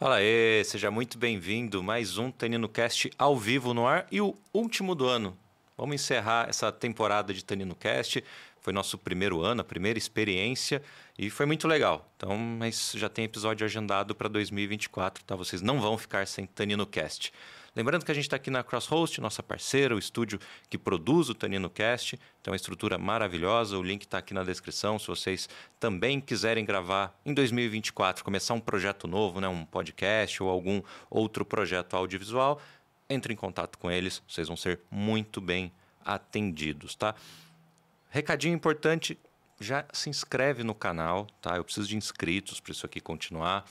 Fala aí, seja muito bem-vindo. Mais um Tanino Cast ao vivo no ar e o último do ano. Vamos encerrar essa temporada de Tanino Cast. Foi nosso primeiro ano, a primeira experiência e foi muito legal. Então, mas já tem episódio agendado para 2024, tá? Vocês não vão ficar sem Tanino Cast. Lembrando que a gente está aqui na Crosshost, nossa parceira, o estúdio que produz o Tanino Cast. Então, uma estrutura maravilhosa. O link está aqui na descrição. Se vocês também quiserem gravar em 2024, começar um projeto novo, né, um podcast ou algum outro projeto audiovisual, entre em contato com eles. Vocês vão ser muito bem atendidos, tá? Recadinho importante, já se inscreve no canal, tá? Eu preciso de inscritos para isso aqui continuar.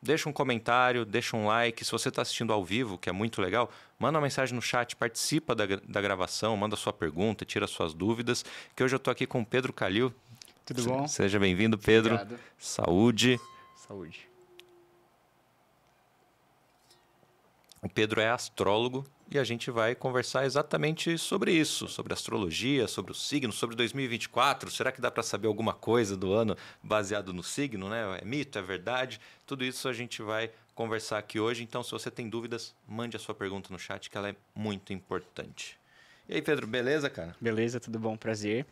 Deixa um comentário, deixa um like. Se você está assistindo ao vivo, que é muito legal, manda uma mensagem no chat, participa da, da gravação, manda sua pergunta, tira suas dúvidas. Que hoje eu estou aqui com o Pedro Calil. Tudo bom? Seja bem-vindo, Pedro. Obrigado. Saúde. Saúde. O Pedro é astrólogo e a gente vai conversar exatamente sobre isso, sobre astrologia, sobre o signo, sobre 2024. Será que dá para saber alguma coisa do ano baseado no signo, né? É mito, é verdade? Tudo isso a gente vai conversar aqui hoje. Então, se você tem dúvidas, mande a sua pergunta no chat, que ela é muito importante. E aí, Pedro, beleza, cara? Beleza, tudo bom? Prazer.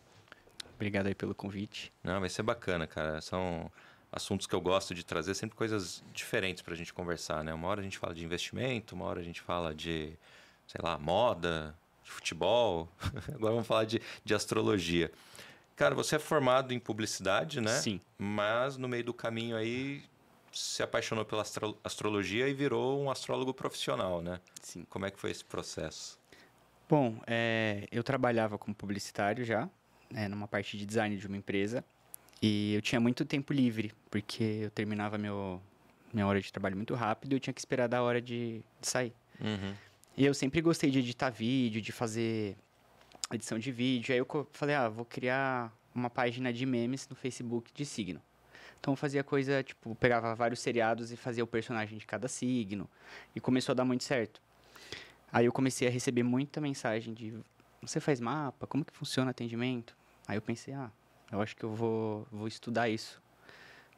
Obrigado aí pelo convite. Não, vai ser bacana, cara. São assuntos que eu gosto de trazer, sempre coisas diferentes para a gente conversar, né? Uma hora a gente fala de investimento, uma hora a gente fala de, sei lá, moda, de futebol. Agora vamos falar de, de astrologia. Cara, você é formado em publicidade, né? Sim. Mas no meio do caminho aí se apaixonou pela astro astrologia e virou um astrólogo profissional, né? Sim. Como é que foi esse processo? Bom, é, eu trabalhava como publicitário já, né, numa parte de design de uma empresa. E eu tinha muito tempo livre, porque eu terminava meu, minha hora de trabalho muito rápido e eu tinha que esperar da hora de, de sair. Uhum. E eu sempre gostei de editar vídeo, de fazer edição de vídeo. Aí eu falei, ah, vou criar uma página de memes no Facebook de signo. Então eu fazia coisa, tipo, pegava vários seriados e fazia o personagem de cada signo. E começou a dar muito certo. Aí eu comecei a receber muita mensagem de você faz mapa? Como que funciona atendimento? Aí eu pensei, ah, eu acho que eu vou, vou estudar isso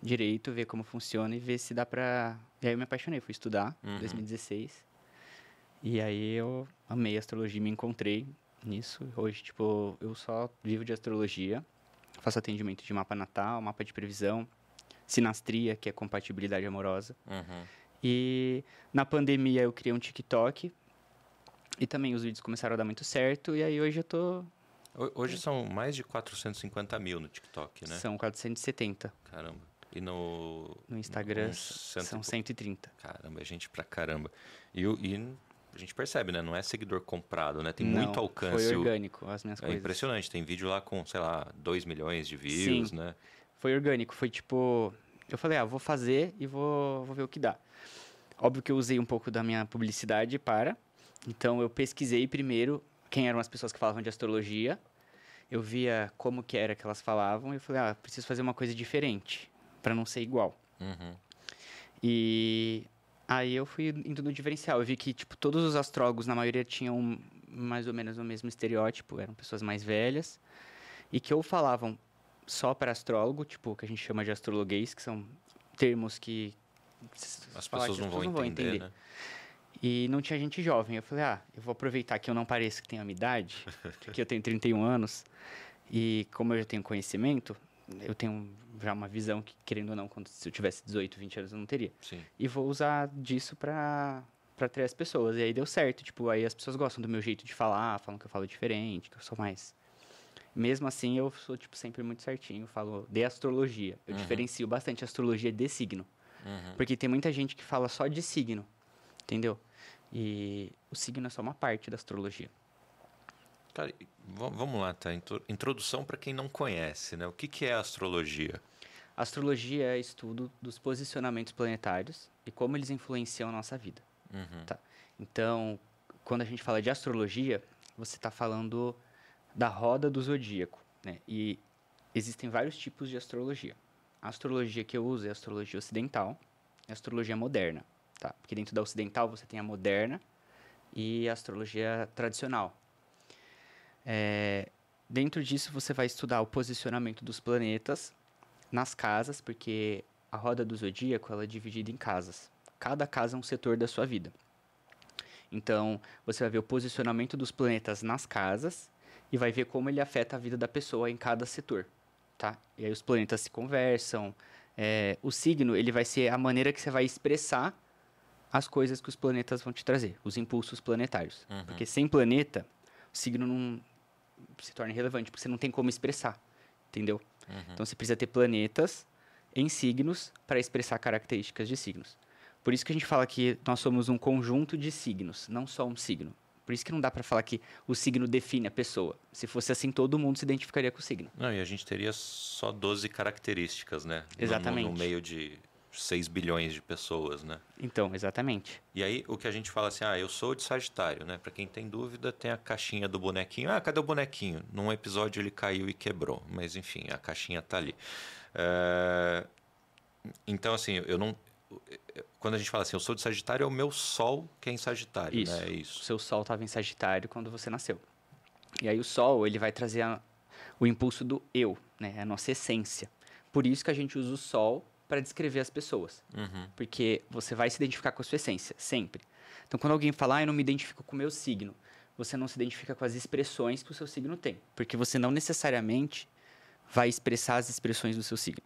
direito, ver como funciona e ver se dá pra. E aí eu me apaixonei, fui estudar em Uhum. 2016. E aí eu amei astrologia, me encontrei nisso. Hoje, tipo, eu só vivo de astrologia. Faço atendimento de mapa natal, mapa de previsão, sinastria, que é compatibilidade amorosa. Uhum. E na pandemia eu criei um TikTok. E também os vídeos começaram a dar muito certo. E aí hoje eu tô. Ho- Hoje são mais de 450 mil no TikTok, né? São 470. Caramba. E no. No Instagram uns cento são pou- 130. Caramba, é gente pra caramba. E, e a gente percebe, né? Não é seguidor comprado, né? Tem Não, muito alcance. Foi orgânico, as minhas É coisas. impressionante. Tem vídeo lá com, sei lá, 2 milhões de views, Sim. né? Foi orgânico, foi tipo. Eu falei, ah, vou fazer e vou, vou ver o que dá. Óbvio que eu usei um pouco da minha publicidade para. Então eu pesquisei primeiro quem eram as pessoas que falavam de astrologia. Eu via como que era que elas falavam e eu falei, ah, preciso fazer uma coisa diferente para não ser igual. Uhum. E aí eu fui indo no diferencial. Eu vi que, tipo, todos os astrólogos, na maioria, tinham mais ou menos o mesmo estereótipo, eram pessoas mais velhas, e que ou falavam só para astrólogo, tipo, que a gente chama de astrologuês, que são termos que As falar pessoas aqui, não vão entender, né? E não tinha gente jovem. Eu falei, ah, eu vou aproveitar que eu não pareço que tenho a minha idade, que eu tenho 31 anos, e como eu já tenho conhecimento, eu tenho já uma visão que, querendo ou não, quando, se eu tivesse 18, 20 anos, eu não teria Sim. e vou usar disso pra, pra atrair as pessoas. E aí deu certo, tipo, aí as pessoas gostam do meu jeito de falar, falam que eu falo diferente, que eu sou mais... Mesmo assim, eu sou, tipo, sempre muito certinho, falo de astrologia. Eu Uhum. diferencio bastante astrologia de signo. Uhum. Porque tem muita gente que fala só de signo, entendeu? E o signo é só uma parte da astrologia. Va- vamos lá, tá? Intro- Introdução para quem não conhece, né? O que, que é astrologia? Astrologia é estudo dos posicionamentos planetários e como eles influenciam a nossa vida. Uhum. Tá. Então, quando a gente fala de astrologia, você está falando da roda do zodíaco, né? E existem vários tipos de astrologia. A astrologia que eu uso é a astrologia ocidental e a astrologia moderna, tá? Porque dentro da ocidental você tem a moderna e a astrologia tradicional. É, dentro disso você vai estudar o posicionamento dos planetas nas casas, porque a roda do zodíaco ela é dividida em casas. Cada casa é um setor da sua vida. Então, você vai ver o posicionamento dos planetas nas casas e vai ver como ele afeta a vida da pessoa em cada setor, tá? E aí os planetas se conversam. É, o signo, ele vai ser a maneira que você vai expressar as coisas que os planetas vão te trazer, os impulsos planetários. Uhum. Porque sem planeta, signo não se torna irrelevante, porque você não tem como expressar, entendeu? Uhum. Então você precisa ter planetas em signos para expressar características de signos. Por isso que a gente fala que nós somos um conjunto de signos, não só um signo. Por isso que não dá para falar que o signo define a pessoa. Se fosse assim, todo mundo se identificaria com o signo. Não, e a gente teria só 12 características, né? Exatamente. No, no meio de 6 bilhões de pessoas, né? Então, exatamente. E aí, o que a gente fala assim, ah, eu sou de Sagitário, né? Pra quem tem dúvida, tem a caixinha do bonequinho. Ah, cadê o bonequinho? Num episódio ele caiu e quebrou, mas enfim, a caixinha tá ali. É, Então, assim, eu não. Quando a gente fala assim, eu sou de Sagitário, é o meu Sol que é em Sagitário, Isso. né? É O isso. seu Sol estava em Sagitário quando você nasceu. E aí o Sol, ele vai trazer a- o impulso do eu, né? A nossa essência. Por isso que a gente usa o Sol para descrever as pessoas. Uhum. Porque você vai se identificar com a sua essência, sempre. Então, quando alguém fala, ah, eu não me identifico com o meu signo, você não se identifica com as expressões que o seu signo tem. Porque você não necessariamente vai expressar as expressões do seu signo.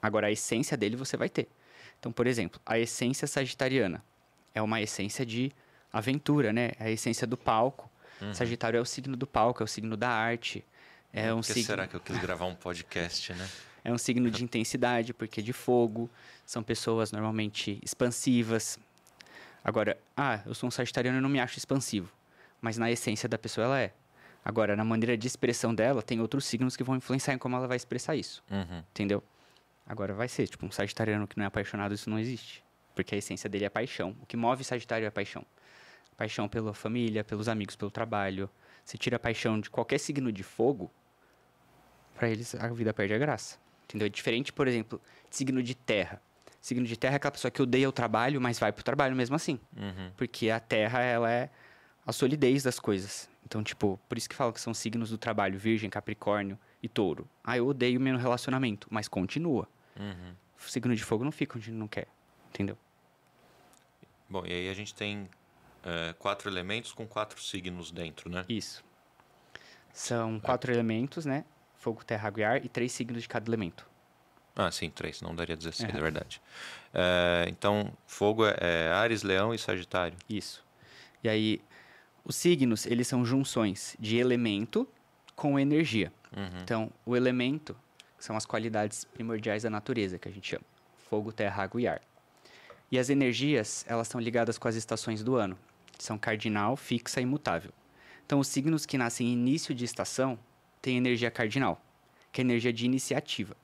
Agora, a essência dele você vai ter. Então, por exemplo, a essência sagitariana é uma essência de aventura, né? É a essência do palco. Sagitário é o signo do palco, é o signo da arte. É um Por que signo... será que eu quis gravar um podcast, né? É um signo de intensidade, porque é de fogo. São pessoas normalmente expansivas. Agora, ah, eu sou um sagitariano e não me acho expansivo. Mas na essência da pessoa ela é. Agora, na maneira de expressão dela, tem outros signos que vão influenciar em como ela vai expressar isso. Uhum. Entendeu? Agora vai ser, tipo, um sagitariano que não é apaixonado, isso não existe. Porque a essência dele é paixão. O que move Sagitário é paixão. Paixão pela família, pelos amigos, pelo trabalho. Se tira a paixão de qualquer signo de fogo, pra eles a vida perde a graça. Entendeu? É diferente, por exemplo, de signo de terra. Signo de terra é aquela pessoa que odeia o trabalho, mas vai pro trabalho mesmo assim. Uhum. Porque a terra, ela é a solidez das coisas. Então, tipo, por isso que falam que são signos do trabalho, virgem, capricórnio e touro. Ah, eu odeio meu relacionamento, mas continua. Uhum. O signo de fogo não fica onde não quer, entendeu? Bom, e aí a gente tem é, quatro elementos com quatro signos dentro, né? Isso. São quatro elementos, né? Fogo, terra, água e ar, e três signos de cada elemento. Ah, sim, três, não daria 16, é Aham. verdade. É, então, fogo é, é Ares, Leão e Sagitário. Isso. E aí, os signos, eles são junções de elemento com energia. Uhum. Então, o elemento são as qualidades primordiais da natureza, que a gente chama. Fogo, terra, água e ar. E as energias, elas estão ligadas com as estações do ano. que São cardinal, fixa e mutável. Então, os signos que nascem em início de estação têm energia cardinal, que é a energia de iniciativa.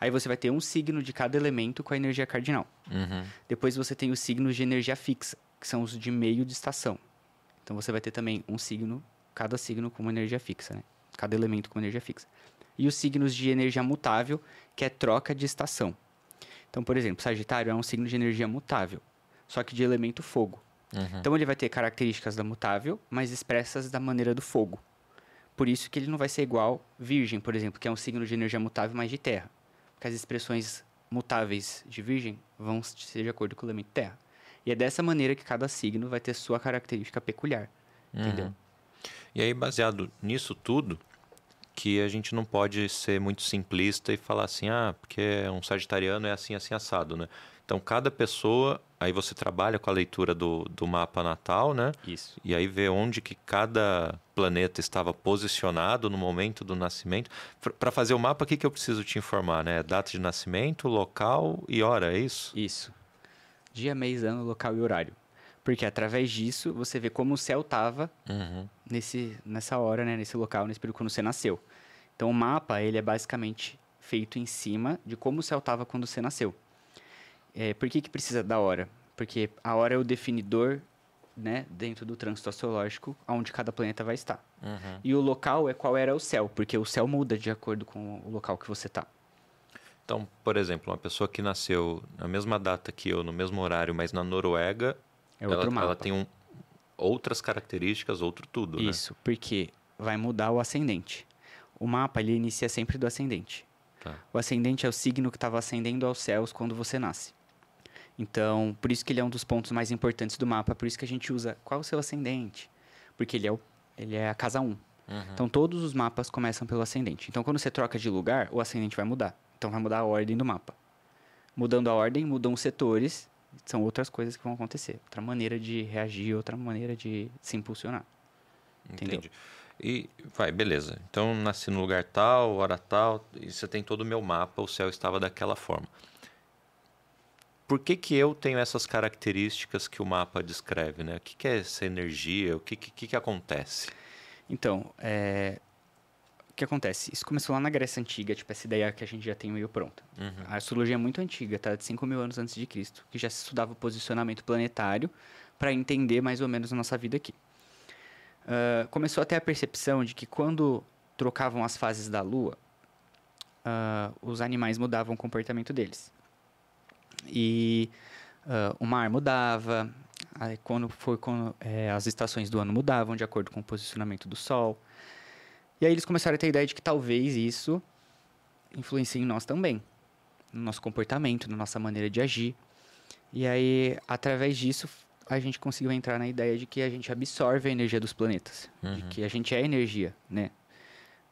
Aí você vai ter um signo de cada elemento com a energia cardinal. Uhum. Depois você tem os signos de energia fixa, que são os de meio de estação. Então você vai ter também um signo, cada signo com uma energia fixa, né? Cada elemento com uma energia fixa. E os signos de energia mutável, que é troca de estação. Então, por exemplo, Sagitário é um signo de energia mutável, só que de elemento fogo. Uhum. Então ele vai ter características da mutável, mas expressas da maneira do fogo. Por isso que ele não vai ser igual Virgem, por exemplo, que é um signo de energia mutável, mas de terra. Porque as expressões mutáveis de Virgem vão ser de acordo com o elemento terra. E é dessa maneira que cada signo vai ter sua característica peculiar. Entendeu? Uhum. E aí, baseado nisso tudo, que a gente não pode ser muito simplista e falar assim, ah, porque um sagitariano é assim, assim, assado, né? Então, cada pessoa, aí você trabalha com a leitura do, do mapa natal, né? Isso. E aí vê onde que cada planeta estava posicionado no momento do nascimento. Para fazer o mapa, o que, que eu preciso te informar, né? Data de nascimento, local e hora, é isso? Isso. Dia, mês, ano, local e horário. Porque através disso você vê como o céu estava Uhum. nesse, nessa hora, né, nesse local, nesse período quando você nasceu. Então o mapa, ele é basicamente feito em cima de como o céu estava quando você nasceu. É, por que, que precisa da hora? Porque a hora é o definidor, né, dentro do trânsito astrológico, onde cada planeta vai estar. Uhum. E o local é qual era o céu, porque o céu muda de acordo com o local que você está. Então, por exemplo, uma pessoa que nasceu na mesma data que eu, no mesmo horário, mas na Noruega, É outro ela, mapa. ela tem um, outras características, outro tudo, né? Isso, porque vai mudar o ascendente. O mapa, ele inicia sempre do ascendente. Tá. O ascendente é o signo que estava ascendendo aos céus quando você nasce. Então, por isso que ele é um dos pontos mais importantes do mapa, por isso que a gente usa qual o seu ascendente, porque ele é, o, ele é a casa 1. Uhum. Então, todos os mapas começam pelo ascendente. Então, quando você troca de lugar, o ascendente vai mudar. Então, vai mudar a ordem do mapa. Mudando a ordem, mudam os setores, são outras coisas que vão acontecer. Outra maneira de reagir, outra maneira de se impulsionar. Entendi. Entendeu? E vai, beleza. Então nasci no lugar tal, hora tal, e você tem todo o meu mapa, o céu estava daquela forma. Por que, que eu tenho essas características que o mapa descreve, né? O que, que é essa energia? O que, que, que acontece? Então, é... o que acontece? Isso começou lá na Grécia Antiga, tipo, essa ideia que a gente já tem meio pronta. Uhum. A astrologia é muito antiga, tá? De 5 mil anos antes de Cristo, que já se estudava o posicionamento planetário para entender mais ou menos a nossa vida aqui. Uh, começou a ter a percepção de que quando trocavam as fases da Lua, uh, os animais mudavam o comportamento deles e uh, o mar mudava, aí quando foi quando é, as estações do ano mudavam de acordo com o posicionamento do Sol. E aí eles começaram a ter a ideia de que talvez isso influencie em nós também, no nosso comportamento, na nossa maneira de agir. E aí, através disso, a gente conseguiu entrar na ideia de que a gente absorve a energia dos planetas, uhum. de que a gente é energia, né?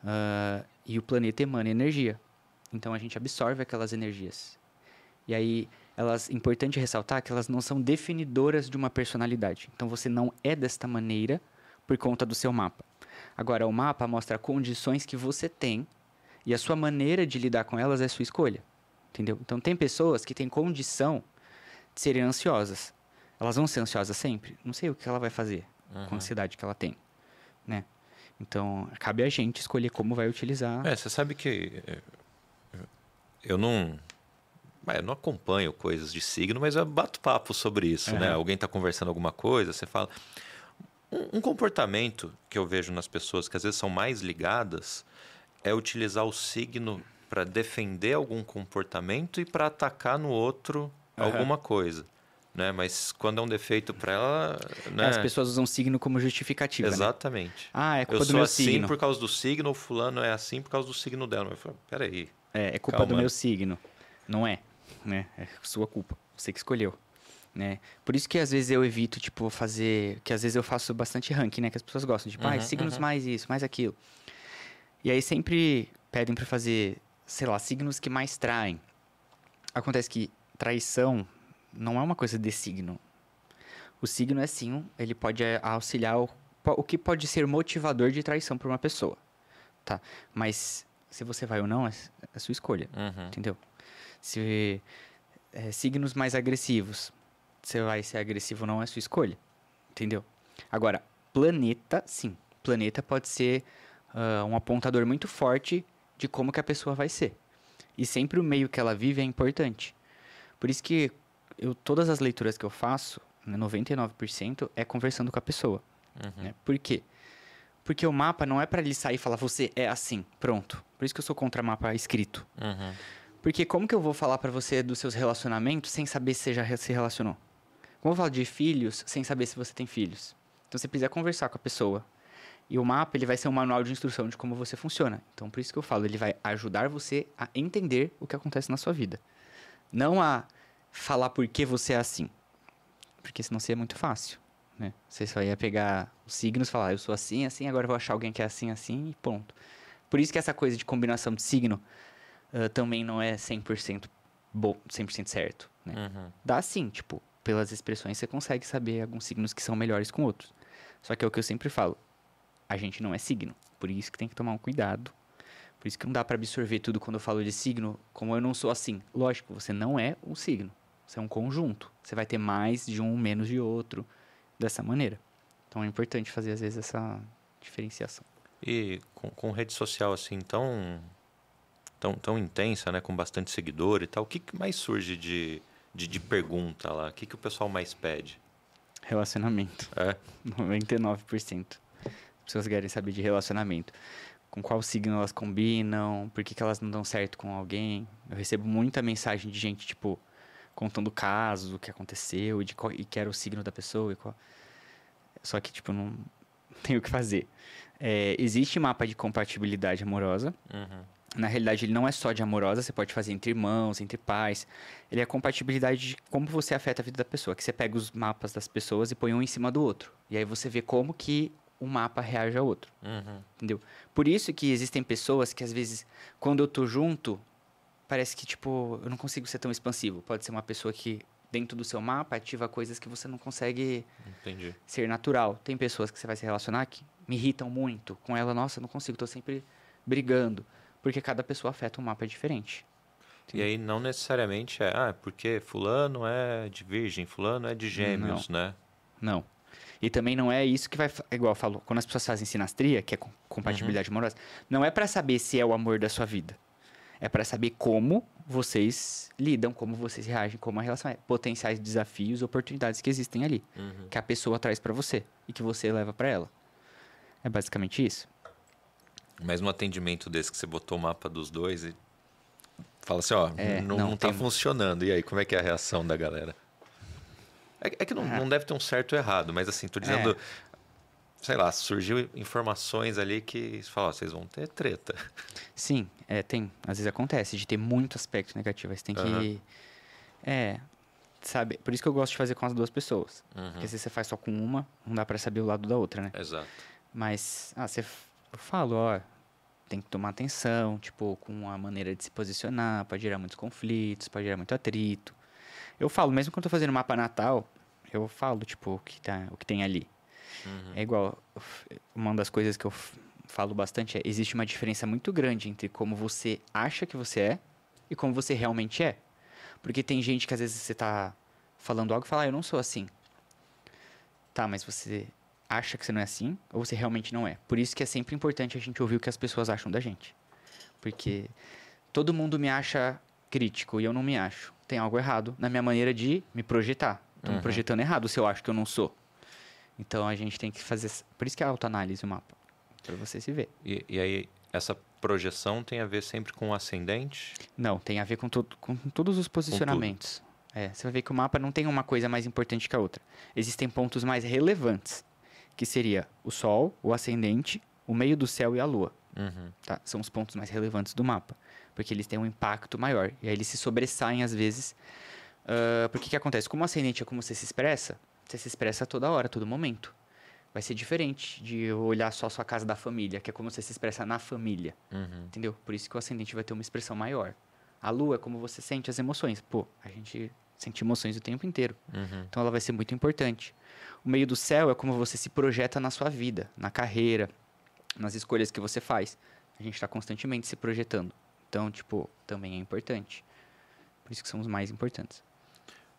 Uh, e o planeta emana energia. Então a gente absorve aquelas energias. E aí, elas é importante ressaltar que elas não são definidoras de uma personalidade. Então você não é desta maneira por conta do seu mapa. Agora, o mapa mostra condições que você tem e a sua maneira de lidar com elas é sua escolha. Entendeu? Então tem pessoas que têm condição de serem ansiosas. Elas vão ser ansiosas sempre? Não sei o que ela vai fazer uhum. com a ansiedade que ela tem, né? Então, cabe a gente escolher como vai utilizar. É, você sabe que eh, eu não eu não acompanho coisas de signo, mas eu bato papo sobre isso, né? Alguém está conversando alguma coisa, você fala. Um, um, comportamento que eu vejo nas pessoas que às vezes são mais ligadas é utilizar o signo para defender algum comportamento e para atacar no outro uhum. alguma coisa. Né? Mas quando é um defeito para ela. Né? As pessoas usam signo como justificativa. Né? Exatamente. Né? Ah, é culpa eu do meu assim signo. por causa do signo, o fulano é assim por causa do signo dela. Eu falo, peraí. É, é culpa calma. do meu signo. Não é né? É sua culpa, você que escolheu. Né? Por isso que às vezes eu evito, tipo, fazer. Que às vezes eu faço bastante ranking, né? Que as pessoas gostam. Tipo, uhum, ah, signos uhum. mais isso, mais aquilo. E aí sempre pedem para fazer, sei lá, signos que mais traem. Acontece que traição não é uma coisa de signo. O signo é sim, ele pode auxiliar o, o que pode ser motivador de traição para uma pessoa. Tá? Mas se você vai ou não, é, é sua escolha. Uhum. Entendeu? Se é, signos mais agressivos, você vai ser agressivo ou não é sua escolha, entendeu? Agora, planeta, sim, planeta pode ser uh, um apontador muito forte de como que a pessoa vai ser. E sempre o meio que ela vive é importante. Por isso que eu, todas as leituras que eu faço, 99% né, é conversando com a pessoa. Uhum. Né? Por quê? Porque o mapa não é para ele sair e falar, você é assim, pronto. Por isso que eu sou contra mapa escrito. Uhum. Porque como que eu vou falar para você dos seus relacionamentos sem saber se você já se relacionou? Como eu falar de filhos sem saber se você tem filhos? Então você precisa conversar com a pessoa. E o mapa ele vai ser um manual de instrução de como você funciona. Então por isso que eu falo, ele vai ajudar você a entender o que acontece na sua vida. Não a falar por que você é assim. Porque senão seria muito fácil. Né? Você só ia pegar os signos e falar, ah, eu sou assim, assim, agora eu vou achar alguém que é assim, assim e ponto. Por isso que essa coisa de combinação de signo uh, também não é 100% bom, 100% certo. Né? Uhum. Dá sim, tipo, pelas expressões você consegue saber alguns signos que são melhores com outros. Só que é o que eu sempre falo, a gente não é signo, por isso que tem que tomar um cuidado. Por isso que não dá para absorver tudo quando eu falo de signo, como eu não sou assim. Lógico, você não é um signo, você é um conjunto. Você vai ter mais de um, menos de outro, dessa maneira. Então é importante fazer às vezes essa diferenciação. E com, com rede social assim, então tão, tão intensa, né, com bastante seguidor e tal, o que mais surge de, de, de pergunta lá? O que, que o pessoal mais pede? Relacionamento. É? 99%. As pessoas querem saber de relacionamento. Com qual signo elas combinam, por que, que elas não dão certo com alguém. Eu recebo muita mensagem de gente, tipo, contando casos, o que aconteceu, de qual, e que era o signo da pessoa. Qual... Só que, tipo, não tem o que fazer. É, existe mapa de compatibilidade amorosa. Uhum na realidade, ele não é só de amorosa, você pode fazer entre irmãos, entre pais. Ele é a compatibilidade de como você afeta a vida da pessoa. Que você pega os mapas das pessoas e põe um em cima do outro. E aí você vê como que um mapa reage ao outro. Uhum. Entendeu? Por isso que existem pessoas que, às vezes, quando eu tô junto, parece que, tipo, eu não consigo ser tão expansivo. Pode ser uma pessoa que, dentro do seu mapa, ativa coisas que você não consegue Entendi. ser natural. Tem pessoas que você vai se relacionar que me irritam muito. Com ela, nossa, eu não consigo, tô sempre brigando. Porque cada pessoa afeta um mapa diferente. E aí não necessariamente é, ah, porque fulano é de virgem, fulano é de gêmeos, né? Não. E também não é isso que vai. Igual eu falo, quando as pessoas fazem sinastria, que é com- compatibilidade amorosa, não é pra saber se é o amor da sua vida. É pra saber como vocês lidam, como vocês reagem, como a relação é. Potenciais desafios, oportunidades que existem ali. Uhum. Que a pessoa traz pra você e que você leva pra ela. É basicamente isso. Mas no atendimento desse que você botou o mapa dos dois e fala assim, ó, É, não, não, não tá tem- funcionando. E aí, como é que é a reação da galera? É, é que não, Ah. não deve ter um certo errado, mas assim, tô dizendo, sei lá, surgiu informações ali que você fala, ó, vocês vão ter treta. Sim, é, tem. Às vezes acontece de ter muito aspecto negativo. aí Você tem que. Aham. É. Sabe? Por isso que eu gosto de fazer com as duas pessoas. Uhum. Porque se você faz só com uma, não dá pra saber o lado da outra, né? Exato. Mas, ah, você, eu falo, ó, tem que tomar atenção, tipo, com a maneira de se posicionar, pode gerar muitos conflitos, pode gerar muito atrito. Eu falo, mesmo quando eu tô fazendo mapa natal, eu falo, tipo, o que, tá, o que tem ali. Uhum. É igual, uma das coisas que eu falo bastante é, existe uma diferença muito grande entre como você acha que você é e como você realmente é. Porque tem gente que às vezes você tá falando algo e fala, ah, eu não sou assim. Tá, mas você acha que você não é assim ou você realmente não é? Por isso que é sempre importante a gente ouvir o que as pessoas acham da gente. Porque todo mundo me acha crítico e eu não me acho. Tem algo errado na minha maneira de me projetar. Estou Uhum. me projetando errado se eu acho que eu não sou. Então a gente tem que fazer. Por isso que é a autoanálise o mapa. Pra você se ver. E, e aí, essa projeção tem a ver sempre com o ascendente? Não, tem a ver com, to- com todos os posicionamentos. É, você vai ver que o mapa não tem uma coisa mais importante que a outra. Existem pontos mais relevantes, que seria o Sol, o ascendente, o meio do céu e a Lua. Uhum. tá? São os pontos mais relevantes do mapa. Porque eles têm um impacto maior. E aí eles se sobressaem às vezes. Ah, porque o que acontece? Como o ascendente é como você se expressa, você se expressa toda hora, todo momento. Vai ser diferente de olhar só a sua casa da família, que é como você se expressa na família. Uhum. Entendeu? Por isso que o ascendente vai ter uma expressão maior. A lua é como você sente as emoções. Pô, a gente sente emoções o tempo inteiro. Uhum. Então ela vai ser muito importante. O meio do céu é como você se projeta na sua vida, na carreira, nas escolhas que você faz. A gente está constantemente se projetando. Então, tipo, também é importante. Por isso que são os mais importantes.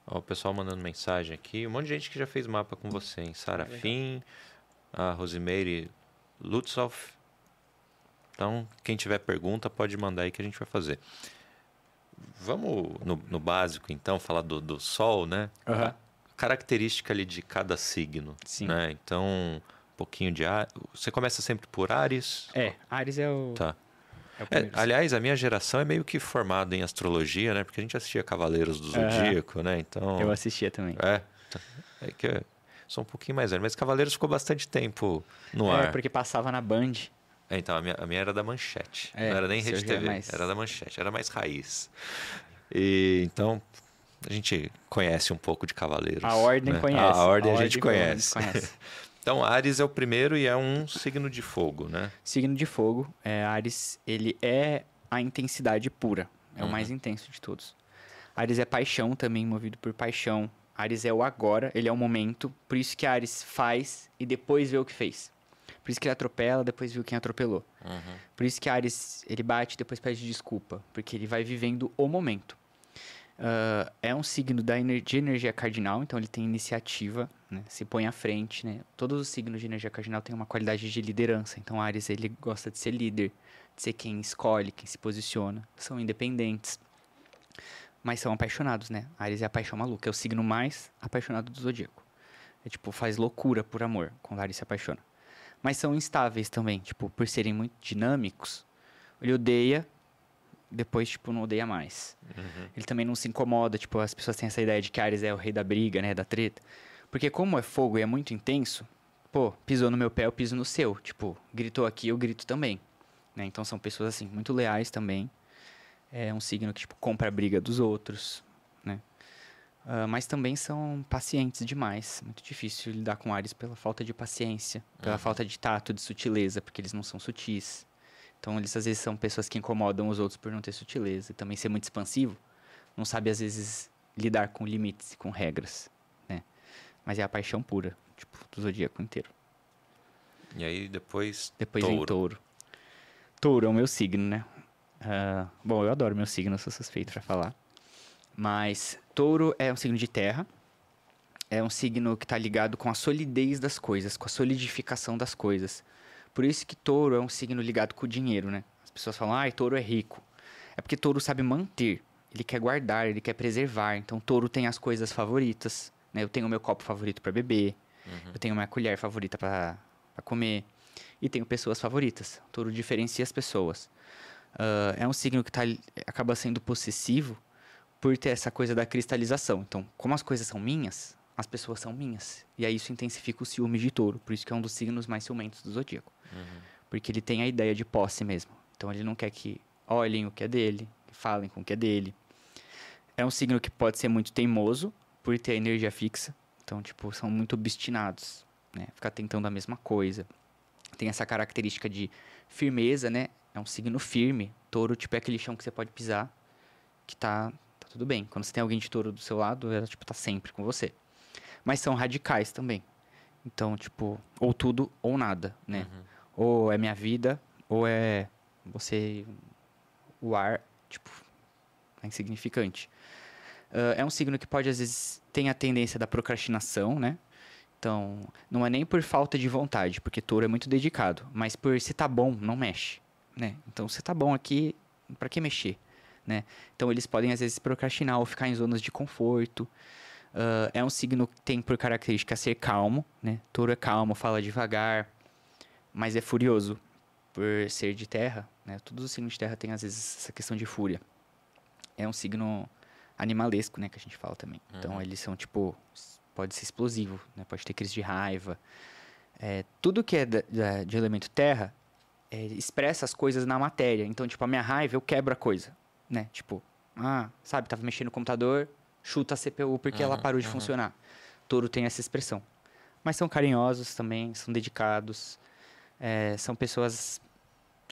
Ó, o pessoal mandando mensagem aqui. Um monte de gente que já fez mapa com você, hein? Sarafim, a Rosimeire Lutzoff. Então, quem tiver pergunta, pode mandar aí que a gente vai fazer. Vamos no, no básico, então, falar do, do Sol, né? Aham. Característica ali de cada signo. Sim. Né? Então, um pouquinho de ar. Você começa sempre por Ares? É, Ares é o, Tá. é É, aliás, a minha geração é meio que formada em astrologia, né? Porque a gente assistia Cavaleiros do. Zodíaco, né? Então. Eu assistia também. É. É que eu sou um pouquinho mais velho, mas Cavaleiros ficou bastante tempo no É, ar. porque passava na Band. É, então, a minha, a minha era da Manchete. É, não era nem Rede TV, mais- era da Manchete, era mais raiz. E então, a gente conhece um pouco de Cavaleiros. A Ordem né? conhece. A, a Ordem a, gente pelo menos, conhece. conhece. Então, Ares é o primeiro e é um signo de fogo, né? Signo de fogo, é, Ares, ele é a intensidade pura. É Uhum. o mais intenso de todos. Ares é paixão também, movido por paixão. Ares é o agora, ele é o momento. Por isso que Ares faz e depois vê o que fez. Por isso que ele atropela, depois viu quem atropelou. Uhum. Por isso que Ares, ele bate depois pede desculpa. Porque ele vai vivendo o momento. Ah, é um signo da ener- de energia cardinal, então ele tem iniciativa, né? se põe à frente. Né? Todos os signos de energia cardinal têm uma qualidade de liderança. Então Ares ele gosta de ser líder, de ser quem escolhe, quem se posiciona. São independentes, mas são apaixonados, né? Ares é a paixão maluca, é o signo mais apaixonado do zodíaco. É tipo, faz loucura por amor quando Ares se apaixona. Mas são instáveis também, tipo, por serem muito dinâmicos. Ele odeia, depois, tipo, não odeia mais. Uhum. Ele também não se incomoda, tipo, as pessoas têm essa ideia de que Ares é o rei da briga, né, da treta. Porque como é fogo e é muito intenso, pô, pisou no meu pé, eu piso no seu. Tipo, gritou aqui, eu grito também. né? Então são pessoas assim muito leais também. É um signo que tipo compra a briga dos outros? Uh, mas também são pacientes demais. Muito difícil lidar com Ares pela falta de paciência, pela uhum. falta de tato, de sutileza, porque eles não são sutis. Então, eles às vezes são pessoas que incomodam os outros por não ter sutileza. E também ser muito expansivo, não sabe às vezes lidar com limites e com regras, né? Mas é a paixão pura, tipo, do zodíaco inteiro. E aí depois. Depois touro. vem touro. Touro é o meu signo, né? Uh, bom, eu adoro meu signo, sou suspeito para falar. Mas touro é um signo de terra. É um signo que está ligado com a solidez das coisas, com a solidificação das coisas. Por isso que touro é um signo ligado com o dinheiro, né? As pessoas falam, ah, touro é rico. É porque touro sabe manter. Ele quer guardar, ele quer preservar. Então, touro tem as coisas favoritas. Né? Eu tenho o meu copo favorito para beber. Uhum. Eu tenho minha colher favorita para comer. E tenho pessoas favoritas. Touro diferencia as pessoas. Uh, é um signo que tá, acaba sendo possessivo por ter essa coisa da cristalização. Então, como as coisas são minhas, as pessoas são minhas. E aí isso intensifica o ciúme de touro. Por isso que é um dos signos mais ciumentos do zodíaco. Uhum. Porque ele tem a ideia de posse mesmo. Então ele não quer que olhem o que é dele, que falem com o que é dele. É um signo que pode ser muito teimoso, por ter a energia fixa. Então, tipo, são muito obstinados, né? Ficar tentando a mesma coisa. Tem essa característica de firmeza, né? É um signo firme. Touro, tipo, é aquele chão que você pode pisar, que tá, tá tudo bem. Quando você tem alguém de touro do seu lado, ela, tipo, tá sempre com você. Mas são radicais também. Então, tipo, ou tudo ou nada, né? Uhum. Ou é minha vida, ou é você. O ar, tipo, é insignificante. Uh, é um signo que pode, às vezes, tem a tendência da procrastinação, né? Então, não é nem por falta de vontade, porque touro é muito dedicado, mas por se tá bom, não mexe, né? Então, se tá bom aqui, para que mexer, né? Então, eles podem, às vezes, procrastinar ou ficar em zonas de conforto. Uh, é um signo que tem por característica ser calmo, né? Touro é calmo, fala devagar, mas é furioso por ser de terra, né? Todos os signos de terra têm às vezes essa questão de fúria. É um signo animalesco, né, que a gente fala também. Então, uhum. Então eles são tipo pode ser explosivo, né? Pode ter crise de raiva. É, tudo que é da, da, de elemento terra é, expressa as coisas na matéria. Então, tipo, a minha raiva eu quebro a coisa, né? Tipo, ah, sabe, tava mexendo no computador, chuta a CPU porque uhum, ela parou de uhum. funcionar. Touro tem essa expressão. Mas são carinhosos também, são dedicados, é, são pessoas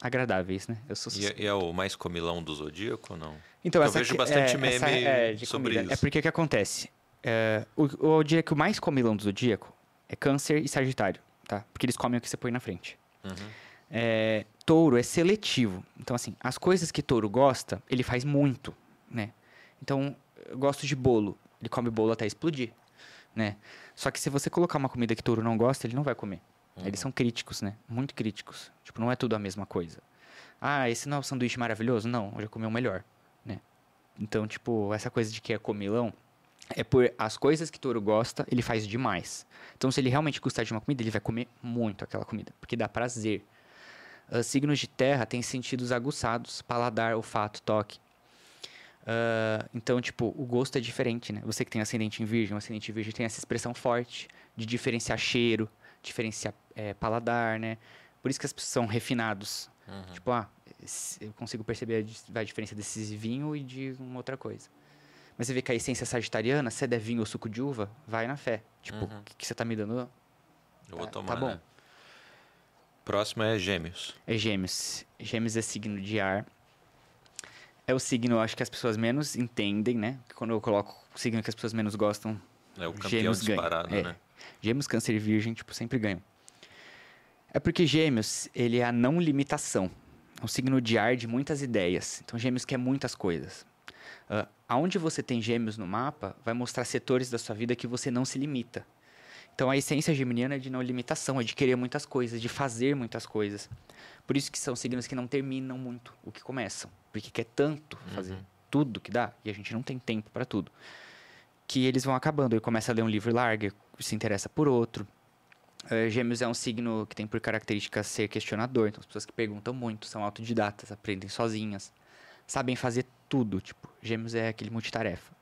agradáveis, né? Eu sou e, e, é o mais comilão do Zodíaco ou não? Então, eu essa vejo bastante é, meme essa, é, sobre comida. isso. É porque o que acontece? É, o, eu diria que o mais comilão do Zodíaco é Câncer e Sagitário, tá? Porque eles comem o que você põe na frente. Uhum. É, touro é seletivo. Então, assim, as coisas que touro gosta, ele faz muito, né? Então, eu gosto de bolo. Ele come bolo até explodir, né? Só que se você colocar uma comida que touro não gosta, ele não vai comer. Uhum. Eles são críticos, né? Muito críticos. Tipo, não é tudo a mesma coisa. Ah, esse não é um sanduíche maravilhoso? Não, eu já comi o melhor, né? Então, tipo, essa coisa de que é comilão é por as coisas que touro gosta, ele faz demais. Então, se ele realmente gostar de uma comida, ele vai comer muito aquela comida, porque dá prazer. Uh, signos de terra têm sentidos aguçados, paladar, olfato, toque. Uh, então, tipo, o gosto é diferente, né? Você que tem ascendente em virgem, o ascendente em virgem tem essa expressão forte de diferenciar cheiro, diferenciar é, paladar, né? Por isso que as pessoas são refinados. Uhum. Tipo, ah, eu consigo perceber a, diferença desse vinho e de uma outra coisa. Mas você vê que a essência sagitariana, se é vinho ou suco de uva, vai na fé. Tipo, o uhum. que, que, você tá me dando? Eu vou tá, tomar, tá bom. Né? Próximo é gêmeos. É gêmeos. Gêmeos é signo de ar. É o signo, acho que as pessoas menos entendem, né? Quando eu coloco o signo que as pessoas menos gostam, é o campeão gêmeos disparado, ganha. É. né? Gêmeos, câncer e virgem, tipo, sempre ganham. É porque Gêmeos, ele é a não limitação. É um signo de ar de muitas ideias. Então, Gêmeos quer muitas coisas. Uh, aonde você tem Gêmeos no mapa, vai mostrar setores da sua vida que você não se limita. Então, a essência geminiana é de não limitação, é de querer muitas coisas, de fazer muitas coisas. Por isso que são signos que não terminam muito o que começam. Porque quer tanto fazer uhum. tudo que dá, e a gente não tem tempo para tudo. Que eles vão acabando. Ele começa a ler um livro largo, se interessa por outro Uh, gêmeos é um signo que tem por característica ser questionador, então as pessoas que perguntam muito, são autodidatas, aprendem sozinhas, sabem fazer tudo, tipo, gêmeos é aquele multitarefa.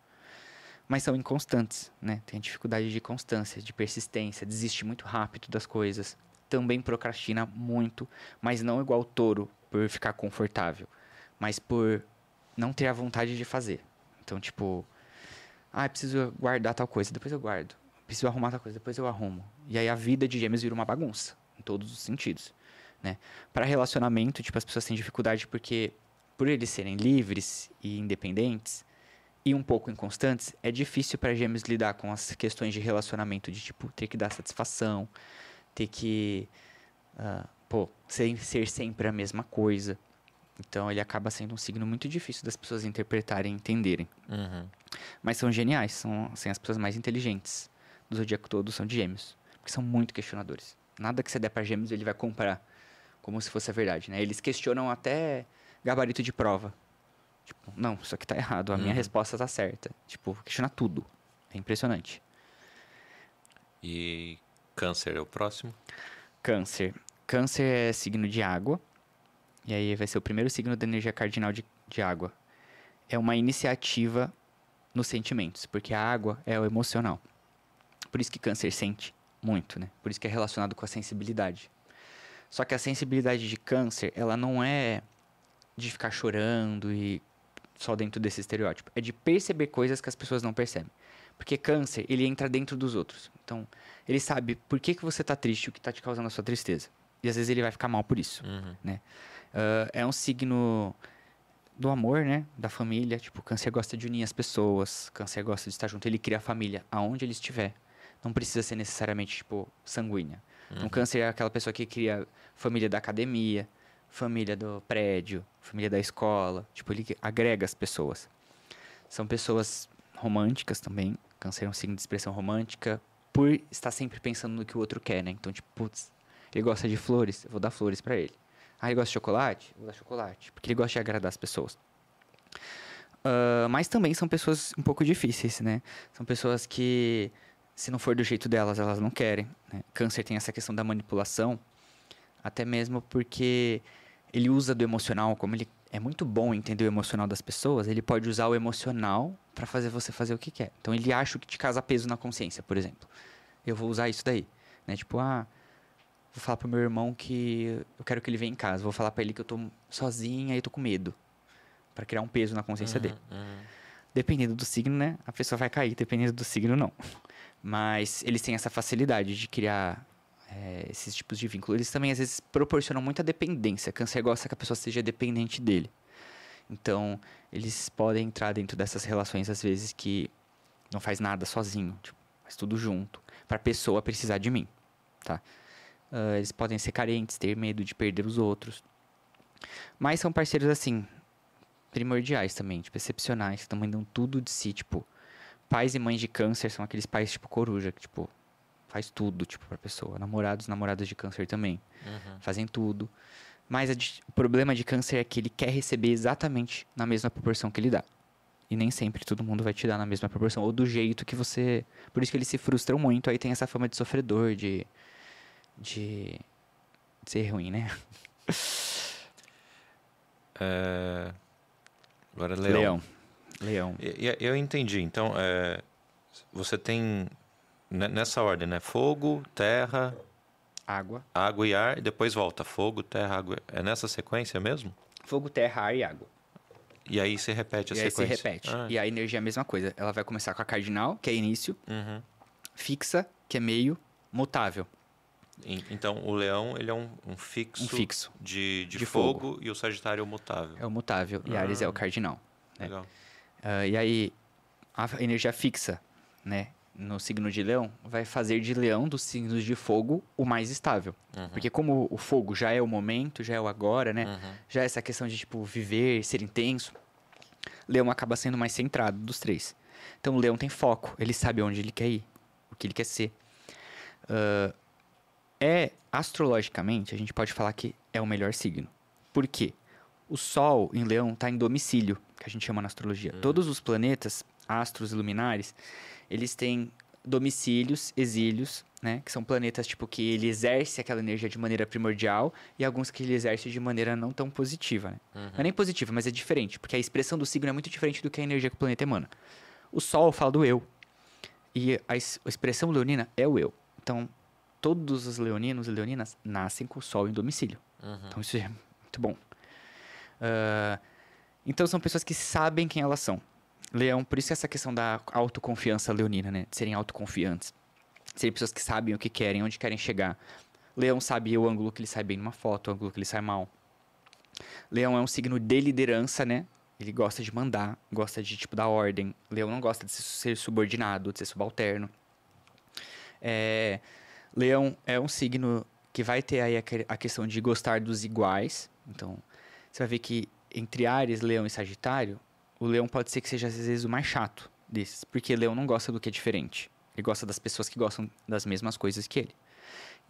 Mas são inconstantes, né? Tem dificuldade de constância, de persistência, desiste muito rápido das coisas. Também procrastina muito, mas não igual o touro, por ficar confortável, mas por não ter a vontade de fazer. Então, tipo, ah, preciso guardar tal coisa, depois eu guardo. Preciso arrumar tal coisa, depois eu arrumo. E aí a vida de gêmeos vira uma bagunça, em todos os sentidos, né? Para relacionamento, tipo, as pessoas têm dificuldade porque por eles serem livres e independentes e um pouco inconstantes, é difícil para gêmeos lidar com as questões de relacionamento, de tipo, ter que dar satisfação, ter que, uh, pô, ser, ser sempre a mesma coisa. Então ele acaba sendo um signo muito difícil das pessoas interpretarem e entenderem. Uhum. Mas são geniais, são assim, as pessoas mais inteligentes do zodíaco todo são de gêmeos. Porque são muito questionadores. Nada que você der para gêmeos ele vai comprar como se fosse a verdade, né? Eles questionam até gabarito de prova. Tipo, não, isso aqui tá errado, a Uhum. minha resposta tá certa. Tipo, questiona tudo. É impressionante. E câncer é o próximo? Câncer. Câncer é signo de água. E aí vai ser o primeiro signo da energia cardinal de, de água. É uma iniciativa nos sentimentos, porque a água é o emocional. Por isso que câncer sente muito, né? Por isso que é relacionado com a sensibilidade. Só que a sensibilidade de câncer, ela não é de ficar chorando e só dentro desse estereótipo. É de perceber coisas que as pessoas não percebem. Porque câncer, ele entra dentro dos outros. Então, ele sabe por que, que você tá triste, o que tá te causando a sua tristeza. E às vezes ele vai ficar mal por isso. Uhum. Ah, é um signo do amor, né? Da família. Tipo, câncer gosta de unir as pessoas. Câncer gosta de estar junto. Ele cria a família aonde ele estiver. Não precisa ser necessariamente, tipo, sanguínea. Um câncer é aquela pessoa que cria família da academia, família do prédio, família da escola. Tipo, ele agrega as pessoas. São pessoas românticas também. Câncer é um signo de expressão romântica. Por estar sempre pensando no que o outro quer, né? Então, tipo, putz, ele gosta de flores, eu vou dar flores pra ele. Ah, ele gosta de chocolate? Vou dar chocolate. Porque ele gosta de agradar as pessoas. Ah, mas também são pessoas um pouco difíceis, né? São pessoas que, se não for do jeito delas, elas não querem. né? Câncer tem essa questão da manipulação, até mesmo porque ele usa do emocional, como ele é muito bom entender o emocional das pessoas, ele pode usar o emocional para fazer você fazer o que quer. Então ele acha que te causa peso na consciência, por exemplo. Eu vou usar isso daí, né? Tipo, ah, vou falar pro meu irmão que eu quero que ele venha em casa, vou falar para ele que eu tô sozinha e tô com medo, Pra criar um peso na consciência dele. Uhum. Dependendo do signo, né? A pessoa vai cair, dependendo do signo, não. Mas eles têm essa facilidade de criar é, esses tipos de vínculo. Eles também, às vezes, proporcionam muita dependência. Câncer gosta que a pessoa seja dependente dele. Então, eles podem entrar dentro dessas relações, às vezes, que não faz nada sozinho. Tipo, faz tudo junto. Pra pessoa precisar de mim, tá? Ah, eles podem ser carentes, ter medo de perder os outros. Mas são parceiros, assim, primordiais também, tipo, excepcionais, que também dão tudo de si, tipo, pais e mães de câncer são aqueles pais, tipo, coruja, que, tipo, faz tudo, tipo, pra pessoa. Namorados, namoradas de câncer também, Uhum. fazem tudo. Mas di- o problema de câncer é que ele quer receber exatamente na mesma proporção que ele dá. E nem sempre todo mundo vai te dar na mesma proporção, ou do jeito que você... Por isso que eles se frustram muito, aí tem essa fama de sofredor, de... De... de ser ruim, né? É, Agora, Leão. Leão. Leão. E- e- Eu entendi. Então, é, você tem nessa ordem, né? Fogo, terra, Água. água e ar, e depois volta. Fogo, terra, água. É nessa sequência mesmo? Fogo, terra, ar e água. E aí se repete a e aí se sequência. repete. Ah, E a energia é a mesma coisa. Ela vai começar com a cardinal, que é início, uhum. fixa, que é meio, mutável, E- Então, o leão, ele é um, um fixo, um fixo. de, de, de fogo, e o sagitário é o mutável. É o mutável. E Ares é Ah. o cardinal. né? Legal. Ah, e aí, a energia fixa, né? No signo de leão, vai fazer de leão, dos signos de fogo, o mais estável. Uhum. Porque como o fogo já é o momento, já é o agora, né? Uhum. Já é essa questão de, tipo, viver, ser intenso. Leão acaba sendo mais centrado dos três. Então, o leão tem foco. Ele sabe onde ele quer ir. O que ele quer ser. Ah, é, astrologicamente, a gente pode falar que é o melhor signo. Por quê? O Sol em leão está em domicílio, que a gente chama na astrologia. Todos os planetas, astros e luminares, eles têm domicílios, exílios, né? Que são planetas, tipo, que ele exerce aquela energia de maneira primordial e alguns que ele exerce de maneira não tão positiva, né? Uhum. Não é nem positiva, mas é diferente, porque a expressão do signo é muito diferente do que a energia que o planeta emana. O Sol fala do eu. E a, a expressão leonina é o eu. Então, todos os leoninos e leoninas nascem com o Sol em domicílio. Uhum. Então, isso é muito bom. Uh, então são pessoas que sabem quem elas são. Leão, por isso essa questão da autoconfiança leonina, né? De serem autoconfiantes. Serem pessoas que sabem o que querem, onde querem chegar. Leão sabe o ângulo que ele sai bem numa foto, o ângulo que ele sai mal. Leão é um signo de liderança, né? Ele gosta de mandar, gosta de, tipo, dar ordem. Leão não gosta de ser subordinado, de ser subalterno. É, Leão é um signo que vai ter aí a questão de gostar dos iguais. Então, você vai ver que entre Ares, Leão e Sagitário, o Leão pode ser que seja às vezes o mais chato desses, porque Leão não gosta do que é diferente. Ele gosta das pessoas que gostam das mesmas coisas que ele.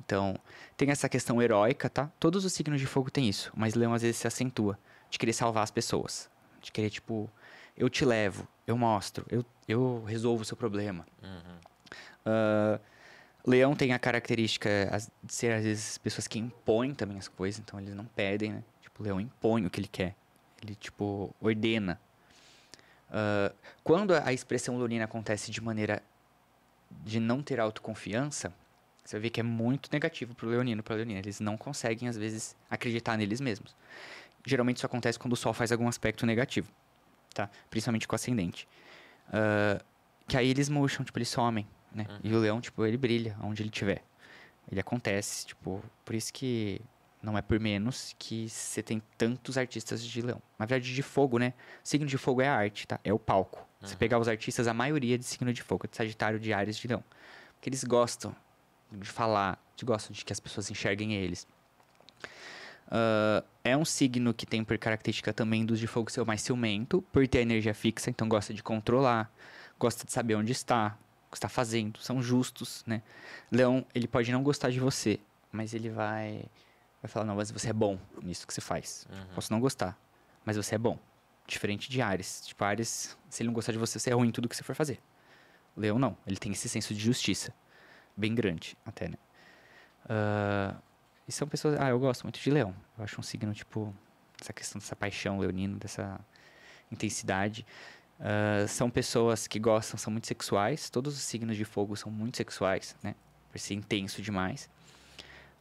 Então, tem essa questão heróica, tá? Todos os signos de fogo têm isso, mas Leão às vezes se acentua de querer salvar as pessoas, de querer tipo, eu te levo, eu mostro, eu, eu resolvo o seu problema. Uhum. Uh, Leão tem a característica de ser, às vezes, pessoas que impõem também as coisas, então eles não pedem, né? Tipo, o leão impõe o que ele quer. Ele, tipo, ordena. Uh, quando a expressão leonina acontece de maneira de não ter autoconfiança, você ver que é muito negativo pro leonino, pra leonina. Eles não conseguem, às vezes, acreditar neles mesmos. Geralmente isso acontece quando o sol faz algum aspecto negativo, tá? Principalmente com o ascendente. Uh, que aí eles murcham, tipo, eles somem né? Uhum. E o leão, tipo, ele brilha onde ele estiver. Ele acontece, tipo, por isso que não é por menos que você tem tantos artistas de leão. Na verdade, de fogo, né? signo de fogo é a arte, tá? É o palco. Uhum. Você pegar os artistas, a maioria de signo de fogo, de Sagitário, de Ares, de Leão. Porque eles gostam de falar, eles gostam de que as pessoas enxerguem eles. Uh, é um signo que tem por característica também dos de fogo ser o mais ciumento, por ter energia fixa, então gosta de controlar, gosta de saber onde está, que está fazendo, são justos, né? Leão, ele pode não gostar de você, mas ele vai vai falar, não, mas você é bom nisso que você faz. Uhum. Posso não gostar, mas você é bom. Diferente de Ares. Tipo, Ares, se ele não gostar de você, você é ruim em tudo que você for fazer. Leão não, ele tem esse senso de justiça. Bem grande, até, né? Uh, e são pessoas... Ah, eu gosto muito de leão. Eu acho um signo, tipo... Essa questão dessa paixão leonina, dessa intensidade. Uh, são pessoas que gostam, são muito sexuais. Todos os signos de fogo são muito sexuais, né? Por ser intenso demais.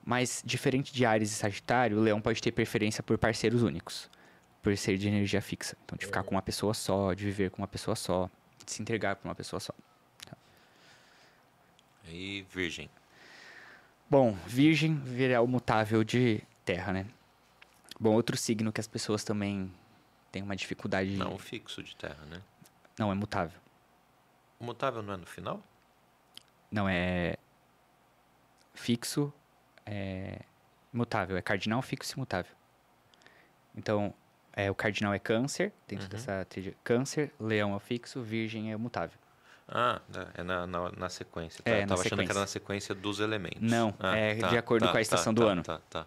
Mas, diferente de Ares e Sagitário, o leão pode ter preferência por parceiros únicos. Por ser de energia fixa. Então, de ficar com uma pessoa só, de viver com uma pessoa só, de se entregar para uma pessoa só. Tá? E Virgem? Bom, Virgem virá o mutável de terra, né? Bom, outro signo que as pessoas também tem uma dificuldade. Não fixo de terra, né? Não, é mutável. O mutável não é no final? Não, é fixo, é mutável. É cardinal, fixo e mutável. Então, é, o cardinal é câncer, dentro uhum. dessa tríade. Câncer, leão é fixo, virgem é mutável. Ah, é na, na, na sequência. Tá? É, Eu tava achando que era na sequência dos elementos. Não, ah, é tá, de acordo tá, com a estação tá, do tá, ano. Tá, tá.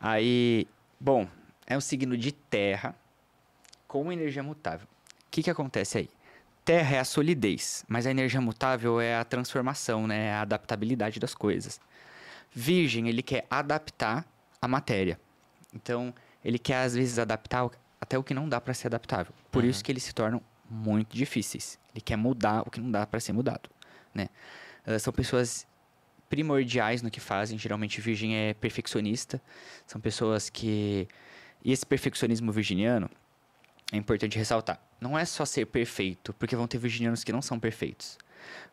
Aí, bom, é um signo de terra, com energia mutável. O que, que acontece aí? Terra é a solidez, mas a energia mutável é a transformação, né? É a adaptabilidade das coisas. Virgem, ele quer adaptar a matéria. Então, ele quer às vezes adaptar até o que não dá para ser adaptável. Por uhum. isso que eles se tornam muito difíceis. Ele quer mudar o que não dá para ser mudado, né? Uh, são pessoas primordiais no que fazem. Geralmente, virgem é perfeccionista. São pessoas que e esse perfeccionismo virginiano é importante ressaltar. Não é só ser perfeito, porque vão ter virginianos que não são perfeitos.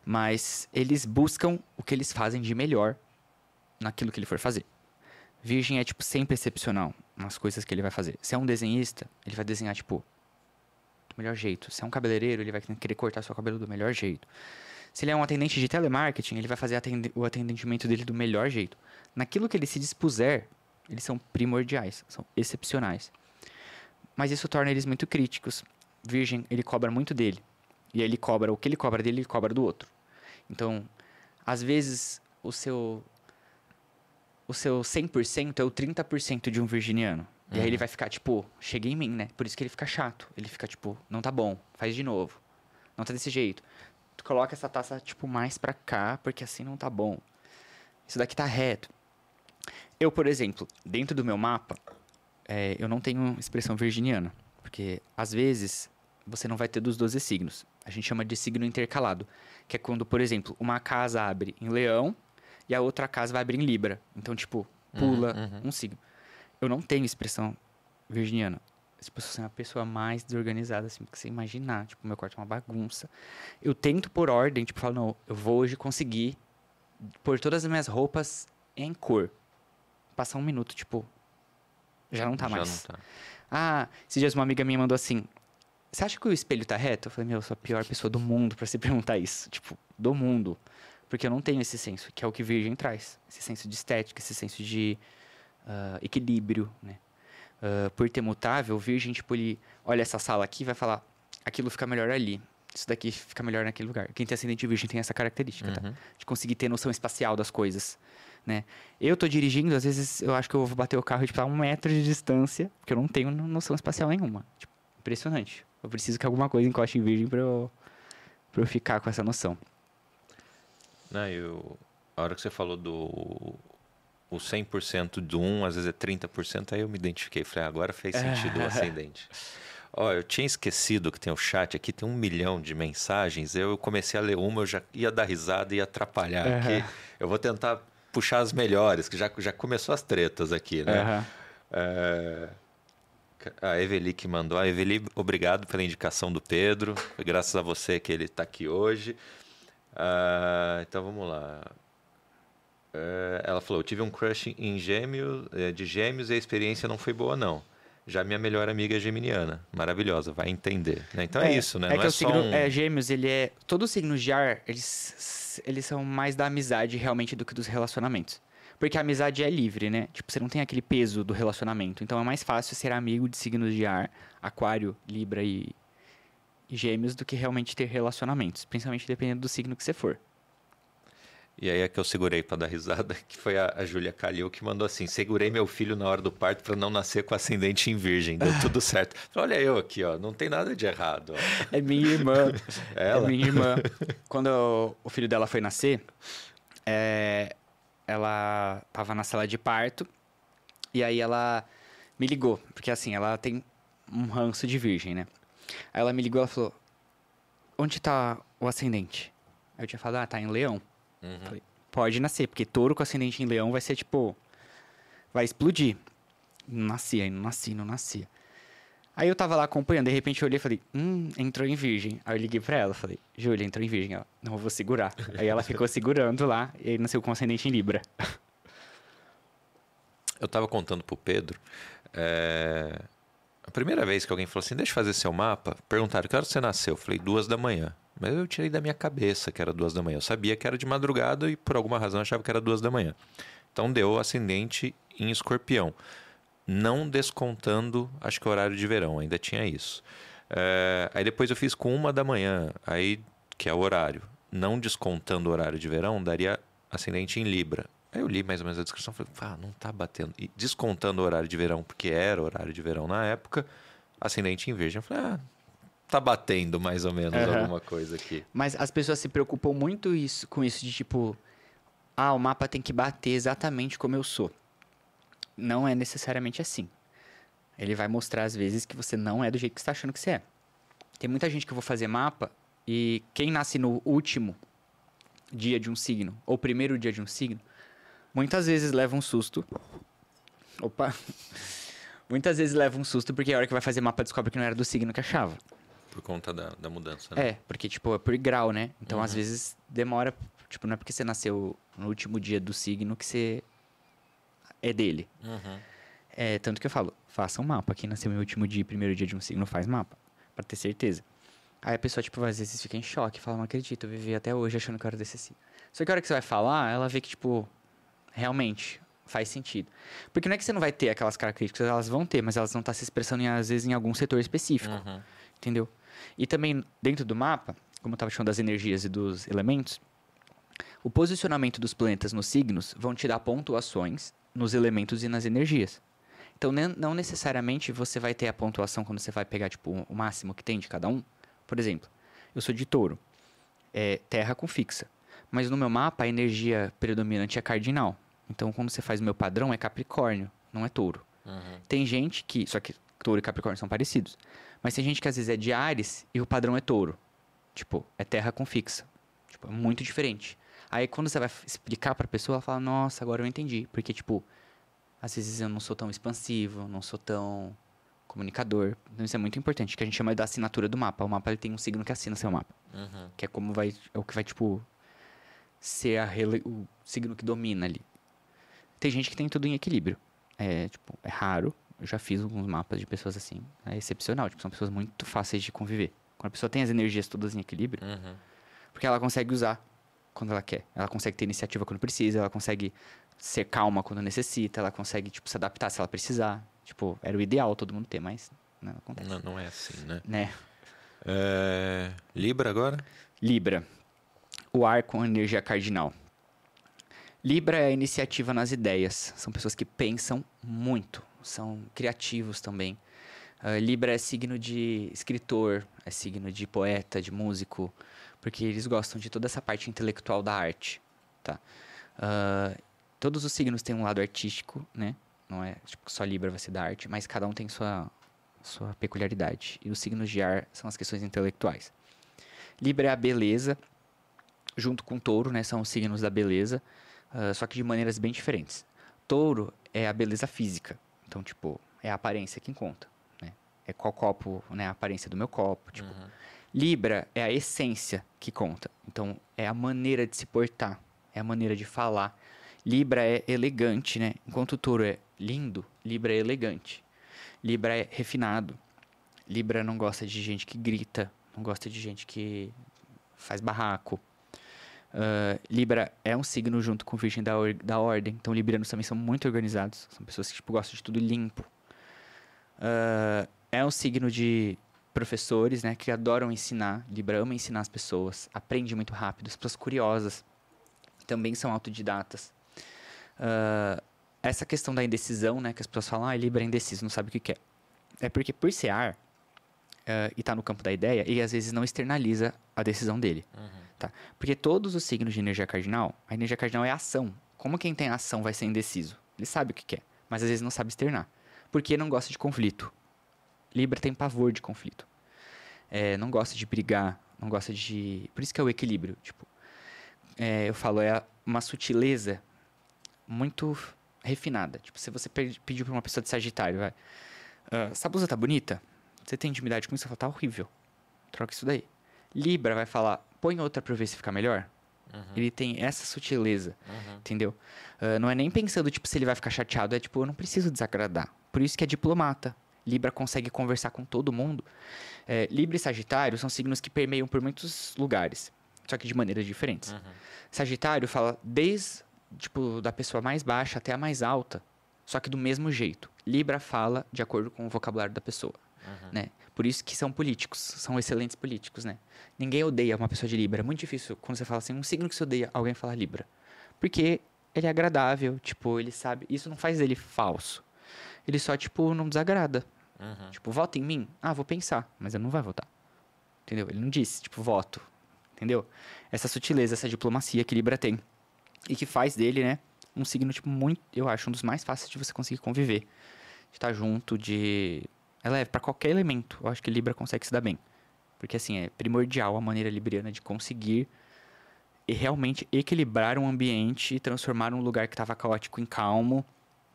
Mas eles buscam o que eles fazem de melhor naquilo que ele for fazer. Virgem é, tipo, sempre excepcional nas coisas que ele vai fazer. Se é um desenhista, ele vai desenhar, tipo, do melhor jeito. Se é um cabeleireiro, ele vai querer cortar seu cabelo do melhor jeito. Se ele é um atendente de telemarketing, ele vai fazer o atendimento dele do melhor jeito. Naquilo que ele se dispuser, eles são primordiais, são excepcionais mas isso torna eles muito críticos. Virgem, ele cobra muito dele. E aí ele cobra, o que ele cobra dele, ele cobra do outro. Então, às vezes, o seu o seu 100% é o 30% de um virginiano. E uhum. aí ele vai ficar, tipo, cheguei em mim, né? Por isso que ele fica chato. Ele fica, tipo, não tá bom, faz de novo. Não tá desse jeito. Tu coloca essa taça, tipo, mais pra cá, porque assim não tá bom. Isso daqui tá reto. Eu, por exemplo, dentro do meu mapa, é, eu não tenho expressão virginiana, porque às vezes você não vai ter dos 12 signos. A gente chama de signo intercalado, que é quando, por exemplo, uma casa abre em leão e a outra casa vai abrir em libra. Então, tipo, pula uhum, uhum. um signo. Eu não tenho expressão virginiano. Tipo, eu sou a pessoa mais desorganizada, assim, que você imaginar. Tipo, meu quarto é uma bagunça. Eu tento por ordem, tipo, falo, não, eu vou hoje conseguir pôr todas as minhas roupas em cor. Passar um minuto, tipo, já não tá Já mais. não tá. Ah, esses dias uma amiga minha mandou assim: Você acha que o espelho tá reto? Eu falei, meu, eu sou a pior pessoa do mundo pra se perguntar isso. Tipo, do mundo. Porque eu não tenho esse senso, que é o que Virgem traz. Esse senso de estética, esse senso de ah, equilíbrio, né? Ah, por ter mutável, Virgem, tipo, ele olha essa sala aqui e vai falar: aquilo fica melhor ali. Isso daqui fica melhor naquele lugar. Quem tem ascendente Virgem tem essa característica, tá? Uhum. de conseguir ter noção espacial das coisas, né? Eu tô dirigindo, às vezes eu acho que eu vou bater o carro tipo, a um metro de distância, porque eu não tenho no- noção espacial nenhuma. Tipo, impressionante. Eu preciso que alguma coisa encoste em virgem pra eu, pra eu ficar com essa noção. Não, eu, a hora que você falou do o 100% do 1, às vezes é 30%, aí eu me identifiquei. Falei, ah, agora fez sentido o ascendente. Ó, eu tinha esquecido que tem o chat aqui, tem um milhão de mensagens. Eu comecei a ler uma, eu já ia dar risada e ia atrapalhar aqui. Eu vou tentar puxar as melhores, que já, já começou as tretas aqui, né? É, A Eveli que mandou. A Eveli, obrigado pela indicação do Pedro. Graças a você que ele está aqui hoje. Ah, então vamos lá. É, ela falou: eu tive um crush em gêmeo, é, de gêmeos e a experiência não foi boa, não. Já minha melhor amiga é geminiana. Maravilhosa, vai entender. né? Então é, isso, né? É não que é o signo um... é, gêmeos, ele é. Todos os signos de ar, eles, eles são mais da amizade realmente do que dos relacionamentos. Porque a amizade é livre, né? Tipo, você não tem aquele peso do relacionamento. Então é mais fácil ser amigo de signos de ar, aquário, libra e gêmeos, do que realmente ter relacionamentos. Principalmente dependendo do signo que você for. E aí é que eu segurei para dar risada, que foi a, a Júlia Calil que mandou assim: segurei meu filho na hora do parto para não nascer com ascendente em virgem, deu tudo certo. Olha eu aqui, ó, não tem nada de errado. ó." É minha irmã. Ela? É minha irmã. Quando o- o filho dela foi nascer, é, ela tava na sala de parto. E aí ela me ligou. Porque assim, ela tem um ranço de virgem, né? Aí ela me ligou e ela falou: Onde tá o ascendente? Aí eu tinha falado: Ah, tá em leão. Uhum. Falei, Pode nascer, porque touro com ascendente em leão vai ser tipo. Vai explodir. Não nascia, aí não nasci, não nascia. Aí eu tava lá acompanhando, de repente eu olhei e falei, hum, entrou em virgem. Aí eu liguei pra ela, falei, Júlia, entrou em virgem. Ela, não, eu vou segurar. aí ela ficou segurando lá, e aí nasceu com ascendente em Libra. Eu tava contando pro Pedro. é, A primeira vez que alguém falou assim: deixa eu fazer seu mapa, perguntaram que hora você nasceu. Eu falei, duas da manhã. Mas eu tirei da minha cabeça que era duas da manhã. Eu sabia que era de madrugada e por alguma razão achava que era duas da manhã. Então deu ascendente em escorpião. Não descontando, acho que o horário de verão, ainda tinha isso. É, Aí depois eu fiz com uma da manhã, aí que é o horário. Não descontando o horário de verão, daria ascendente em Libra. Aí eu li mais ou menos a descrição e falei, ah, não tá batendo. E descontando o horário de verão, porque era horário de verão na época, ascendente em virgem. Eu falei, ah, tá batendo mais ou menos Aham. alguma coisa aqui. Mas as pessoas se preocupam muito isso, com isso de tipo, ah, o mapa tem que bater exatamente como eu sou. Não é necessariamente assim. Ele vai mostrar às vezes que você não é do jeito que você está achando que você é. Tem muita gente que eu vou fazer mapa e quem nasce no último dia de um signo ou primeiro dia de um signo, muitas vezes leva um susto. Opa. Muitas vezes leva um susto porque a hora que vai fazer mapa descobre que não era do signo que achava. Por conta da, da mudança, né? É, porque, tipo, é por grau, né? Então, às vezes, demora. Tipo, não é porque você nasceu no último dia do signo que você é dele. Uhum. É, tanto que eu falo, faça um mapa. Quem nasceu no último dia, primeiro dia de um signo, faz mapa. Pra ter certeza. Aí a pessoa, tipo, às vezes fica em choque, fala, não acredito, eu vivi até hoje achando que eu era desse signo. Só que a hora que você vai falar, ela vê que, tipo, realmente faz sentido. Porque não é que você não vai ter aquelas características, elas vão ter, mas elas vão estar se expressando, em, às vezes, em algum setor específico. Uhum. Entendeu? E também, dentro do mapa, como eu estava falando das energias e dos elementos, o posicionamento dos planetas nos signos vão te dar pontuações nos elementos e nas energias. Então, não necessariamente você vai ter a pontuação quando você vai pegar, tipo, o máximo que tem de cada um. Por exemplo, eu sou de touro, é terra com fixa. Mas no meu mapa, a energia predominante é cardinal. Então, quando você faz o meu padrão, é capricórnio, não é touro. Uhum. Tem gente que. Só que touro e capricórnio são parecidos. Mas tem gente que às vezes é de Ares e o padrão é touro. Tipo, é terra com fixa. Tipo, é muito diferente. Aí quando você vai explicar pra pessoa, ela fala, nossa, agora eu entendi. Porque, tipo, às vezes eu não sou tão expansivo, não sou tão comunicador. Então isso é muito importante, que a gente chama da assinatura do mapa. O mapa ele tem um signo que assina seu mapa. Uhum. Que é como vai. É o que vai, tipo. Ser a o signo que domina ali. Tem gente que tem tudo em equilíbrio. É, tipo, é raro. Eu já fiz alguns mapas de pessoas assim. É excepcional. Tipo, são pessoas muito fáceis de conviver. Quando a pessoa tem as energias todas em equilíbrio, Uhum. porque ela consegue usar quando ela quer. Ela consegue ter iniciativa quando precisa, ela consegue ser calma quando necessita, ela consegue, tipo, se adaptar se ela precisar. Tipo, era o ideal todo mundo ter, mas não acontece. Não, não é assim, né? Né? É, Libra agora? Libra. O ar com energia cardinal. Libra é iniciativa nas ideias. São pessoas que pensam muito. São criativos também. Ah, Libra é signo de escritor, é signo de poeta, de músico, porque eles gostam de toda essa parte intelectual da arte, tá? Ah, todos os signos têm um lado artístico, né? Não é tipo, só Libra vai ser da arte, mas cada um tem sua, sua peculiaridade. E os signos de ar são as questões intelectuais. Libra é a beleza, junto com touro, né? São os signos da beleza, ah, só que de maneiras bem diferentes. Touro é a beleza física, então, tipo, é a aparência que conta, né? É qual copo, né? A aparência do meu copo, tipo. Uhum. Libra é a essência que conta, então é a maneira de se portar, é a maneira de falar. Libra é elegante, né? Enquanto o touro é lindo, Libra é elegante. Libra é refinado. Libra não gosta de gente que grita, não gosta de gente que faz barraco. Ah, Libra é um signo junto com Virgem da, or- da Ordem, então Librianos também são muito organizados, são pessoas que tipo, gostam de tudo limpo. Ah, é um signo de professores, né, que adoram ensinar. Libra ama ensinar as pessoas, aprende muito rápido, as pessoas curiosas também são autodidatas. Ah, essa questão da indecisão, né, que as pessoas falam, ah, Libra é indeciso, não sabe o que quer. É porque por ser ar e tá no campo da ideia, ele às vezes não externaliza a decisão dele. Tá? Porque todos os signos de energia cardinal, a energia cardinal é ação. Como quem tem ação vai ser indeciso? Ele sabe o que quer, mas às vezes não sabe externar. Porque não gosta de conflito. Libra tem pavor de conflito. É, não gosta de brigar, não gosta de. Por isso que é o equilíbrio. Tipo, é, eu falo, é uma sutileza muito refinada. Tipo, se você pe- pedir pra uma pessoa de Sagitário, vai. "Ah, essa blusa tá bonita? Você tem intimidade com isso? Fala, tá horrível. Troca isso daí. Libra vai falar, põe outra pra ver se fica melhor. Ele tem essa sutileza, entendeu? Ah, não é nem pensando, tipo, se ele vai ficar chateado. É tipo, eu não preciso desagradar. Por isso que é diplomata. Libra consegue conversar com todo mundo. É, Libra e Sagitário são signos que permeiam por muitos lugares. Só que de maneiras diferentes. Sagitário fala desde, tipo, da pessoa mais baixa até a mais alta. Só que do mesmo jeito. Libra fala de acordo com o vocabulário da pessoa. Né? Por isso que são políticos, são excelentes políticos, né? Ninguém odeia uma pessoa de Libra. É muito difícil quando você fala assim, um signo que você odeia, alguém fala Libra. Porque ele é agradável, tipo, ele sabe. Isso não faz ele falso. Ele só, tipo, não desagrada. Uhum. Tipo, vota em mim? Ah, vou pensar, mas ele não vai votar. Entendeu? Ele não disse, tipo, voto. Entendeu? Essa sutileza, essa diplomacia que Libra tem. E que faz dele, né, um signo, tipo, muito, eu acho, um dos mais fáceis de você conseguir conviver. De estar junto, de. É leve pra qualquer elemento. Eu acho que Libra consegue se dar bem. Porque, assim, é primordial a maneira libriana de conseguir e realmente equilibrar um ambiente e transformar um lugar que estava caótico em calmo.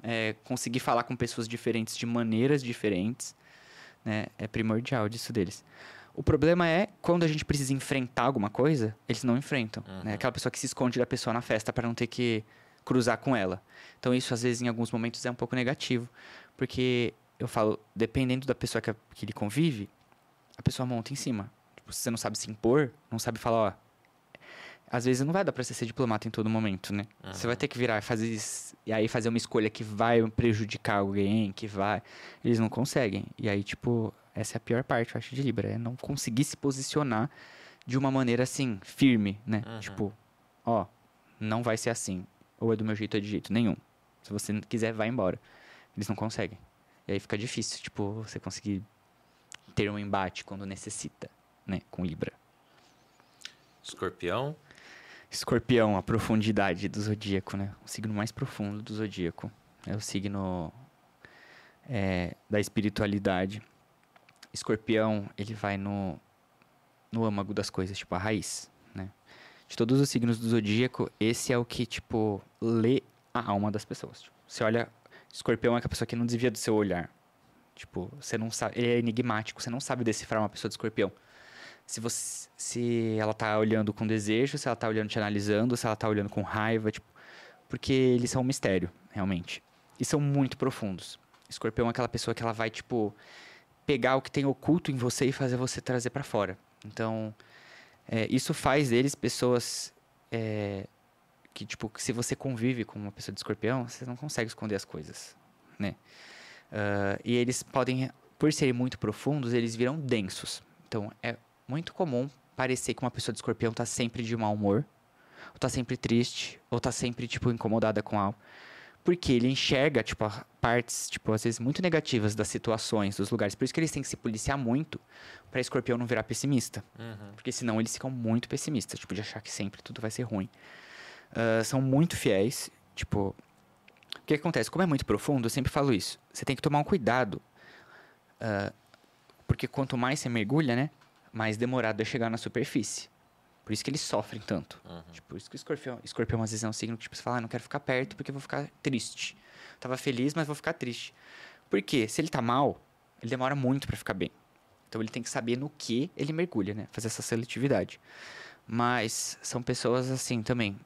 É, conseguir falar com pessoas diferentes de maneiras diferentes. Né? É primordial disso deles. O problema é quando a gente precisa enfrentar alguma coisa, eles não enfrentam. Né? Aquela pessoa que se esconde da pessoa na festa para não ter que cruzar com ela. Então isso às vezes em alguns momentos é um pouco negativo, porque eu falo, dependendo da pessoa que, a- que ele convive, a pessoa monta em cima. Tipo, se você não sabe se impor, não sabe falar, ó, às vezes não vai dar pra você ser diplomata em todo momento, né? Você vai ter que virar e fazer isso- e aí fazer uma escolha que vai prejudicar alguém, que vai, eles não conseguem. E aí tipo, essa é a pior parte, eu acho, de Libra, é não conseguir se posicionar de uma maneira assim, firme, né? Tipo, ó, não vai ser assim, ou é do meu jeito ou é de jeito nenhum. Se você não quiser, vai embora. Eles não conseguem. E aí fica difícil, tipo, você conseguir ter um embate quando necessita, né, com Libra. Escorpião. Escorpião, a profundidade do zodíaco, né? O signo mais profundo do zodíaco. É o signo é, da espiritualidade. Escorpião, ele vai no, no âmago das coisas, tipo a raiz, né? De todos os signos do zodíaco, esse é o que, tipo, lê a alma das pessoas. Tipo, você olha, escorpião é aquela pessoa que não desvia do seu olhar. Tipo, você não sabe. Ele é enigmático, você não sabe decifrar uma pessoa de escorpião. Se, você, se ela tá olhando com desejo, se ela tá olhando te analisando, se ela tá olhando com raiva, tipo, porque eles são um mistério, realmente. E são muito profundos. Escorpião é aquela pessoa que ela vai, tipo, pegar o que tem oculto em você e fazer você trazer para fora. Então, é, isso faz deles pessoas é, que, tipo, se você convive com uma pessoa de escorpião, você não consegue esconder as coisas, né? Uh, e eles podem, por serem muito profundos, eles viram densos. Então, é muito comum parecer que uma pessoa de escorpião está sempre de mau humor, ou está sempre triste, ou está sempre, tipo, incomodada com algo. Porque ele enxerga, tipo, partes, tipo, às vezes muito negativas das situações, dos lugares. Por isso que eles têm que se policiar muito para escorpião não virar pessimista. Uhum. Porque senão eles ficam muito pessimistas, tipo, de achar que sempre tudo vai ser ruim. Uh, são muito fiéis, tipo... O que acontece? Como é muito profundo, eu sempre falo isso. Você tem que tomar um cuidado. Uh, porque quanto mais você mergulha, né? Mais demorado é chegar na superfície. Por isso que eles sofrem tanto. Uhum. Tipo, por isso que o escorpião, escorpião às vezes é um signo que tipo, você fala, ah, não quero ficar perto porque vou ficar triste. Tava feliz, mas vou ficar triste. Por quê? Se ele tá mal, ele demora muito para ficar bem. Então ele tem que saber no que ele mergulha, né? Fazer essa seletividade. Mas são pessoas assim também.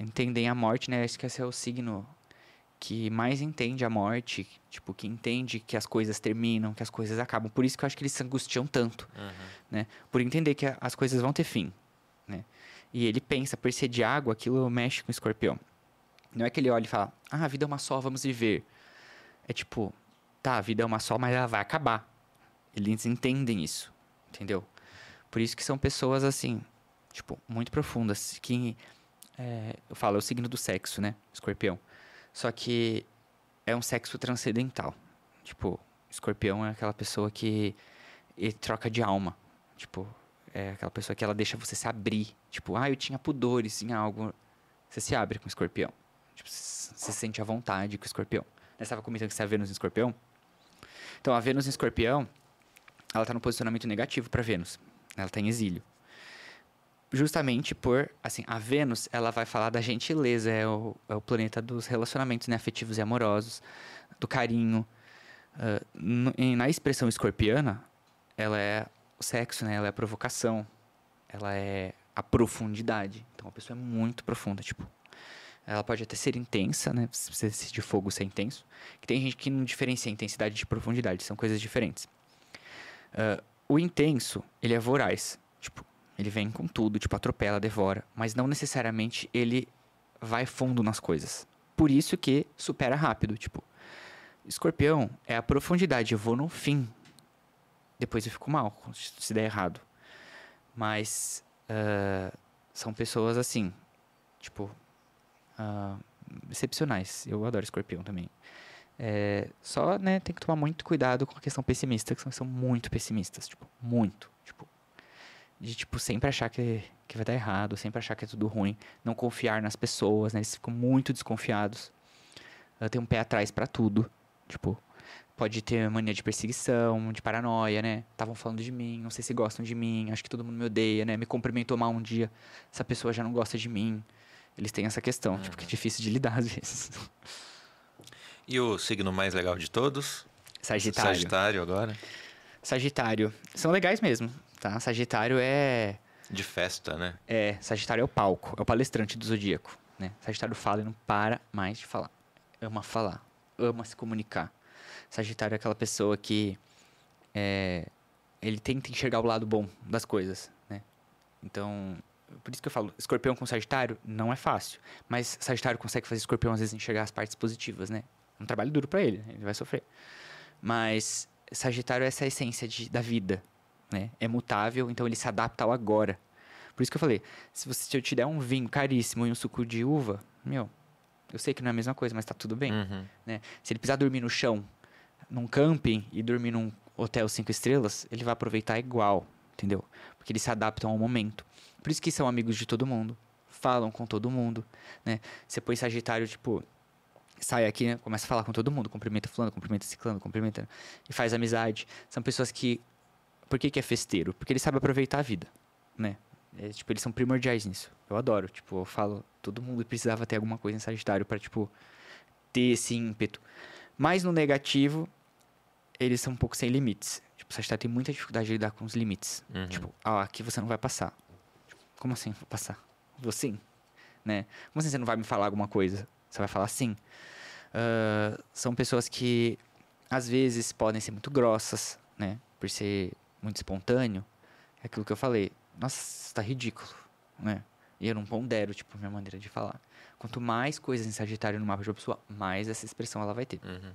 Entendem a morte, né? Acho que esse é o signo que mais entende a morte, tipo, que entende que as coisas terminam, que as coisas acabam. Por isso que eu acho que eles se angustiam tanto, uhum. né? Por entender que as coisas vão ter fim né? E ele pensa, por ser de água, aquilo mexe com o escorpião. Não é que ele olha e fala, ah, a vida é uma só, vamos viver. É tipo, tá, a vida é uma só, mas ela vai acabar. Eles entendem isso, entendeu? Por isso que são pessoas, assim, tipo, muito profundas. Que, é, eu falo, é o signo do sexo, né? Escorpião. Só que é um sexo transcendental. Tipo, escorpião é aquela pessoa que troca de alma. Tipo, é aquela pessoa que ela deixa você se abrir. Tipo, ah, eu tinha pudores em algo. Você se abre com o escorpião. Tipo, você se sente à vontade com o escorpião. Você estava comentando que você é a Vênus em escorpião? Então, a Vênus em escorpião, ela está no posicionamento negativo para Vênus. Ela está em exílio. Justamente por, assim, a Vênus, ela vai falar da gentileza, é o, é o planeta dos relacionamentos né, afetivos e amorosos, do carinho. Uh, na expressão escorpiana, ela é o sexo, né? Ela é a provocação. Ela é a profundidade. Então, a pessoa é muito profunda, tipo... Ela pode até ser intensa, né? Se de fogo ser intenso. Que tem gente que não diferencia intensidade de profundidade. São coisas diferentes. Uh, o intenso, ele é voraz. Tipo, ele vem com tudo, tipo, atropela, devora. Mas não necessariamente ele vai fundo nas coisas. Por isso que supera rápido, tipo... Escorpião é a profundidade. Eu vou no fim depois eu fico mal se der errado. Mas uh, são pessoas assim, tipo, uh, excepcionais. Eu adoro escorpião também. É, só, né, tem que tomar muito cuidado com a questão pessimista, que são, são muito pessimistas, tipo, muito, tipo, de, tipo, sempre achar que, que vai dar errado, sempre achar que é tudo ruim, não confiar nas pessoas, né, eles ficam muito desconfiados, tem um pé atrás para tudo, tipo, pode ter mania de perseguição, de paranoia, né? Estavam falando de mim, não sei se gostam de mim, acho que todo mundo me odeia, né? Me cumprimentou mal um dia, essa pessoa já não gosta de mim. Eles têm essa questão, uhum. tipo, que é difícil de lidar às vezes. E o signo mais legal de todos? Sagitário. Sagitário agora. Sagitário. São legais mesmo, tá? Sagitário é... De festa, né? É, Sagitário é o palco, é o palestrante do zodíaco, né? Sagitário fala e não para mais de falar. Ama falar, ama se comunicar. Sagitário é aquela pessoa que é, ele tenta enxergar o lado bom das coisas, né? Então, por isso que eu falo, escorpião com Sagitário não é fácil. Mas Sagitário consegue fazer escorpião às vezes enxergar as partes positivas, né? É um trabalho duro para ele, né? ele vai sofrer. Mas Sagitário é essa essência de, da vida, né? É mutável, então ele se adapta ao agora. Por isso que eu falei, se, você, se eu te der um vinho caríssimo e um suco de uva, meu, eu sei que não é a mesma coisa, mas tá tudo bem, uhum. né? Se ele precisar dormir no chão num camping e dormir num hotel cinco estrelas, ele vai aproveitar igual, entendeu? Porque eles se adaptam ao momento. Por isso que são amigos de todo mundo, falam com todo mundo, né? Você põe Sagitário, tipo, sai aqui, né? começa a falar com todo mundo, cumprimenta fulano, cumprimenta ciclano, cumprimenta e faz amizade. São pessoas que por que, que é festeiro? Porque eles sabem aproveitar a vida, né? É, tipo, eles são primordiais nisso. Eu adoro, tipo, eu falo, todo mundo precisava ter alguma coisa em Sagitário para tipo ter esse ímpeto. Mas no negativo, eles são um pouco sem limites. Tipo, o Sagitário tem muita dificuldade de lidar com os limites. Uhum. Tipo, ah, aqui você não vai passar. Tipo, como assim vou passar? Vou sim, né? Como assim você não vai me falar alguma coisa? Você vai falar sim. Ah, são pessoas que, às vezes, podem ser muito grossas, né? Por ser muito espontâneo. É aquilo que eu falei. Nossa, tá ridículo, né? E eu não pondero, tipo, minha maneira de falar. Quanto mais coisas em Sagitário no mapa de uma pessoa, mais essa expressão ela vai ter. Uhum.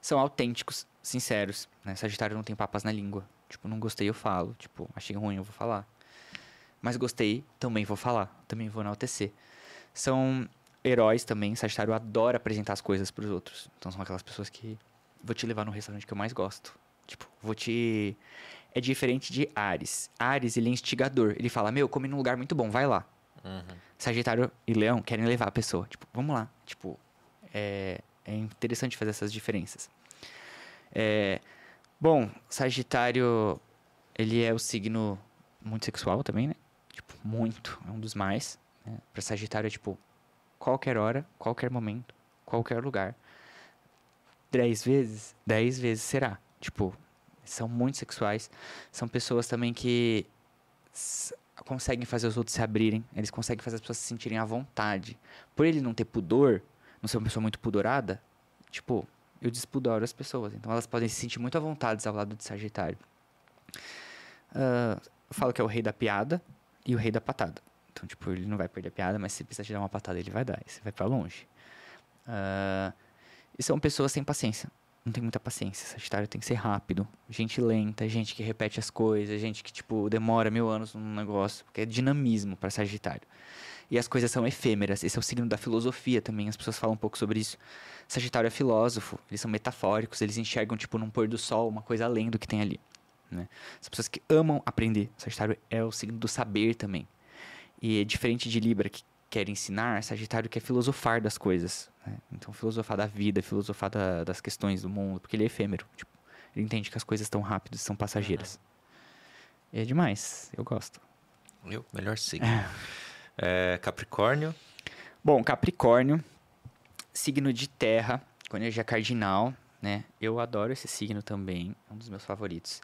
São autênticos, sinceros, né? Sagitário não tem papas na língua. Tipo, não gostei, eu falo. Tipo, achei ruim, eu vou falar. Mas gostei, também vou falar. Também vou enaltecer. São heróis também. Sagitário adora apresentar as coisas pros outros. Então são aquelas pessoas que vou te levar no restaurante que eu mais gosto. Tipo, vou te é diferente de Ares. Ares, ele é instigador. Ele fala: "Meu, come num lugar muito bom, vai lá". Uhum. Sagitário e Leão querem levar a pessoa. Tipo, vamos lá. Tipo, é, é interessante fazer essas diferenças. É, bom, Sagitário, ele é o signo muito sexual também, né? Tipo, muito. É um dos mais. Né? Pra Sagitário é tipo, qualquer hora, qualquer momento, qualquer lugar. Dez vezes, dez vezes será. Tipo, são muito sexuais. São pessoas também que conseguem fazer os outros se abrirem. Eles conseguem fazer as pessoas se sentirem à vontade. Por ele não ter pudor, não ser uma pessoa muito pudorada, tipo, eu despudoro as pessoas. Então elas podem se sentir muito à vontade ao lado de Sagitário. Ah, eu falo que é o rei da piada e o rei da patada. Então, tipo, ele não vai perder a piada, mas se precisar te dar uma patada, ele vai dar. Você vai pra longe. Ah, e são pessoas sem paciência. Não tem muita paciência. Sagitário tem que ser rápido. Gente lenta, gente que repete as coisas, gente que, tipo, demora mil anos num negócio. Porque é dinamismo para Sagitário. E as coisas são efêmeras. Esse é o signo da filosofia também. As pessoas falam um pouco sobre isso. Sagitário é filósofo. Eles são metafóricos. Eles enxergam, tipo, num pôr do sol, uma coisa além do que tem ali. Né? As pessoas que amam aprender. Sagitário é o signo do saber também. E é diferente de Libra, que quer ensinar, Sagitário quer filosofar das coisas. né? Então, filosofar da vida, filosofar da- das questões do mundo, porque ele é efêmero. Tipo, ele entende que as coisas estão rápidas e são passageiras. E é demais, eu gosto. Eu, melhor signo. É, Capricórnio. Bom, Capricórnio, signo de terra, com energia cardinal, né? Eu adoro esse signo também, é um dos meus favoritos.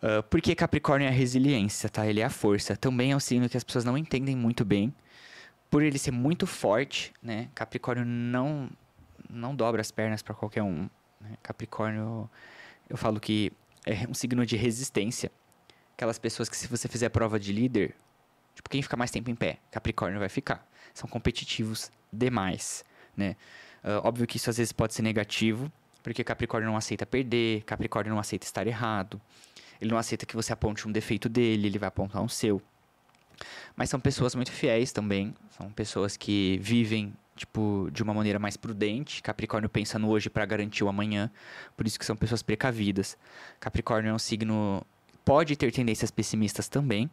Ah, porque Capricórnio é a resiliência, tá? Ele é a força. Também é um signo que as pessoas não entendem muito bem. Por ele ser muito forte, né? Capricórnio não não dobra as pernas para qualquer um. né? Capricórnio, eu falo que é um signo de resistência. Aquelas pessoas que se você fizer prova de líder, tipo, quem fica mais tempo em pé? Capricórnio vai ficar. São competitivos demais, né? Ah, óbvio que isso às vezes pode ser negativo, porque Capricórnio não aceita perder, Capricórnio não aceita estar errado. Ele não aceita que você aponte um defeito dele, ele vai apontar um seu. Mas são pessoas muito fiéis também. São pessoas que vivem, tipo, de uma maneira mais prudente. Capricórnio pensa no hoje para garantir o amanhã. Por isso que são pessoas precavidas. Capricórnio é um signo... Pode ter tendências pessimistas também.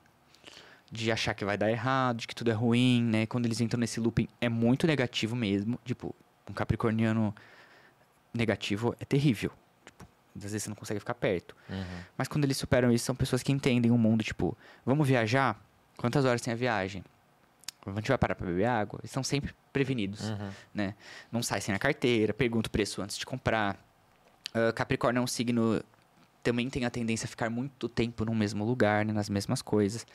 De achar que vai dar errado, de que tudo é ruim, né? Quando eles entram nesse looping, é muito negativo mesmo. Tipo, um capricorniano negativo é terrível. Tipo, às vezes você não consegue ficar perto. Uhum. Mas quando eles superam isso, são pessoas que entendem o mundo, tipo, vamos viajar? Quantas horas tem a viagem? A gente vai parar pra beber água? Eles estão sempre prevenidos, Uhum. né? Não sai sem a carteira, pergunta o preço antes de comprar. Ah, Capricórnio é um signo também tem a tendência a ficar muito tempo no mesmo lugar, né, nas mesmas coisas.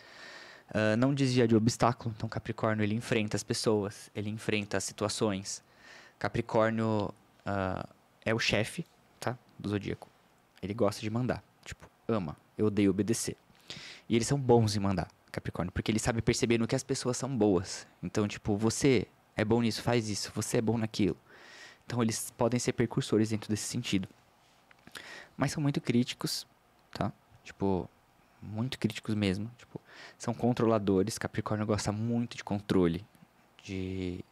Ah, não desvia de obstáculo, então Capricórnio ele enfrenta as pessoas, ele enfrenta as situações. Capricórnio ah, é o chefe, tá, do zodíaco. Ele gosta de mandar, tipo, ama. Eu odeio obedecer. E eles são bons em mandar, Capricórnio, porque ele sabe perceber no que as pessoas são boas. Então, tipo, você é bom nisso, faz isso, você é bom naquilo. Então, eles podem ser percursores dentro desse sentido. Mas são muito críticos, tá? Tipo, muito críticos mesmo. Tipo, são controladores. Capricórnio gosta muito de controle. De...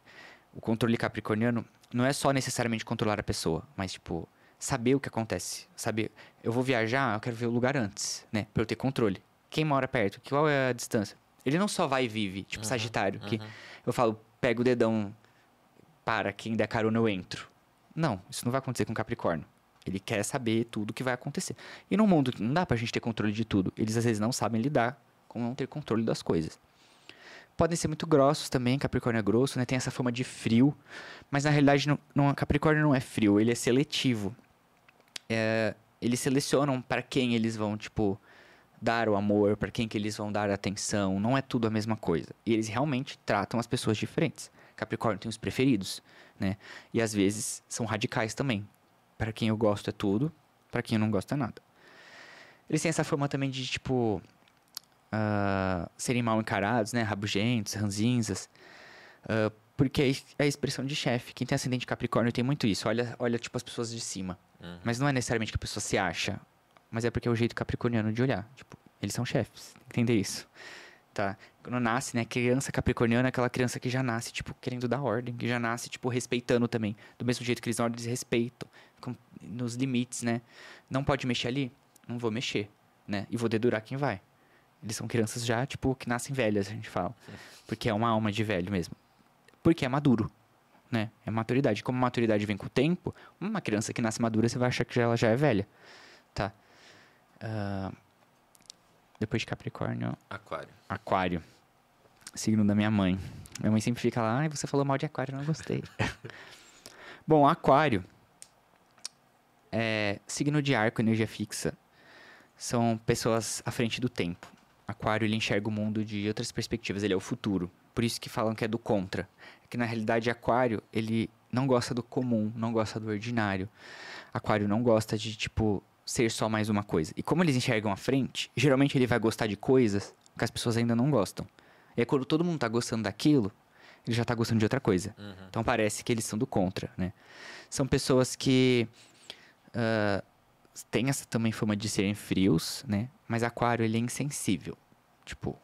O controle capricorniano não é só necessariamente controlar a pessoa, mas, tipo, saber o que acontece. Saber, eu vou viajar, eu quero ver o lugar antes, né? Pra eu ter controle. Quem mora perto? Qual é a distância? Ele não só vai e vive, tipo Uhum, Sagitário, que uhum. eu falo, pega o dedão, para, quem der carona eu entro. Não, isso não vai acontecer com Capricórnio. Ele quer saber tudo o que vai acontecer. E no mundo não dá pra gente ter controle de tudo. Eles às vezes não sabem lidar com não ter controle das coisas. Podem ser muito grossos também, Capricórnio é grosso, né? Tem essa fama de frio. Mas na realidade, não, não, Capricórnio não é frio, ele é seletivo. é, eles selecionam para quem eles vão, tipo, dar o amor, para quem que eles vão dar atenção. Não é tudo a mesma coisa. E eles realmente tratam as pessoas diferentes. Capricórnio tem os preferidos, né? E às vezes são radicais também. Para quem eu gosto é tudo, para quem eu não gosto é nada. Eles têm essa forma também de, tipo, uh, serem mal encarados, né? Rabugentos, ranzinzas. Uh, porque é a expressão de chefe. Quem tem ascendente Capricórnio tem muito isso. Olha, olha tipo, as pessoas de cima. Uhum. Mas não é necessariamente que a pessoa se acha. Mas é porque é o jeito capricorniano de olhar. Tipo, eles são chefes. Entender isso. Tá? Quando nasce, né? Criança capricorniana é aquela criança que já nasce, tipo, querendo dar ordem. Que já nasce, tipo, respeitando também. Do mesmo jeito que eles dão ordem, eles respeitam. Nos limites, né? Não pode mexer ali? Não vou mexer, né? E vou dedurar quem vai. Eles são crianças já, tipo, que nascem velhas, a gente fala. Porque é uma alma de velho mesmo. Porque é maduro, né? É maturidade. Como maturidade vem com o tempo, uma criança que nasce madura, você vai achar que ela já é velha, tá? Uh, depois de Capricórnio... Aquário. Aquário. Signo da minha mãe. Minha mãe sempre fica lá, ai, você falou mal de Aquário, não gostei. Bom, Aquário é signo de arco, energia fixa. São pessoas à frente do tempo. Aquário ele enxerga o mundo de outras perspectivas, ele é o futuro. Por isso que falam que é do contra. É que na realidade Aquário, ele não gosta do comum, não gosta do ordinário. Aquário não gosta de tipo ser só mais uma coisa. E como eles enxergam à frente, geralmente ele vai gostar de coisas que as pessoas ainda não gostam. E aí, quando todo mundo tá gostando daquilo, ele já tá gostando de outra coisa. Uhum. Então parece que eles são do contra, né? São pessoas que uh, tem essa também fama de serem frios, né? Mas aquário, ele é insensível. Tipo.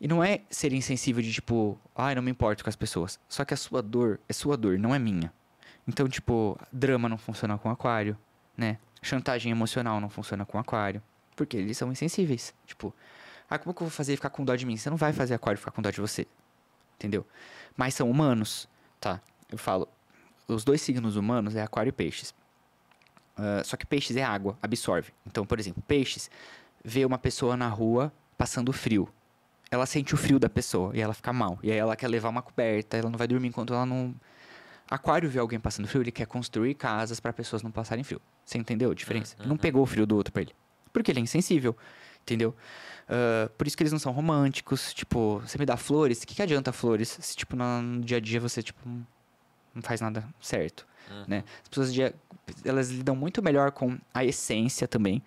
E não é ser insensível de tipo, ai, ah, não me importo com as pessoas. Só que a sua dor é sua dor, não é minha. Então, tipo, drama não funciona com aquário, né? Chantagem emocional não funciona com aquário. Porque eles são insensíveis. Tipo, ah, como que eu vou fazer ficar com dó de mim? Você não vai fazer aquário ficar com dó de você. Entendeu? Mas são humanos, tá? Eu falo, os dois signos humanos é aquário e peixes. Uh, só que peixes é água, absorve. Então, por exemplo, peixes vê uma pessoa na rua passando frio. Ela sente o frio da pessoa e ela fica mal. E aí ela quer levar uma coberta, ela não vai dormir enquanto ela não. Aquário vê alguém passando frio, ele quer construir casas para pessoas não passarem frio. Você entendeu a diferença? Ele não pegou o frio do outro pra ele. Porque ele é insensível. Entendeu? Uh, por isso que eles não são românticos. Tipo, você me dá flores, o que, que adianta flores se, tipo, no dia a dia você, tipo, não faz nada certo? Uhum. Né? As pessoas dia, elas lidam muito melhor com a essência também.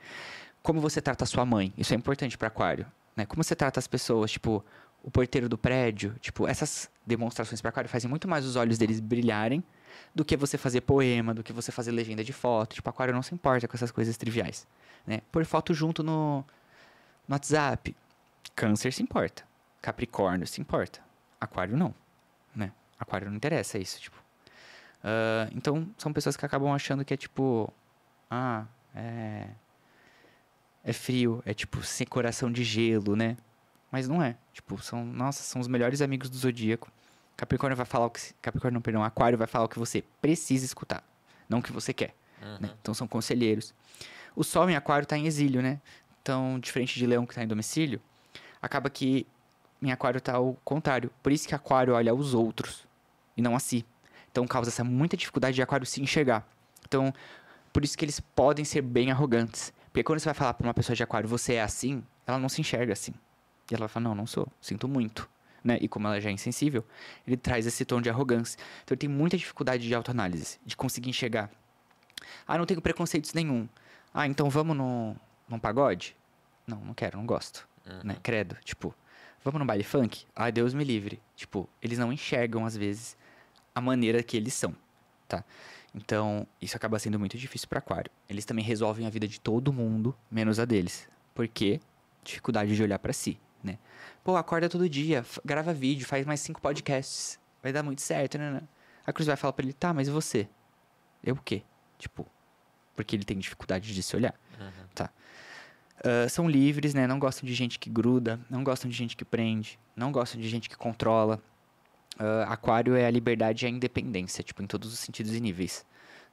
Como você trata a sua mãe, isso é importante para aquário, né? Como você trata as pessoas, tipo, o porteiro do prédio, tipo, essas demonstrações para aquário fazem muito mais os olhos deles brilharem do que você fazer poema, do que você fazer legenda de foto. Tipo, aquário não se importa com essas coisas triviais, né? Pôr foto junto no, no WhatsApp. Câncer se importa. Capricórnio se importa. Aquário não, né? Aquário não interessa isso, tipo. Uh, então, são pessoas que acabam achando que é tipo. Ah, é. É frio, é tipo sem coração de gelo, né? Mas não é. Tipo, são. Nossa, são os melhores amigos do zodíaco. Capricórnio vai falar o que. Capricórnio, não, perdão. Aquário vai falar o que você precisa escutar, não o que você quer. Uhum. Né? Então, são conselheiros. O Sol em Aquário está em exílio, né? Então, diferente de Leão que está em domicílio, acaba que em Aquário está ao contrário. Por isso que Aquário olha aos outros e não a si. Então causa essa muita dificuldade de aquário se enxergar. Então, por isso que eles podem ser bem arrogantes. Porque quando você vai falar para uma pessoa de aquário, você é assim, ela não se enxerga assim. E ela vai falar, não, não sou, sinto muito. Né? E como ela já é insensível, ele traz esse tom de arrogância. Então ele tem muita dificuldade de autoanálise, de conseguir enxergar. Ah, não tenho preconceitos nenhum. Ah, então vamos no, num pagode? Não, não quero, não gosto. Uhum. Né? Credo. Tipo, vamos no baile funk? Ai, Deus me livre. Tipo, eles não enxergam às vezes a maneira que eles são, tá? Então, isso acaba sendo muito difícil para aquário. Eles também resolvem a vida de todo mundo, menos a deles. Porque dificuldade de olhar para si, né? Pô, acorda todo dia, grava vídeo, faz mais cinco podcasts. Vai dar muito certo, né? né? A Cruz vai falar para ele, tá, mas você? Eu o quê? Tipo, porque ele tem dificuldade de se olhar, uhum. tá? Uh, são livres, né? Não gostam de gente que gruda, não gostam de gente que prende, não gostam de gente que controla, Uh, aquário é a liberdade e a independência, tipo, em todos os sentidos e níveis,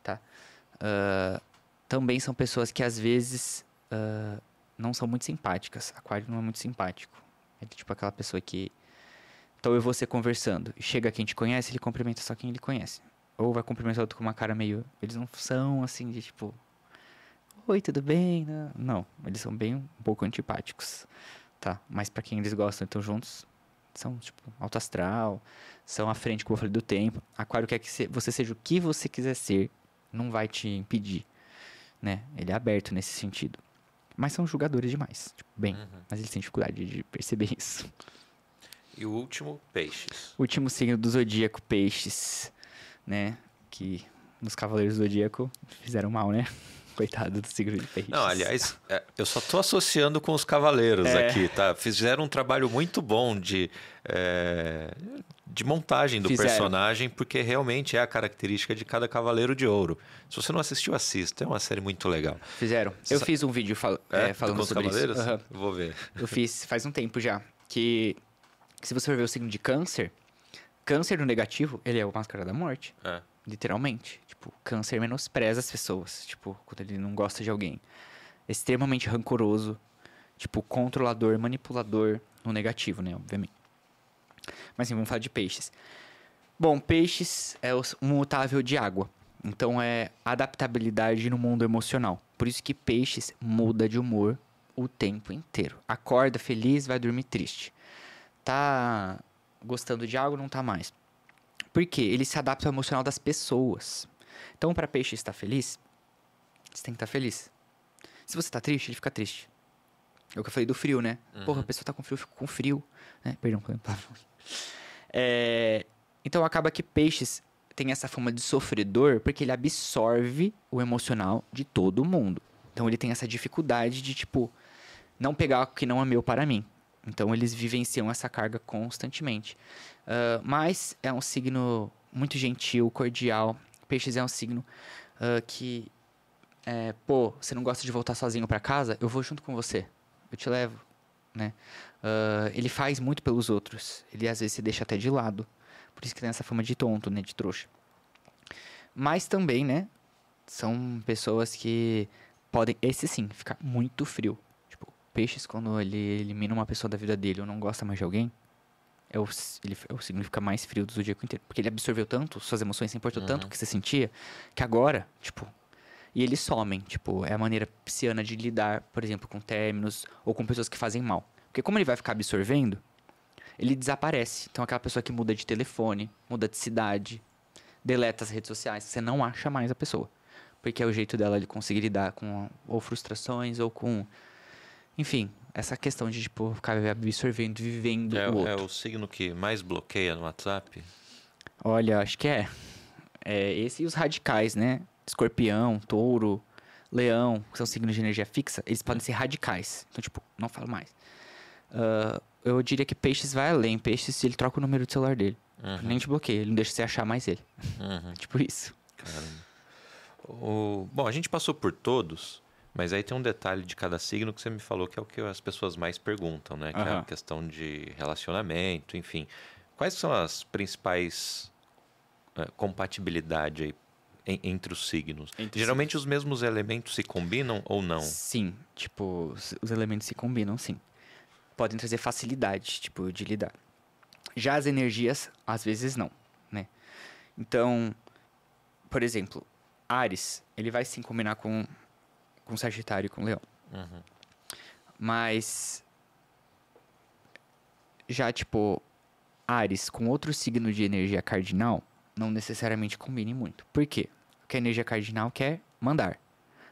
tá? Uh, também são pessoas que, às vezes, não são muito simpáticas. Aquário não é muito simpático. É tipo aquela pessoa que... Então, eu vou você conversando. Chega quem te conhece, ele cumprimenta só quem ele conhece. Ou vai cumprimentar outro com uma cara meio... Eles não são, assim, de, tipo... oi, tudo bem? Não, eles são bem um pouco antipáticos, tá? Mas pra quem eles gostam, estão juntos, são, tipo, alto astral, são à frente, como eu falei, do tempo. Aquário quer que você seja o que você quiser ser, não vai te impedir, né? Ele é aberto nesse sentido. Mas são julgadores demais, tipo, bem, Uhum. mas eles têm dificuldade de perceber isso. E o último, peixes. Último signo do zodíaco, peixes, né? Que nos Cavaleiros do Zodíaco fizeram mal, né? Coitado do signo de peixes. Não, aliás, é, eu só tô associando com os cavaleiros É. aqui, tá? Fizeram um trabalho muito bom de, é, de montagem do Fizeram. personagem, porque realmente é a característica de cada cavaleiro de ouro. Se você não assistiu, assista. É uma série muito legal. Fizeram. Eu fiz um vídeo fal- é, falando com os sobre cavaleiros? isso. Aham. Vou ver. Eu fiz faz um tempo já. Que, que se você for ver o signo de câncer, câncer no negativo, ele é o máscara da morte. É. Literalmente. Tipo, câncer menospreza as pessoas. Tipo, quando ele não gosta de alguém. Extremamente rancoroso. Tipo, controlador, manipulador. No negativo, né? Obviamente. Mas sim, vamos falar de peixes. Bom, peixes é um mutável de água. Então é adaptabilidade no mundo emocional. Por isso que peixes muda de humor o tempo inteiro. Acorda feliz, vai dormir triste. Tá gostando de algo, não tá mais. Por quê? Ele se adapta ao emocional das pessoas. Então, para peixe estar feliz, você tem que estar feliz. Se você tá triste, ele fica triste. É o que eu falei do frio, né? Porra, a pessoa tá com frio, eu fico com frio. Né? Perdão. É, Então acaba que peixes tem essa fama de sofredor porque ele absorve o emocional de todo mundo. Então ele tem essa dificuldade de, tipo, não pegar o que não é meu para mim. Então eles vivenciam essa carga constantemente. Ah, mas é um signo muito gentil, cordial. Peixes é um signo ah, que, é, pô, você não gosta de voltar sozinho para casa? Eu vou junto com você. Eu te levo, né? Ah, ele faz muito pelos outros. Ele às vezes se deixa até de lado. Por isso que tem essa fama de tonto, né? De trouxa. Mas também, né? São pessoas que podem, esse sim, ficar muito frio. Tipo, peixes, quando ele elimina uma pessoa da vida dele ou não gosta mais de alguém, é o, ele, é o signo que fica mais frio do zodíaco inteiro. Porque ele absorveu tanto, suas emoções se importou tanto que você sentia, que agora, tipo. E eles somem, tipo, é a maneira pisciana de lidar, por exemplo, com términos ou com pessoas que fazem mal. Porque como ele vai ficar absorvendo, ele desaparece. Então aquela pessoa que muda de telefone, muda de cidade, deleta as redes sociais, você não acha mais a pessoa. Porque é o jeito dela de conseguir lidar com ou frustrações ou com enfim, essa questão de tipo ficar absorvendo, vivendo É, o outro. é o signo que mais bloqueia no WhatsApp. Olha, acho que é. É esse e os radicais, né? Escorpião, touro, leão, que são signos de energia fixa, eles podem ser radicais. Então, tipo, não falo mais. Ah, eu diria que peixes vai além. Peixes, ele troca o número do celular dele. Uhum, Nem te bloqueia, ele não deixa você achar mais ele. uhum. Tipo isso. Caramba. O... Bom, a gente passou por todos, mas aí tem um detalhe de cada signo que você me falou que é o que as pessoas mais perguntam, né? Que é a questão de relacionamento, enfim. Quais são as principais eh, compatibilidade aí entre os signos? Entre Geralmente os mesmos elementos se combinam ou não? Sim, tipo, os, os elementos se combinam, sim. Podem trazer facilidade, tipo, de lidar. Já as energias, às vezes não, né? Então, por exemplo, Ares, ele vai sim combinar com, com Sagitário e com Leão. Uhum. Mas já tipo Ares com outro signo de energia cardinal não necessariamente combine muito. Por quê? Porque a energia cardinal quer mandar.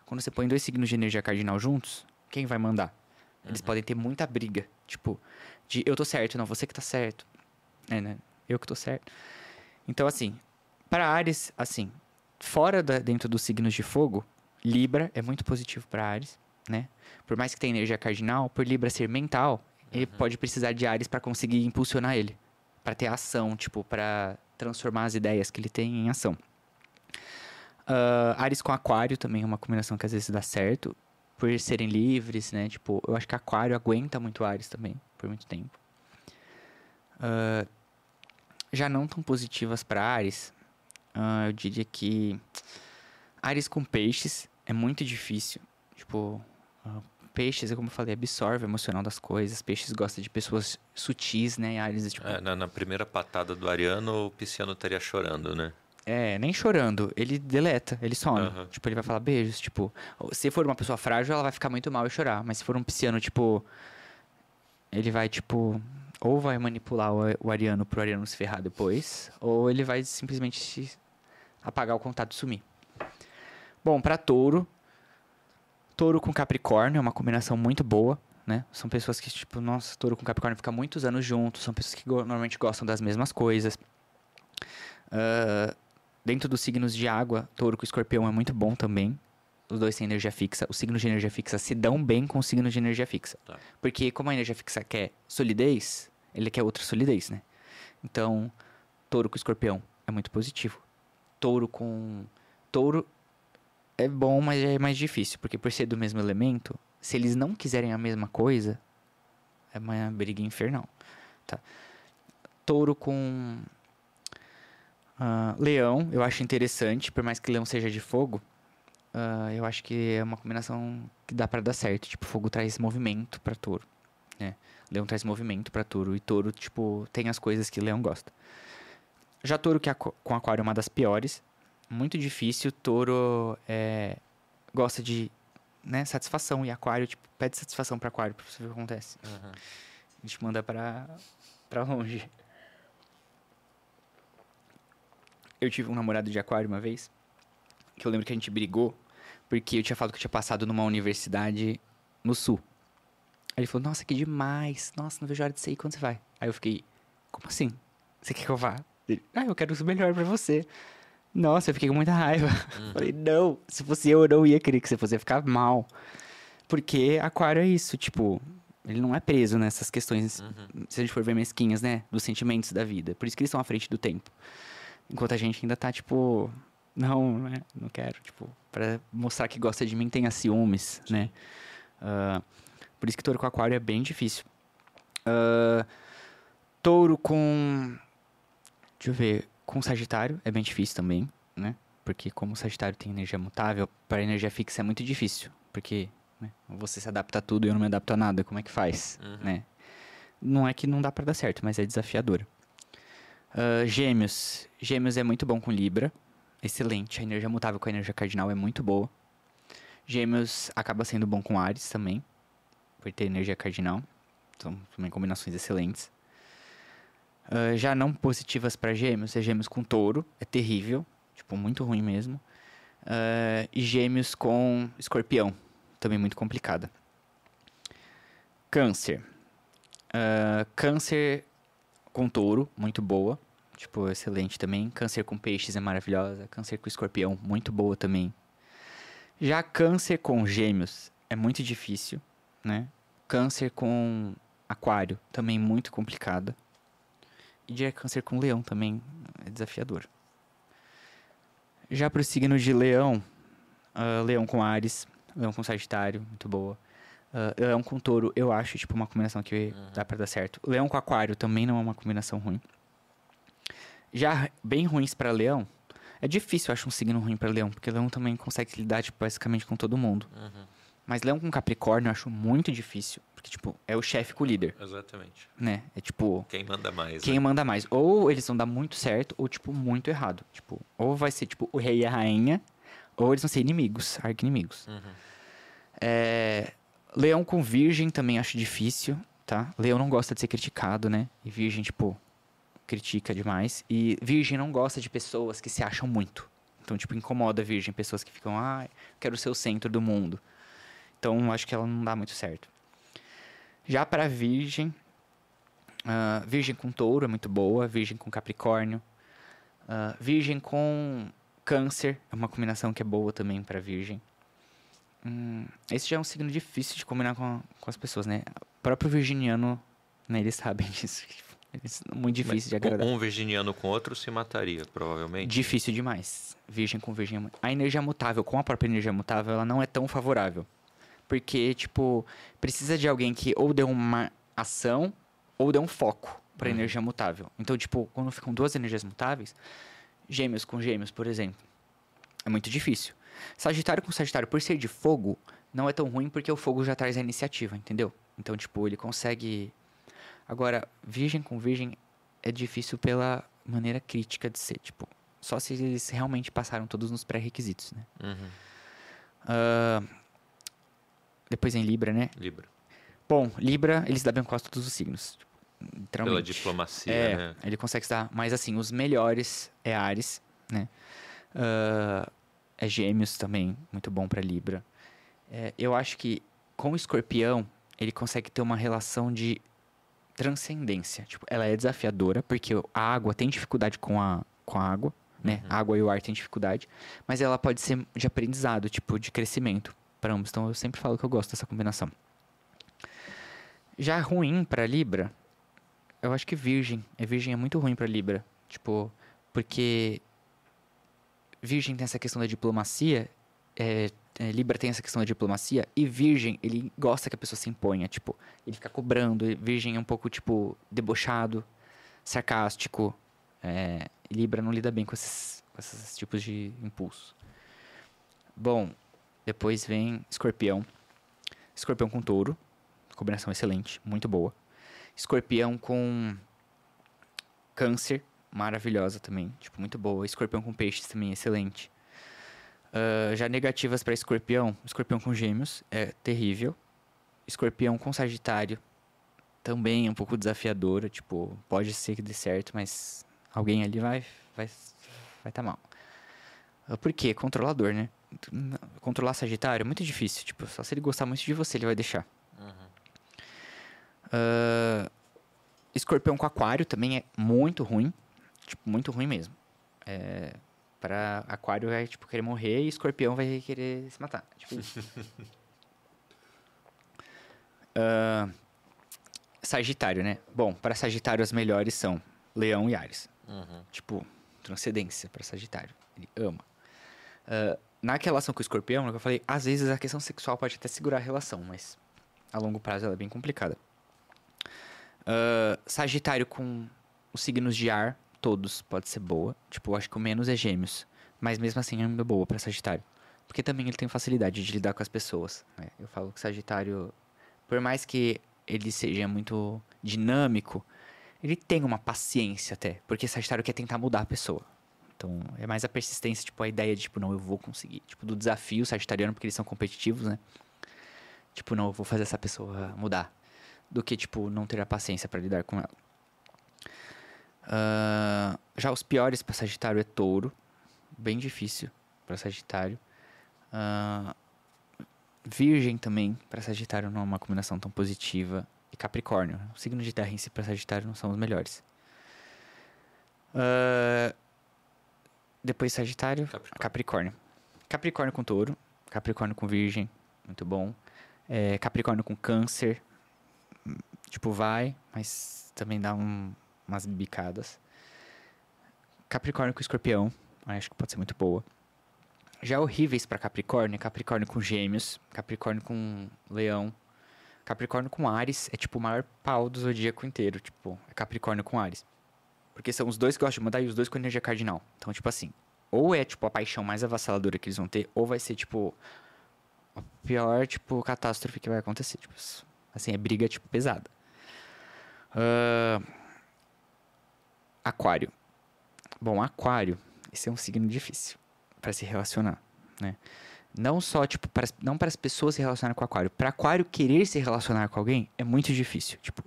Quando você põe dois signos de energia cardinal juntos, quem vai mandar? Eles podem ter muita briga, tipo, de eu tô certo, não, você que tá certo. É, né? Eu que tô certo. Então assim, para Ares, assim, fora da, dentro dos signos de fogo, Libra é muito positivo para Ares, né? Por mais que tenha energia cardinal, por Libra ser mental, ele pode precisar de Ares para conseguir impulsionar ele, para ter ação, tipo, para transformar as ideias que ele tem em ação. Ah, Ares com Aquário também é uma combinação que às vezes dá certo, por serem livres, né? Tipo, eu acho que Aquário aguenta muito Ares também, por muito tempo. Ah, já não tão positivas para Ares, ah, eu diria que Ares com peixes é muito difícil. Tipo, peixes, é como eu falei, absorve o emocional das coisas. Peixes gosta de pessoas sutis, né? Ares, tipo, É, na, na primeira patada do Ariano, o Pisciano estaria chorando, né? É, nem chorando. Ele deleta, ele some. Aham. Tipo, ele vai falar beijos. Tipo, se for uma pessoa frágil, ela vai ficar muito mal e chorar. Mas se for um pisciano, tipo. Ele vai, tipo. Ou vai manipular o, o ariano pro ariano se ferrar depois, ou ele vai simplesmente apagar o contato e sumir. Bom, pra touro. Touro com Capricórnio é uma combinação muito boa, né? São pessoas que, tipo, nossa, touro com Capricórnio fica muitos anos juntos, são pessoas que go- normalmente gostam das mesmas coisas. Ah, dentro dos signos de água, touro com escorpião é muito bom também. Os dois têm energia fixa. Os signos de energia fixa se dão bem com os signos de energia fixa. Tá. Porque como a energia fixa quer solidez, ele quer outra solidez, né? Então, touro com escorpião é muito positivo. Touro com... Touro é bom, mas é mais difícil. Porque por ser do mesmo elemento, se eles não quiserem a mesma coisa, é uma briga infernal. Tá. Touro com... ah, leão, eu acho interessante, por mais que leão seja de fogo, ah, eu acho que é uma combinação que dá pra dar certo. Tipo, fogo traz movimento pra touro. Né? Leão traz movimento pra touro. E touro, tipo, tem as coisas que leão gosta. Já touro que aqua- com aquário é uma das piores. Muito difícil. Touro é, gosta de né, satisfação. E aquário, tipo, pede satisfação pra aquário pra você ver o que acontece. A gente manda pra, pra longe. Eu tive um namorado de aquário uma vez. Que eu lembro que a gente brigou. Porque eu tinha falado que eu tinha passado numa universidade no sul. Aí ele falou, nossa, que demais. Nossa, não vejo a hora de sair quando você vai. Aí eu fiquei, como assim? Você quer que eu vá? Ele, ah, eu quero o melhor pra você. Nossa, eu fiquei com muita raiva. Falei, não, se fosse eu, eu não ia querer que você fosse ia ficar mal. Porque aquário é isso, tipo, ele não é preso nessas questões, se a gente for ver mesquinhas, né? Dos sentimentos da vida. Por isso que eles estão à frente do tempo. Enquanto a gente ainda tá, tipo, não, né? Não quero, tipo, pra mostrar que gosta de mim, tenha ciúmes, né? Ah, por isso que touro com aquário é bem difícil. Ah, touro com. Deixa eu ver. Com Sagitário é bem difícil também, né? Porque como o Sagitário tem energia mutável, para energia fixa é muito difícil. Porque né, você se adapta a tudo e eu não me adapto a nada. Como é que faz, né? Não é que não dá pra dar certo, mas é desafiador. Ah, gêmeos. Gêmeos é muito bom com Libra. Excelente. A energia mutável com a energia cardinal é muito boa. Gêmeos acaba sendo bom com Ares também. Por ter energia cardinal. São também combinações excelentes. Ah, já não positivas para gêmeos, é gêmeos com touro. É terrível. Tipo, muito ruim mesmo. Ah, e gêmeos com escorpião. Também muito complicada. Câncer. Ah, câncer com touro, muito boa. Tipo, excelente também. Câncer com peixes é maravilhosa. Câncer com escorpião, muito boa também. Já câncer com gêmeos é muito difícil, né? Câncer com aquário também muito complicada. E já câncer com leão também é desafiador. Já pro signo de leão, ah, leão com Ares, leão com Sagitário, muito boa. Ah, leão com touro, eu acho, tipo, uma combinação que dá pra dar certo. Leão com aquário também não é uma combinação ruim. Já bem ruins pra leão, é difícil, eu acho, um signo ruim pra leão, porque leão também consegue lidar, tipo, basicamente com todo mundo. Mas leão com capricórnio eu acho muito difícil, porque, tipo, é o chefe com o líder, Exatamente. né? É tipo, Quem manda mais? quem né? manda mais. Ou eles vão dar muito certo, ou, tipo, muito errado. Tipo, ou vai ser, tipo, o rei e a rainha, ou eles vão ser inimigos, arqui-inimigos. É, Leão com virgem também acho difícil, tá? Leão não gosta de ser criticado, né? E virgem, tipo, critica demais. E virgem não gosta de pessoas que se acham muito. Então, tipo, incomoda a virgem, pessoas que ficam, ah, quero ser o centro do mundo. Então, acho que ela não dá muito certo. Já pra virgem, ah, virgem com touro é muito boa, virgem com capricórnio. ah, virgem com câncer é uma combinação que é boa também pra virgem. Hum, esse já é um signo difícil de combinar com, com as pessoas, né? O próprio virginiano, né, eles sabem disso. Eles, muito difícil de Mas agradar. Um virginiano com outro se mataria, provavelmente. Difícil demais. Virgem com virgem. é A energia mutável com a própria energia mutável, ela não é tão favorável. Porque, tipo, precisa de alguém que ou dê uma ação ou dê um foco pra Uhum. energia mutável. Então, tipo, quando ficam duas energias mutáveis, gêmeos com gêmeos, por exemplo, é muito difícil. Sagitário com Sagitário, por ser de fogo, não é tão ruim porque o fogo já traz a iniciativa, entendeu? Então, tipo, ele consegue. Agora, Virgem com Virgem é difícil pela maneira crítica de ser. Tipo, só se eles realmente passaram todos nos pré-requisitos, né? Uhum. Ah, depois em Libra, né? Libra. Bom, Libra, ele se dá bem com quase todos os signos. Pela diplomacia, É, né? ele consegue se dar. Mas assim, os melhores é Ares, né? Ah, é Gêmeos também, muito bom pra Libra. É, eu acho que com o Escorpião, ele consegue ter uma relação de transcendência. Tipo, ela é desafiadora, porque a água tem dificuldade com a, com a água, né? A água e o ar têm dificuldade. Mas ela pode ser de aprendizado, tipo, de crescimento para ambos. Então eu sempre falo que eu gosto dessa combinação. Já ruim pra Libra, eu acho que Virgem. É Virgem é muito ruim pra Libra. Tipo, porque Virgem tem essa questão da diplomacia, é, é, Libra tem essa questão da diplomacia, e Virgem, ele gosta que a pessoa se imponha, tipo, ele fica cobrando, Virgem é um pouco, tipo, debochado, sarcástico, é, Libra não lida bem com esses, com esses tipos de impulso. Bom, depois vem Escorpião, Escorpião com Touro, combinação excelente, muito boa. Escorpião com Câncer, maravilhosa também, tipo, muito boa. Escorpião com Peixes também, excelente. Ah, já negativas para Escorpião, Escorpião com Gêmeos, é terrível. Escorpião com Sagitário, também é um pouco desafiadora, tipo, pode ser que dê certo, mas alguém ali vai vai vai tá mal. Ah, Por quê? Controlador, né? Controlar Sagitário é muito difícil, tipo, só se ele gostar muito de você, ele vai deixar. Ah, escorpião com aquário também é muito ruim. Tipo, muito ruim mesmo. É, pra aquário vai, tipo, querer morrer e escorpião vai querer se matar. Tipo. Ah, sagitário, né? Bom, para Sagitário as melhores são Leão e Ares. Uhum. Tipo, transcendência para Sagitário. Ele ama. Ah, na relação com o escorpião, eu falei, às vezes a questão sexual pode até segurar a relação, mas a longo prazo ela é bem complicada. Ah, sagitário com os signos de ar, todos, pode ser boa. Tipo, acho que o menos é gêmeos. Mas mesmo assim é ainda boa para Sagitário. Porque também ele tem facilidade de lidar com as pessoas. né? Eu falo que Sagitário, por mais que ele seja muito dinâmico, ele tem uma paciência até. Porque Sagitário quer tentar mudar a pessoa. Então, é mais a persistência, tipo, a ideia de, tipo, não, eu vou conseguir. Tipo, do desafio sagitariano, porque eles são competitivos, né? Tipo, não, eu vou fazer essa pessoa mudar. Do que, tipo, não ter a paciência pra lidar com ela. Ah, já os piores pra Sagitário é touro. Bem difícil pra Sagitário. Ah, virgem também, pra Sagitário não é uma combinação tão positiva. E Capricórnio. O signo de terra em si pra Sagitário não são os melhores. Ah, depois Sagitário, Capricórnio. Capricórnio. Capricórnio com touro. Capricórnio com virgem. Muito bom. É, Capricórnio com câncer. Tipo, vai, mas também dá um- umas bicadas. Capricórnio com escorpião. Acho que pode ser muito boa. Já horríveis pra Capricórnio, Capricórnio com gêmeos, Capricórnio com leão, Capricórnio com Ares é tipo o maior pau do zodíaco inteiro, tipo, é Capricórnio com Ares. Porque são os dois que gostam de mudar e os dois com energia cardinal. Então, tipo assim, ou é tipo a paixão mais avassaladora que eles vão ter, ou vai ser tipo a pior, tipo, catástrofe que vai acontecer, tipo, assim, é briga tipo pesada. Ahn, aquário. Bom, aquário, esse é um signo difícil para se relacionar, né? Não só, tipo, para, não para as pessoas se relacionarem com aquário. Para aquário querer se relacionar com alguém é muito difícil. Tipo,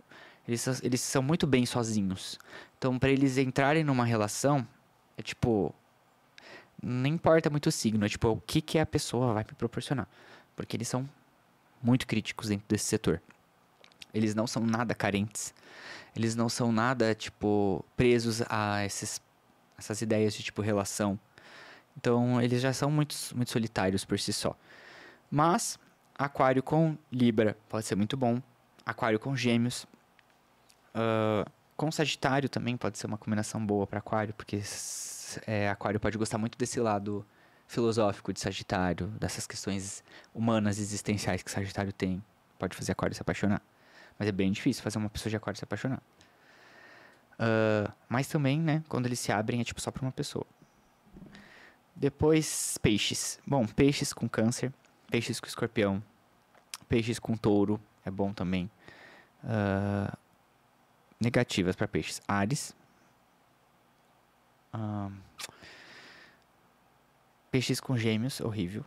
eles, eles são muito bem sozinhos. Então, para eles entrarem numa relação, é tipo... Não importa muito o signo, é tipo, o que, que a pessoa vai me proporcionar. Porque eles são muito críticos dentro desse setor. Eles não são nada carentes. Eles não são nada, tipo, presos a esses, essas ideias de, tipo, relação. Então, eles já são muito, muito solitários por si só. Mas, aquário com Libra pode ser muito bom. Aquário com Gêmeos. Ah, com Sagitário também pode ser uma combinação boa para Aquário, porque é, Aquário pode gostar muito desse lado filosófico de Sagitário, dessas questões humanas existenciais que Sagitário tem. Pode fazer Aquário se apaixonar. Mas é bem difícil fazer uma pessoa de Aquário se apaixonar. Ah, mas também, né, quando eles se abrem é tipo só pra uma pessoa. Depois, peixes. Bom, peixes com câncer, peixes com escorpião, peixes com touro, é bom também. Ah, negativas para peixes. Ares. Ah, Peixes com gêmeos, horrível,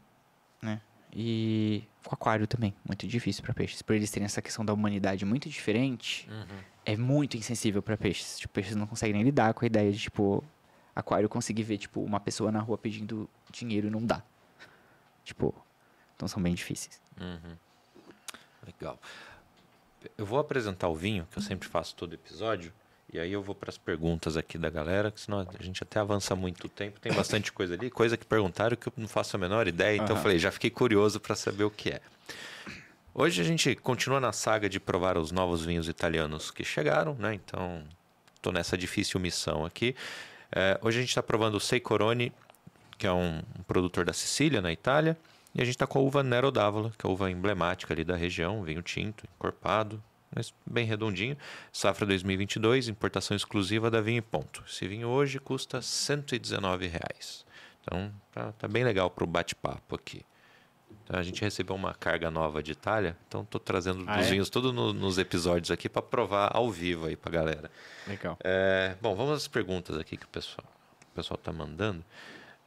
né? E com aquário também, muito difícil para peixes. Por eles terem essa questão da humanidade muito diferente, Uhum. é muito insensível para peixes. Tipo, peixes não conseguem nem lidar com a ideia de, tipo, aquário conseguir ver, tipo, uma pessoa na rua pedindo dinheiro e não dá. Tipo, então são bem difíceis. Uhum. Legal. Eu vou apresentar o vinho, que eu sempre faço todo episódio, e aí eu vou para as perguntas aqui da galera, que senão a gente até avança muito tempo. Tem bastante coisa ali, coisa que perguntaram que eu não faço a menor ideia, então eu Aham. falei, já fiquei curioso para saber o que é. Hoje a gente continua na saga de provar os novos vinhos italianos que chegaram, né? Então, estou nessa difícil missão aqui. É, hoje a gente está provando o Seicorone, que é um, um produtor da Sicília, na Itália. E a gente está com a uva Nero d'Avola, que é a uva emblemática ali da região, vinho tinto, encorpado, mas bem redondinho. Safra 2022, importação exclusiva da Vinho e Ponto. Esse vinho hoje custa 119 reais. Então, tá, tá bem legal para o bate-papo aqui. Então, a gente recebeu uma carga nova de Itália, então estou trazendo Ah, os é? vinhos todos no- nos episódios aqui para provar ao vivo aí para galera. Legal. É, bom, vamos às perguntas aqui que o pessoal o pessoal tá mandando.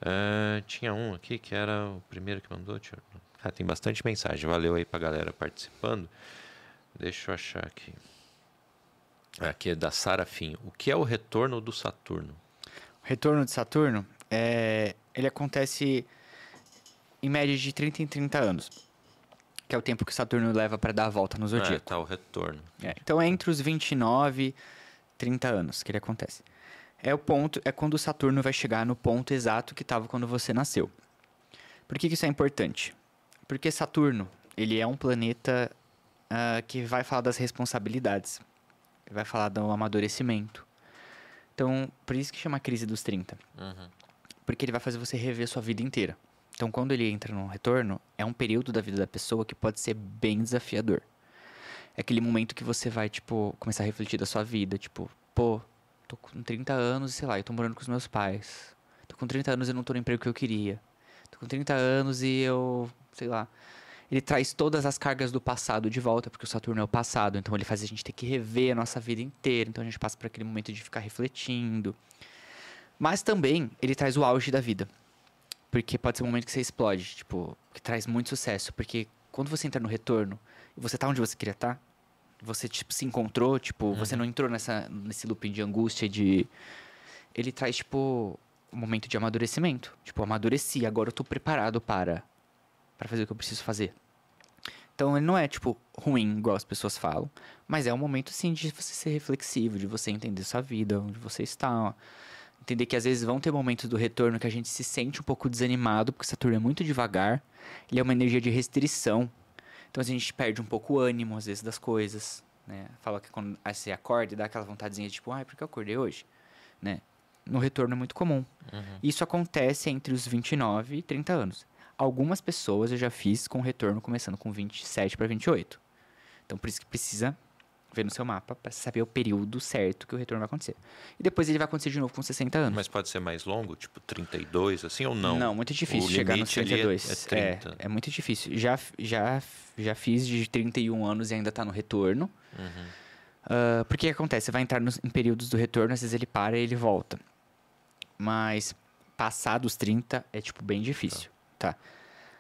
É, tinha um aqui que era o primeiro que mandou. Eu... Ah, tem bastante mensagem. Valeu aí pra galera participando. Deixa eu achar aqui. Aqui é da Sara Fim. O que é o retorno do Saturno? O retorno de Saturno, é, ele acontece em média de 30 em 30 anos. Que é o tempo que Saturno leva para dar a volta no É, zodíaco. tá o retorno. É, então é entre os 29 e 30 anos que ele acontece. É o ponto, é quando o Saturno vai chegar no ponto exato que estava quando você nasceu. Por que, que isso é importante? Porque Saturno, ele é um planeta ah, que vai falar das responsabilidades. Vai falar do amadurecimento. Então, por isso que chama crise dos 30. Uhum. Porque ele vai fazer você rever sua vida inteira. Então, quando ele entra no retorno, é um período da vida da pessoa que pode ser bem desafiador. É aquele momento que você vai, tipo, começar a refletir da sua vida. Tipo, pô, tô com 30 anos e sei lá, eu tô morando com os meus pais. Tô com 30 anos e não tô no emprego que eu queria. Tô com 30 anos e eu, sei lá. Ele traz todas as cargas do passado de volta, porque o Saturno é o passado. Então, ele faz a gente ter que rever a nossa vida inteira. Então, a gente passa por aquele momento de ficar refletindo. Mas também, ele traz o auge da vida. Porque pode ser um momento que você explode, tipo, que traz muito sucesso. Porque quando você entra no retorno e você tá onde você queria estar, você, tipo, se encontrou, tipo, você não entrou nessa, nesse looping de angústia, de... Ele traz, tipo, um momento de amadurecimento. Tipo, amadureci, agora eu tô preparado para, para fazer o que eu preciso fazer. Então, ele não é, tipo, ruim, igual as pessoas falam. Mas é um momento, sim, de você ser reflexivo, de você entender sua vida, onde você está, entender que às vezes vão ter momentos do retorno que a gente se sente um pouco desanimado, porque Saturno é muito devagar, ele é uma energia de restrição. Então a gente perde um pouco o ânimo, às vezes, das coisas, né? Fala que quando você acorda e dá aquela vontadezinha, tipo, ai, por que eu acordei hoje? Né? No retorno é muito comum. Isso acontece entre os 29 e 30 anos. Algumas pessoas eu já fiz com retorno começando com 27 para 28. Então por isso que precisa ver no seu mapa para saber o período certo que o retorno vai acontecer. E depois ele vai acontecer de novo com 60 anos. Mas pode ser mais longo, tipo 32, assim, ou não? Não, muito difícil O chegar nos limite ali é- 32. é 30. É, é muito difícil. Já, já, já fiz de 31 anos e ainda tá no retorno. Uhum. Ah, porque acontece? Você vai entrar nos, em períodos do retorno, às vezes ele para e ele volta. Mas passar dos 30 é, tipo, bem difícil. Tá.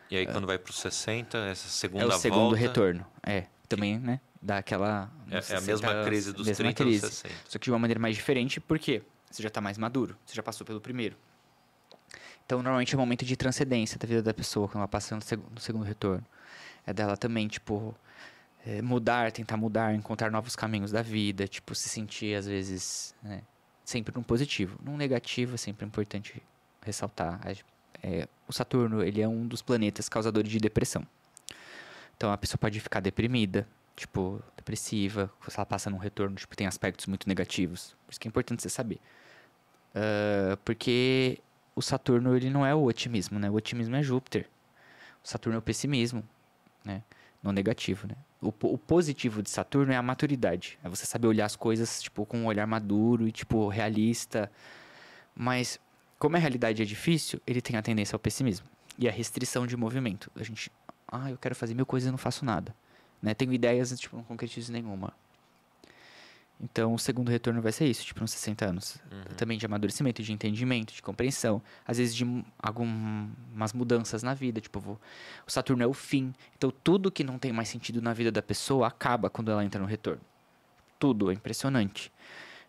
E aí, quando vai pro 60, essa segunda É o segundo volta... retorno. É. Também, né? Dá aquela. É, nos é a 60 mesma crise dos mesma 30 crise. dos 60. Só que de uma maneira mais diferente, porque você já tá mais maduro, você já passou pelo primeiro. Então, normalmente é o momento de transcendência da vida da pessoa, quando ela passa no seg- no segundo retorno. É dela também, tipo, é, mudar, tentar mudar, encontrar novos caminhos da vida, tipo, se sentir, às vezes, né, sempre num positivo. Num negativo é sempre importante ressaltar. É, o Saturno, ele é um dos planetas causadores de depressão. Então, a pessoa pode ficar deprimida, tipo, depressiva, se ela passa num retorno, tipo, tem aspectos muito negativos. Por isso que é importante você saber. Ah, porque o Saturno, ele não é o otimismo, né? O otimismo é Júpiter. O Saturno é o pessimismo, né? No negativo, né? O, o positivo de Saturno é a maturidade. É você saber olhar as coisas, tipo, com um olhar maduro e, tipo, realista. Mas, como a realidade é difícil, ele tem a tendência ao pessimismo. E a restrição de movimento. A gente, ah, eu quero fazer mil coisas e não faço nada. Né? Tenho ideias, tipo, não concretizo nenhuma. Então, o segundo retorno vai ser isso, tipo, uns 60 anos. Uhum. Também de amadurecimento, de entendimento, de compreensão. Às vezes de algumas mudanças na vida. Tipo, vou- o Saturno é o fim. Então, tudo que não tem mais sentido na vida da pessoa acaba quando ela entra no retorno. Tudo, é impressionante.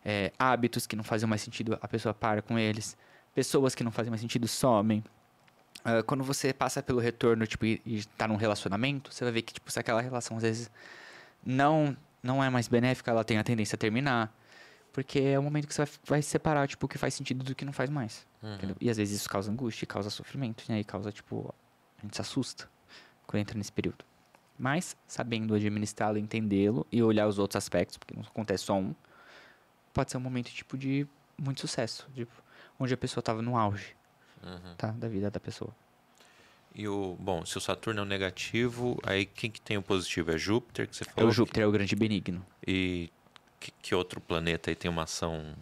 É, hábitos que não fazem mais sentido, a pessoa para com eles. Pessoas que não fazem mais sentido somem. Ah, quando você passa pelo retorno, tipo, e, e tá num relacionamento, você vai ver que, tipo, se aquela relação às vezes não, não é mais benéfica, ela tem a tendência a terminar. Porque é o momento que você vai, vai separar, tipo, o que faz sentido do que não faz mais. Uhum. E às vezes isso causa angústia, causa sofrimento, né? E causa, tipo, a gente se assusta quando entra nesse período. Mas, sabendo administrá-lo, entendê-lo e olhar os outros aspectos, porque não acontece só um, pode ser um momento, tipo, de muito sucesso. Tipo, onde a pessoa tava no auge, Uhum. tá? Da vida da pessoa. E o, bom, se o Saturno é o negativo, aí quem que tem o positivo? É Júpiter, que você É falou? o Júpiter, é o grande benigno. E que, que outro planeta aí tem uma ação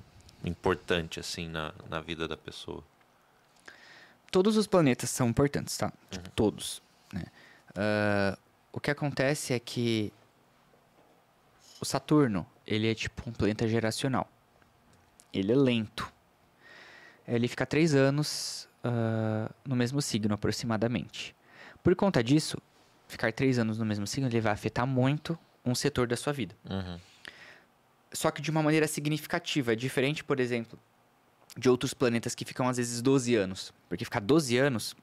importante, assim, na, na vida da pessoa? Todos os planetas são importantes, tá? Tipo, todos, né? Ah, o que acontece é que o Saturno, ele é tipo um planeta geracional. Ele é lento. Ele fica três anos ah, no mesmo signo, aproximadamente. Por conta disso, ficar três anos no mesmo signo, ele vai afetar muito um setor da sua vida. Uhum. Só que de uma maneira significativa. É diferente, por exemplo, de outros planetas que ficam às vezes 12 anos. Porque ficar 12 anos,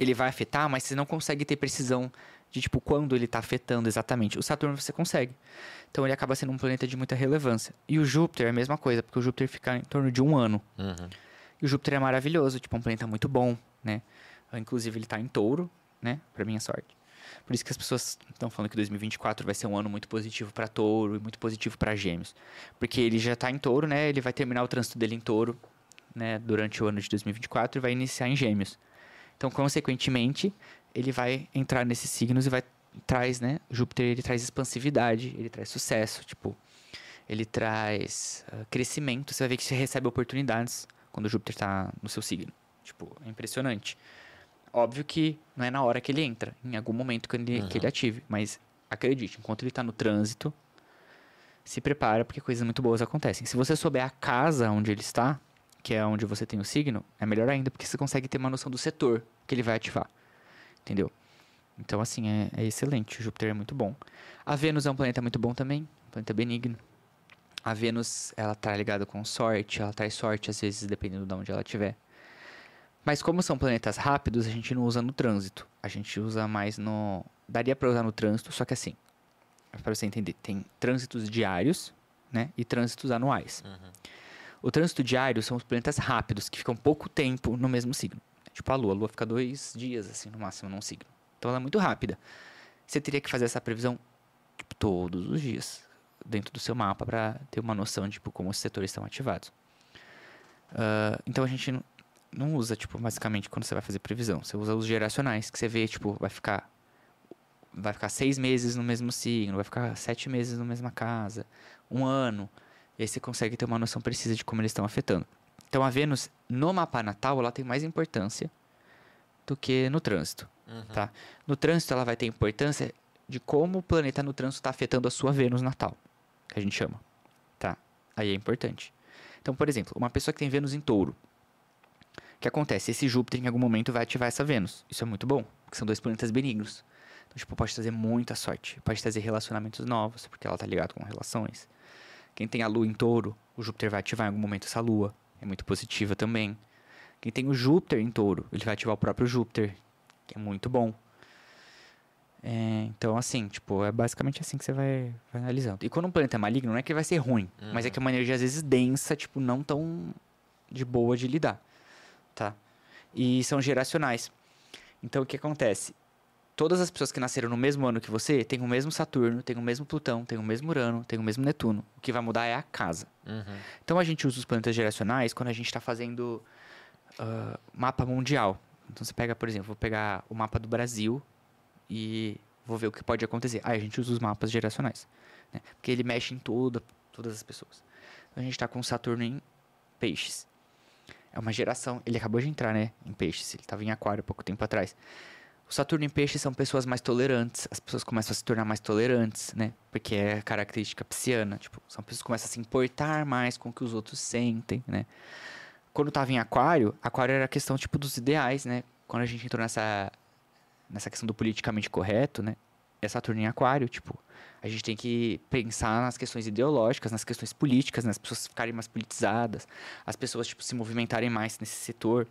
ele vai afetar, mas você não consegue ter precisão de tipo quando ele está afetando exatamente. O Saturno você consegue. Então ele acaba sendo um planeta de muita relevância. E o Júpiter é a mesma coisa, porque o Júpiter fica em torno de um ano. Uhum. E o Júpiter é maravilhoso, tipo, é um planeta muito bom, né? Inclusive ele tá em touro, né? Pra minha sorte. Por isso que as pessoas estão falando que 2024 vai ser um ano muito positivo para touro e muito positivo para gêmeos. Porque ele já tá em touro, né? Ele vai terminar o trânsito dele em touro, né? Durante o ano de 2024 e vai iniciar em gêmeos. Então, consequentemente, ele vai entrar nesses signos e vai traz, né? Júpiter ele traz expansividade, ele traz sucesso, tipo, ele traz ah, crescimento. Você vai ver que você recebe oportunidades quando o Júpiter está no seu signo. Tipo, é impressionante. Óbvio que não é na hora que ele entra, em algum momento que ele, que ele ative. Mas acredite, enquanto ele está no trânsito, se prepara porque coisas muito boas acontecem. Se você souber a casa onde ele está, que é onde você tem o signo, é melhor ainda porque você consegue ter uma noção do setor que ele vai ativar. Entendeu? Então, assim, é, é excelente. O Júpiter é muito bom. A Vênus é um planeta muito bom também, um planeta benigno. A Vênus, ela tá ligada com sorte, ela traz sorte às vezes, dependendo de onde ela estiver. Mas como são planetas rápidos, a gente não usa no trânsito. A gente usa mais no... Daria pra usar no trânsito, só que assim, para você entender, tem trânsitos diários, né, e trânsitos anuais. O trânsito diário são os planetas rápidos, que ficam pouco tempo no mesmo signo. Tipo a Lua. A Lua fica dois dias, assim, no máximo, num signo. Então ela é muito rápida. Você teria que fazer essa previsão tipo, todos os dias, dentro do seu mapa, para ter uma noção de tipo, como os setores estão ativados. Ah, então a gente não, usa, tipo, basicamente, quando você vai fazer previsão. Você usa os geracionais, que você vê, tipo, vai ficar. Vai ficar seis meses no mesmo signo, vai ficar sete meses na mesma casa, um ano. E aí você consegue ter uma noção precisa de como eles estão afetando. Então a Vênus, no mapa natal, ela tem mais importância do que no trânsito. Tá? No trânsito, ela vai ter importância de como o planeta no trânsito está afetando a sua Vênus natal, que a gente chama. Tá? Aí é importante. Então, por exemplo, uma pessoa que tem Vênus em touro. O que acontece? Esse Júpiter em algum momento vai ativar essa Vênus. Isso é muito bom, porque são dois planetas benignos. Então, tipo, pode trazer muita sorte. Pode trazer relacionamentos novos, porque ela tá ligada com relações. Quem tem a Lua em touro, o Júpiter vai ativar em algum momento essa Lua. É muito positiva também. Quem tem o Júpiter em touro, ele vai ativar o próprio Júpiter, que é muito bom. É, então, assim, tipo, é basicamente assim que você vai, vai analisando. E quando um planeta é maligno, não é que ele vai ser ruim, mas é que é uma energia às vezes densa, tipo, não tão de boa de lidar, tá? E são geracionais. Então, o que acontece? Todas as pessoas que nasceram no mesmo ano que você têm o mesmo Saturno, têm o mesmo Plutão, têm o mesmo Urano, têm o mesmo Netuno. O que vai mudar é a casa. Uhum. Então a gente usa os planetas geracionais quando a gente está fazendo ah, mapa mundial. Então você pega, por exemplo, vou pegar o mapa do Brasil e vou ver o que pode acontecer. Aí a gente usa os mapas geracionais, né? porque ele mexe em toda, todas as pessoas. Então a gente está com Saturno em Peixes. É uma geração. Ele acabou de entrar, né, em Peixes. Ele estava em Aquário pouco tempo atrás. O Saturno em peixe são pessoas mais tolerantes, as pessoas começam a se tornar mais tolerantes, né? Porque é característica pisciana, tipo, são pessoas que começam a se importar mais com o que os outros sentem, né? Quando tava em aquário, aquário era a questão, tipo, dos ideais, né? Quando a gente entrou nessa, nessa questão do politicamente correto, né? É Saturno em aquário, tipo, a gente tem que pensar nas questões ideológicas, nas questões políticas, né? as pessoas ficarem mais politizadas, as pessoas, tipo, se movimentarem mais nesse setor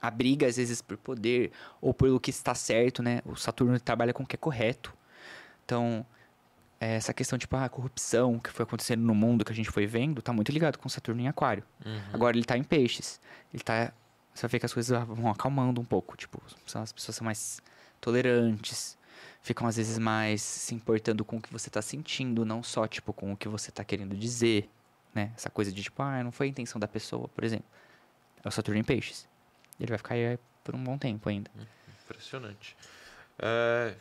a briga às vezes por poder ou pelo que está certo, né? O Saturno trabalha com o que é correto. Então, essa questão tipo a corrupção que foi acontecendo no mundo que a gente foi vendo, tá muito ligado com Saturno em Aquário. Uhum. Agora ele tá em Peixes. Ele tá você vai ver que as coisas vão acalmando um pouco, tipo, as pessoas são mais tolerantes, ficam às vezes mais se importando com o que você tá sentindo, não só tipo com o que você tá querendo dizer, né? Essa coisa de tipo, ah, não foi a intenção da pessoa, por exemplo. É o Saturno em Peixes. Ele vai ficar aí por um bom tempo ainda. Impressionante. É,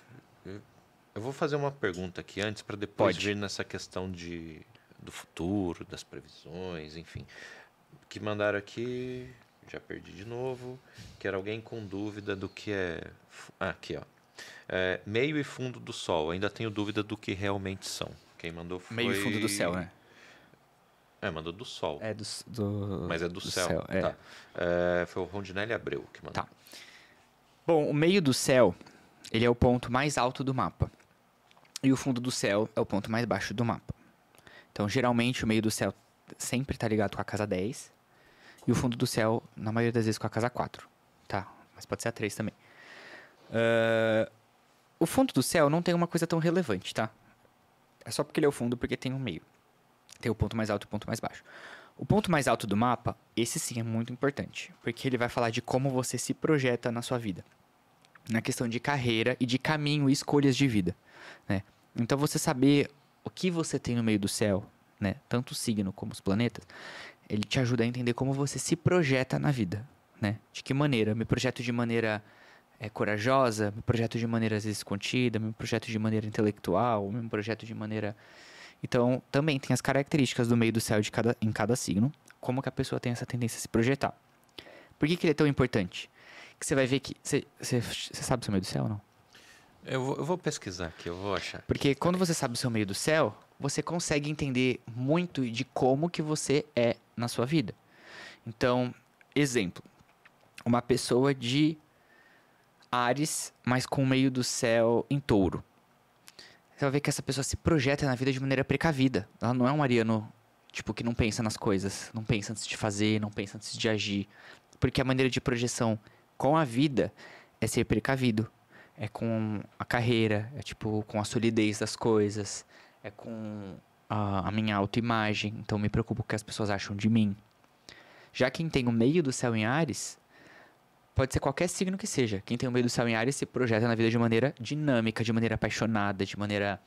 eu vou fazer uma pergunta aqui antes para depois Pode. vir nessa questão de, do futuro, das previsões, enfim. Que mandaram aqui, já perdi de novo, que era alguém com dúvida do que é. Ah, aqui, ó. É, meio e fundo do Sol. Ainda tenho dúvida do que realmente são. Quem mandou foi. Meio e fundo do céu, né? É, mandou do Sol. É do, do Mas é do, céu. é. Tá. É, foi o Rondinelli Abreu que mandou. Tá. Bom, o meio do céu, ele é o ponto mais alto do mapa. E o fundo do céu é o ponto mais baixo do mapa. Então, geralmente, o meio do céu sempre está ligado com a casa 10. E o fundo do céu, na maioria das vezes, com a casa 4. Tá? Mas pode ser a 3 também. Ah, o fundo do céu não tem uma coisa tão relevante, tá? É só porque ele é o fundo, porque tem um meio. Tem o ponto mais alto e o ponto mais baixo. O ponto mais alto do mapa, esse sim é muito importante, porque ele vai falar de como você se projeta na sua vida, na questão de carreira e de caminho e escolhas de vida, né? Então você saber o que você tem no meio do céu, né, tanto o signo como os planetas, ele te ajuda a entender como você se projeta na vida, né? De que maneira? Eu me projeto de maneira é, corajosa, me projeto de maneira às vezes contida, me projeto de maneira intelectual, me projeto de maneira então, também tem as características do meio do céu de cada, em cada signo, como que a pessoa tem essa tendência a se projetar. Por que, que ele é tão importante? Que você vai ver que. Você, você, você sabe o seu meio do céu ou não? Eu, vou, eu vou pesquisar aqui, eu vou achar. Porque quando você sabe o seu meio do céu, você consegue entender muito de como que você é na sua vida. Então, exemplo. Uma pessoa de Ares, mas com o meio do céu em touro. Você vai ver que essa pessoa se projeta na vida de maneira precavida. Ela não é um ariano, tipo, que não pensa nas coisas, não pensa antes de fazer, não pensa antes de agir. Porque a maneira de projeção com a vida é ser precavido. É com a carreira, é tipo, com a solidez das coisas, é com a, a minha autoimagem. Então, me preocupo com o que as pessoas acham de mim. Já quem tem o meio do céu em Ares, pode ser qualquer signo que seja. Quem tem o meio do céu em Ares se projeta na vida de maneira dinâmica, de maneira apaixonada, de maneira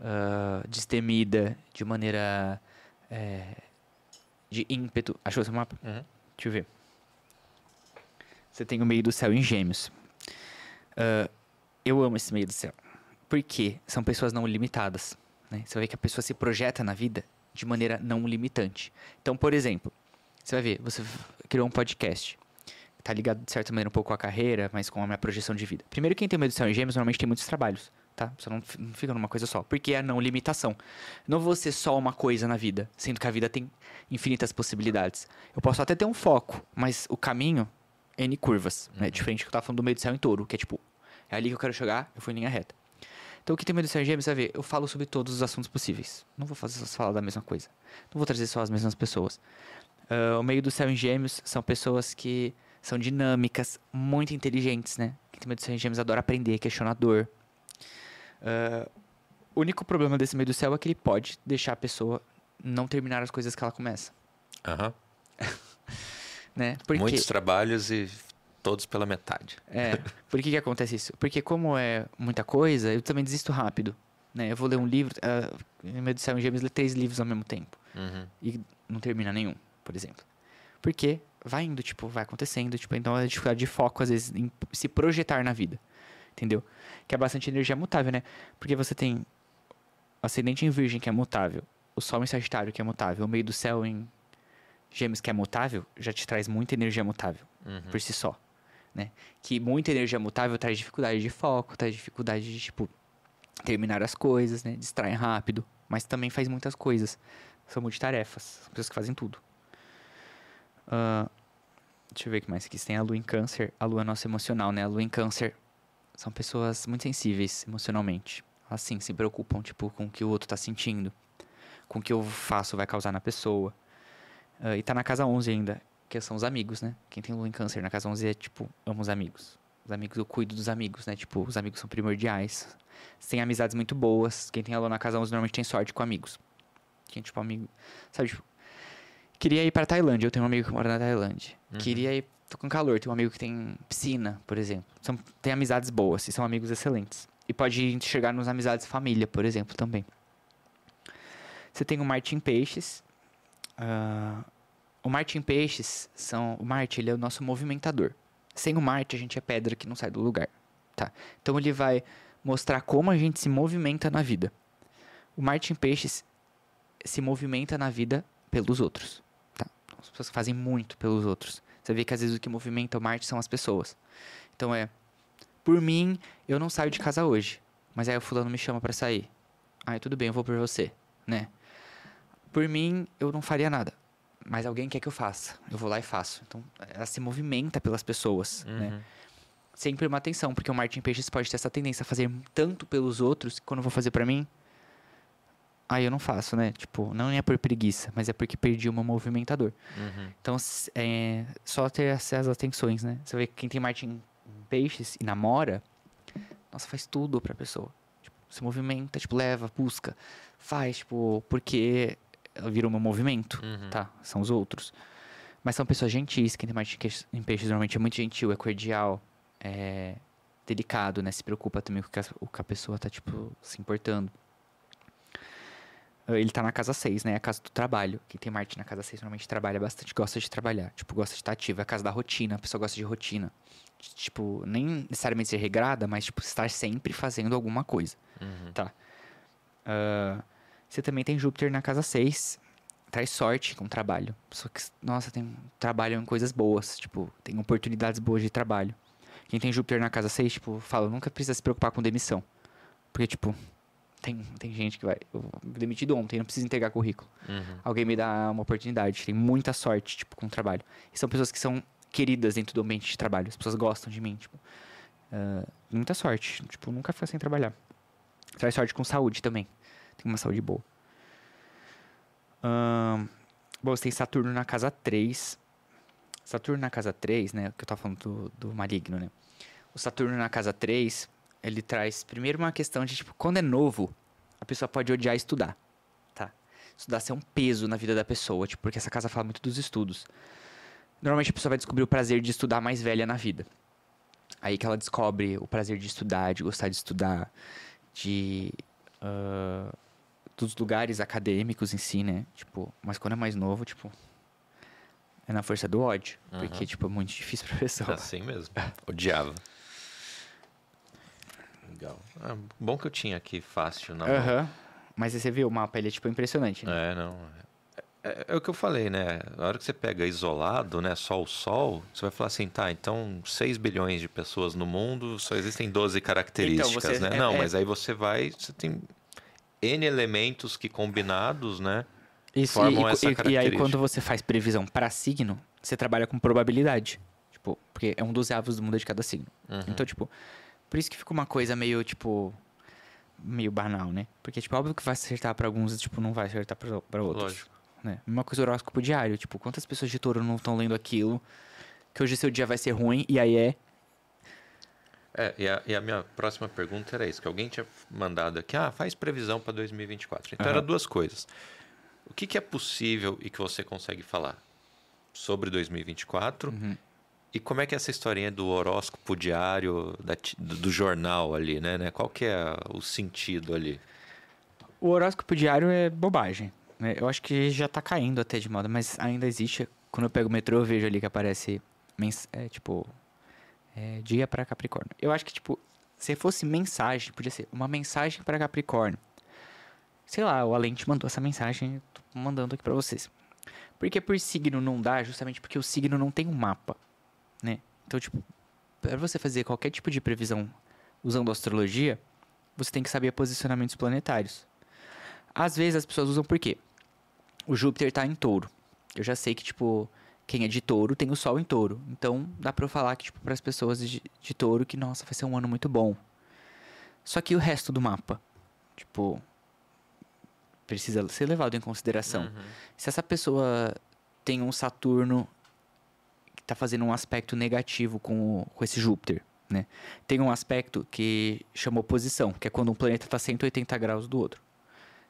uh, destemida, de maneira é, de ímpeto. Achou seu mapa? Uhum. Deixa eu ver. Você tem o meio do céu em gêmeos. Uh, eu amo esse meio do céu. Porque são pessoas não limitadas. Né? Você vai ver que a pessoa se projeta na vida de maneira não limitante. Então, por exemplo, você vai ver, você criou um podcast tá ligado de certa maneira um pouco com a carreira, mas com a minha projeção de vida. Primeiro, quem tem medo de céu em gêmeos normalmente tem muitos trabalhos, tá? Você não, não fica numa coisa só, porque é a não limitação. Não vou ser só uma coisa na vida, sendo que a vida tem infinitas possibilidades. Eu posso até ter um foco, mas o caminho é N curvas, né? Diferente do que eu tava falando do meio do céu em touro, que é tipo, é ali que eu quero chegar, eu fui em linha reta. Então, o que tem medo do céu em gêmeos, você vai ver, eu falo sobre todos os assuntos possíveis. Não vou fazer só falar da mesma coisa. Não vou trazer só as mesmas pessoas. Uh, o meio do céu em gêmeos são pessoas que são dinâmicas, muito inteligentes, né? Quem tem medo do céu em gêmeos adora aprender, questionador. Uh, o único problema desse meio do céu é que ele pode deixar a pessoa não terminar as coisas que ela começa, Aham. né? Por Muitos trabalhos e todos pela metade. É, por que que acontece isso? Porque como é muita coisa, eu também desisto rápido, né? Eu vou ler um livro, uh, em meio do céu em gêmeos, ler três livros ao mesmo tempo. Uhum. e não termina nenhum, por exemplo. Porque vai indo, tipo, vai acontecendo, tipo, então é dificuldade de foco, às vezes, em se projetar na vida. Entendeu? Que é bastante energia mutável, né? Porque você tem ascendente em virgem, que é mutável, o sol em sagitário, que é mutável, o meio do céu em gêmeos, que é mutável, já te traz muita energia mutável, Uhum. por si só. Né? Que muita energia mutável traz dificuldade de foco, traz dificuldade de, tipo, terminar as coisas, né? Distrai rápido, mas também faz muitas coisas. São multitarefas, são pessoas que fazem tudo. Uh, deixa eu ver o que mais aqui. Tem a lua em câncer. A lua é nossa emocional, né? A lua em câncer são pessoas muito sensíveis emocionalmente. Elas sim se preocupam, tipo, com o que o outro tá sentindo. Com o que eu faço vai causar na pessoa. Uh, e tá na casa 11 ainda, que são os amigos, né? Quem tem lua em câncer na casa 11 é, tipo, amo os amigos. Os amigos, eu cuido dos amigos, né? Tipo, os amigos são primordiais. Tem amizades muito boas. Quem tem a lua na casa 11 normalmente tem sorte com amigos. Quem, tipo, amigo... Sabe, tipo... Queria ir pra Tailândia. Eu tenho um amigo que mora na Tailândia. Uhum. Queria ir... Tô com calor. Tem um amigo que tem piscina, por exemplo. São, tem amizades boas e são amigos excelentes. E pode chegar nos amizades família, por exemplo, também. Você tem o Martin Peixes. Uh, o Marte em peixes são. O Marte ele é o nosso movimentador. Sem o Marte, a gente é pedra que não sai do lugar. Tá? Então ele vai mostrar como a gente se movimenta na vida. O Marte em peixes se movimenta na vida pelos outros. Tá? As pessoas fazem muito pelos outros. Você vê que às vezes o que movimenta o Marte são as pessoas. Então é. Por mim, eu não saio de casa hoje. Mas aí o fulano me chama para sair. Aí tudo bem, eu vou por você, né? Por mim, eu não faria nada mas alguém quer que eu faça. Eu vou lá e faço. Então, ela se movimenta pelas pessoas, né? uhum. né? Sempre uma atenção, porque o Martin Peixes pode ter essa tendência a fazer tanto pelos outros, que quando eu vou fazer para mim, aí eu não faço, né? Tipo, não é por preguiça, mas é porque perdi o meu movimentador. Uhum. Então, é só ter essas atenções, né? Você vê que quem tem Martin Peixes e namora, nossa, faz tudo pra pessoa. Tipo, se movimenta, tipo, leva, busca, faz, tipo, porque vira um movimento, uhum. tá? São os outros. Mas são pessoas gentis, quem tem mais em peixes normalmente é muito gentil, é cordial, é delicado, né? Se preocupa também com o que a, o pessoa tá, tipo, se importando. Ele tá na casa 6, né? É a casa do trabalho. Quem tem Marte na casa 6 normalmente trabalha bastante, gosta de trabalhar. Tipo, gosta de estar ativo. É a casa da rotina, a pessoa gosta de rotina. Tipo, nem necessariamente ser regrada, mas, tipo, estar sempre fazendo alguma coisa. Uhum. Tá? Uh, você também tem Júpiter na casa 6. Traz sorte com trabalho. Só que, nossa, tem trabalho em coisas boas. Tipo, tem oportunidades boas de trabalho. Quem tem Júpiter na casa 6, tipo, fala, nunca precisa se preocupar com demissão. Porque, tipo, tem, tem gente que vai. Eu demitido ontem, não precisa entregar currículo. Uhum. Alguém me dá uma oportunidade. Tem muita sorte, tipo, com o trabalho. E são pessoas que são queridas dentro do ambiente de trabalho. As pessoas gostam de mim, tipo. Uh, muita sorte. Tipo, nunca fica sem trabalhar. Traz sorte com saúde também tem uma saúde boa. Bom, você tem Saturno na casa 3. Saturno na casa 3, né? Que eu tava falando do, do maligno, né? O Saturno na casa 3, ele traz primeiro uma questão de, tipo, quando é novo, a pessoa pode odiar estudar, tá? Estudar ser um peso na vida da pessoa, tipo, porque essa casa fala muito dos estudos. Normalmente a pessoa vai descobrir o prazer de estudar mais velha na vida. Aí que ela descobre o prazer de estudar, de gostar de estudar, de uh, dos lugares acadêmicos em si, né? Tipo, mas quando é mais novo, tipo, é na força do ódio. Uhum. Porque, tipo, é muito difícil pra pessoa. Assim mesmo. Odiava. Legal. Ah, bom que eu tinha aqui fácil na uhum. Mas aí você viu, o mapa ele é, tipo, impressionante, né? É, não. É, é, é, o que eu falei, né? Na hora que você pega isolado, né? Só o Sol, você vai falar assim, tá, então 6 bilhões de pessoas no mundo, só existem 12 características, então, você, né? É, não, é mas aí você vai, você tem N elementos que combinados, né? Isso, formam e, essa e, e aí quando você faz previsão para signo, você trabalha com probabilidade. Tipo, porque é um dos avos do mundo de cada signo. Uhum. Então, tipo, por isso que fica uma coisa meio, tipo, meio banal, né? Porque, tipo, óbvio que vai acertar para alguns, tipo, não vai acertar para outros. Lógico. Né? Uma coisa horóscopo diário, tipo, quantas pessoas de touro não estão lendo aquilo, que hoje seu dia vai ser ruim, e aí é é, e a, e a, minha próxima pergunta era isso, que alguém tinha mandado aqui, ah, faz previsão para 2024. Então, uhum. era duas coisas. O que, que, é possível e que você consegue falar sobre 2024 uhum. e como é que é essa historinha do horóscopo diário, da, do, do, jornal ali, né, né? Qual que é o sentido ali? O horóscopo diário é bobagem. Né? Eu acho que já está caindo até de moda, mas ainda existe. Quando eu pego o metrô, eu vejo ali que aparece, é, tipo, é, dia para Capricórnio. Eu acho que, tipo, se fosse mensagem, podia ser uma mensagem para Capricórnio. Sei lá, o Alente mandou essa mensagem, tô mandando aqui para vocês. Porque por signo não dá, justamente porque o signo não tem um mapa, né? Então, tipo, para você fazer qualquer tipo de previsão usando astrologia, você tem que saber posicionamentos planetários. Às vezes as pessoas usam por quê? O Júpiter tá em touro. Eu já sei que, tipo, quem é de touro tem o sol em touro. Então, dá pra eu falar que, tipo, pras pessoas de, de touro que, nossa, vai ser um ano muito bom. Só que o resto do mapa, tipo, precisa ser levado em consideração. Uhum. Se essa pessoa tem um Saturno que tá fazendo um aspecto negativo com, o- com esse Júpiter, né? Tem um aspecto que chama oposição, que é quando um planeta tá 180 graus do outro.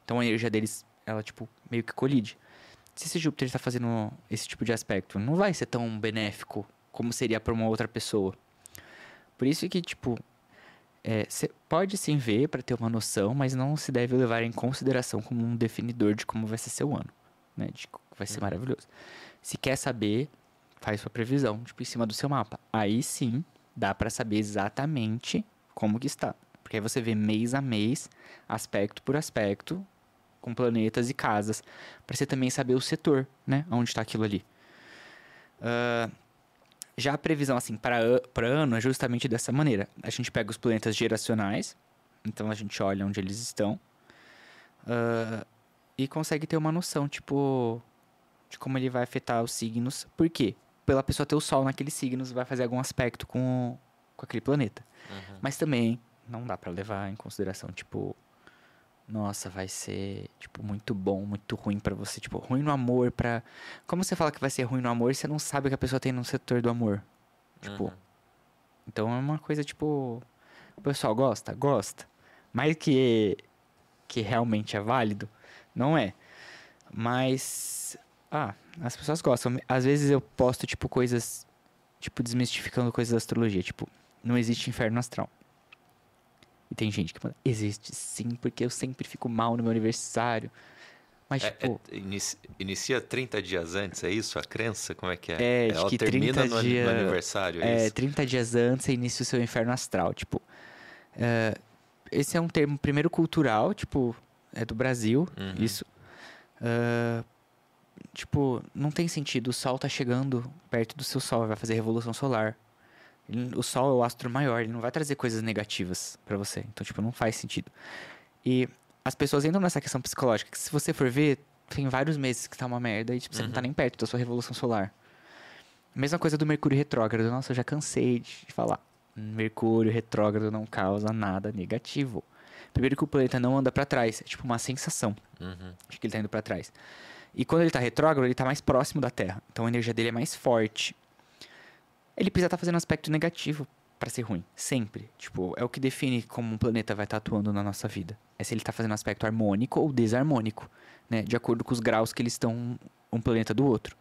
Então a energia deles, ela, tipo, meio que colide. Se esse Júpiter está fazendo esse tipo de aspecto, não vai ser tão benéfico como seria para uma outra pessoa. Por isso que, tipo, você pode sim ver para ter uma noção, mas não se deve levar em consideração como um definidor de como vai ser seu ano, né? De vai ser maravilhoso. Se quer saber, faz sua previsão, tipo, em cima do seu mapa. Aí sim, dá para saber exatamente como que está. Porque aí você vê mês a mês, aspecto por aspecto, com planetas e casas, para você também saber o setor, né? Onde está aquilo ali. Ah, já a previsão, assim, para ano é justamente dessa maneira. A gente pega os planetas geracionais, então a gente olha onde eles estão, ah, e consegue ter uma noção, tipo, de como ele vai afetar os signos. Por quê? Pela pessoa ter o Sol naqueles signos, vai fazer algum aspecto com, com aquele planeta. Uhum. Mas também não dá pra levar em consideração, tipo, nossa, vai ser, tipo, muito bom, muito ruim pra você, tipo, ruim no amor pra... Como você fala que vai ser ruim no amor, você não sabe o que a pessoa tem no setor do amor. Tipo, Uhum. então é uma coisa, tipo, o pessoal gosta? Gosta. Mas que, que realmente é válido, não é. Mas, ah, as pessoas gostam. Às vezes eu posto, tipo, coisas, tipo, desmistificando coisas da astrologia, tipo, não existe inferno astral. E tem gente que fala, existe sim, porque eu sempre fico mal no meu aniversário. Mas, É- tipo, é- inici- inicia 30 dias antes, é isso? A crença? Como é que é? É, Ela que termina 30 no, ani- no dia- aniversário, é, é, isso? 30 dias antes você inicia o seu inferno astral. Tipo, é, esse é um termo, primeiro, cultural, tipo, é do Brasil, Uhum. isso. É, tipo, não tem sentido. O Sol tá chegando perto do seu Sol, vai fazer revolução solar. O Sol é o astro maior, ele não vai trazer coisas negativas pra você. Então, tipo, não faz sentido. E as pessoas entram nessa questão psicológica, que se você for ver, tem vários meses que tá uma merda e, tipo, você não tá Uhum. nem perto da sua revolução solar. Mesma coisa do Mercúrio retrógrado. Nossa, eu já cansei de falar. Mercúrio retrógrado não causa nada negativo. Primeiro que o planeta não anda pra trás, é tipo uma sensação Uhum. de que ele tá indo pra trás. E quando ele tá retrógrado, ele tá mais próximo da Terra. Então a energia dele é mais forte. Ele precisa estar fazendo um aspecto negativo pra ser ruim, sempre. Tipo, é o que define como um planeta vai estar atuando na nossa vida. É se ele tá fazendo aspecto harmônico ou desarmônico, né, de acordo com os graus que eles estão um planeta do outro.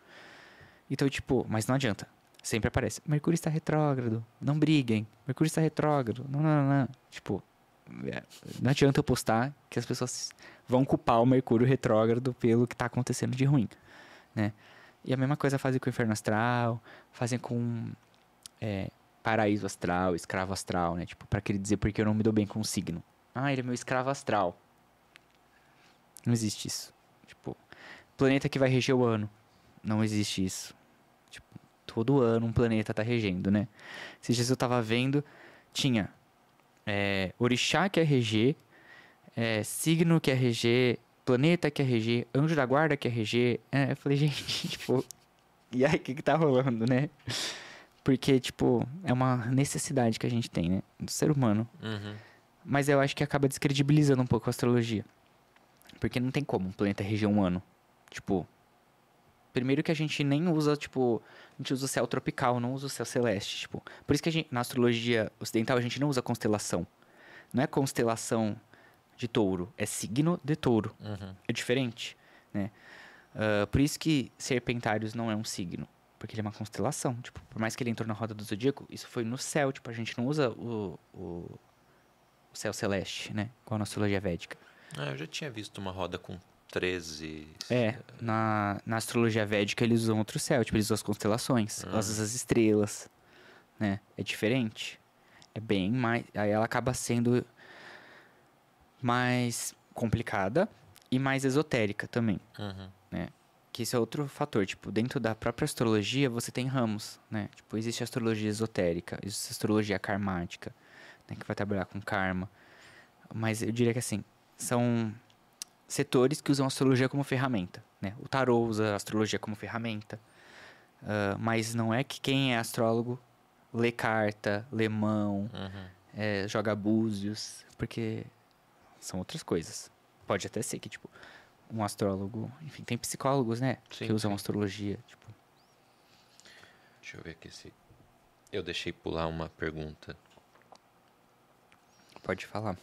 Então, tipo, mas não adianta. Sempre aparece. Mercúrio está retrógrado. Não briguem. Mercúrio está retrógrado. Não, não, não, não. Tipo, é, não adianta eu postar que as pessoas vão culpar o Mercúrio retrógrado pelo que está acontecendo de ruim, né? E a mesma coisa fazem com o Inferno Astral, fazem com é, Paraíso Astral, Escravo Astral, né? Tipo, pra querer dizer porque eu não me dou bem com o signo. Ah, ele é meu escravo astral. Não existe isso. Tipo, planeta que vai reger o ano. Não existe isso. Tipo, todo ano um planeta tá regendo, né? Esses dias eu tava vendo, tinha é, Orixá que é reger, é, signo que é reger, planeta que é reger, anjo da guarda que é reger. É, eu falei, gente, tipo, e aí, o que que tá rolando, né? Porque, tipo, é uma necessidade que a gente tem, né? Do ser humano. Uhum. Mas eu acho que acaba descredibilizando um pouco a astrologia. Porque não tem como um planeta reger um ano. Tipo, primeiro que a gente nem usa, tipo, a gente usa o céu tropical, não usa o céu celeste, tipo. Por isso que a gente, na astrologia ocidental a gente não usa constelação. Não é constelação de touro, é signo de touro. Uhum. É diferente, né? Ah, por isso que Serpentários não é um signo, porque ele é uma constelação. Tipo, por mais que ele entrou na roda do zodíaco, isso foi no céu. Tipo, a gente não usa o, o, o céu celeste, né? Com a astrologia védica. Ah, eu já tinha visto uma roda com 13. É, na, na astrologia védica eles usam outro céu, tipo, eles usam as constelações, Ah. elas usam as estrelas, né? É diferente. É bem mais. Aí ela acaba sendo mais complicada e mais esotérica também. Uhum. Que esse é outro fator. Tipo, dentro da própria astrologia, você tem ramos, né? Tipo, existe a astrologia esotérica, existe a astrologia karmática, né? Que vai trabalhar com karma. Mas eu diria que, assim, são setores que usam a astrologia como ferramenta, né? O tarô usa a astrologia como ferramenta. Uh, mas não é que quem é astrólogo lê carta, lê mão, Uhum. é, joga búzios, porque são outras coisas. Pode até ser que, tipo, um astrólogo... Enfim, tem psicólogos, né? Sim, que usam sim. astrologia, tipo... Deixa eu ver aqui se. Eu deixei pular uma pergunta. Pode falar.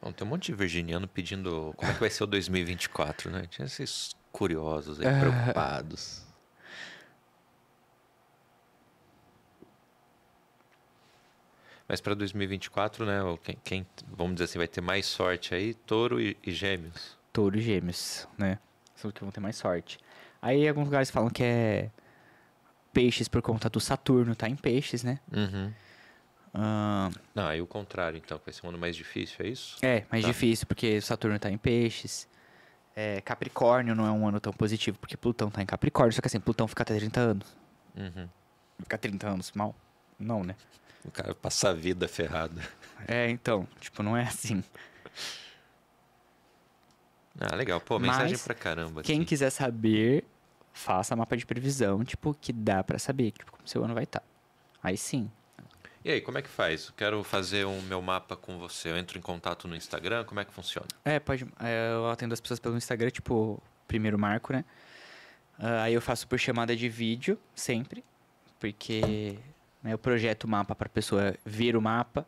Bom, tem um monte de virginiano pedindo como é que vai ser o 2024, né? Tinha esses curiosos aí, Ah. preocupados. Mas para 2024, né? Quem, quem, vamos dizer assim, vai ter mais sorte aí? Touro e, e Gêmeos. Touro e gêmeos, né? São os que vão ter mais sorte. Aí alguns lugares falam que é peixes por conta do Saturno, tá em peixes, né? Uhum. Ahn, Não, aí o contrário, então, que vai ser um ano mais difícil, é isso? é, mais Tá. difícil, porque Saturno tá em peixes. É, Capricórnio não é um ano tão positivo, porque Plutão tá em Capricórnio. Só que assim, Plutão fica até 30 anos. Uhum. Ficar 30 anos mal? Não, né? O cara passa a vida ferrado. É, então, tipo, não é assim. Ah, legal. Pô, mensagem Mas, pra caramba. Quem aqui. quiser saber, faça mapa de previsão, tipo, que dá pra saber, tipo, como seu ano vai estar. Aí sim. E aí, como é que faz? Eu quero fazer o meu mapa com você. Eu entro em contato no Instagram, como é que funciona? É, pode. é, Eu atendo as pessoas pelo Instagram, tipo, primeiro marco, né? Ah, aí eu faço por chamada de vídeo, sempre. Porque né, eu projeto o mapa pra pessoa ver o mapa.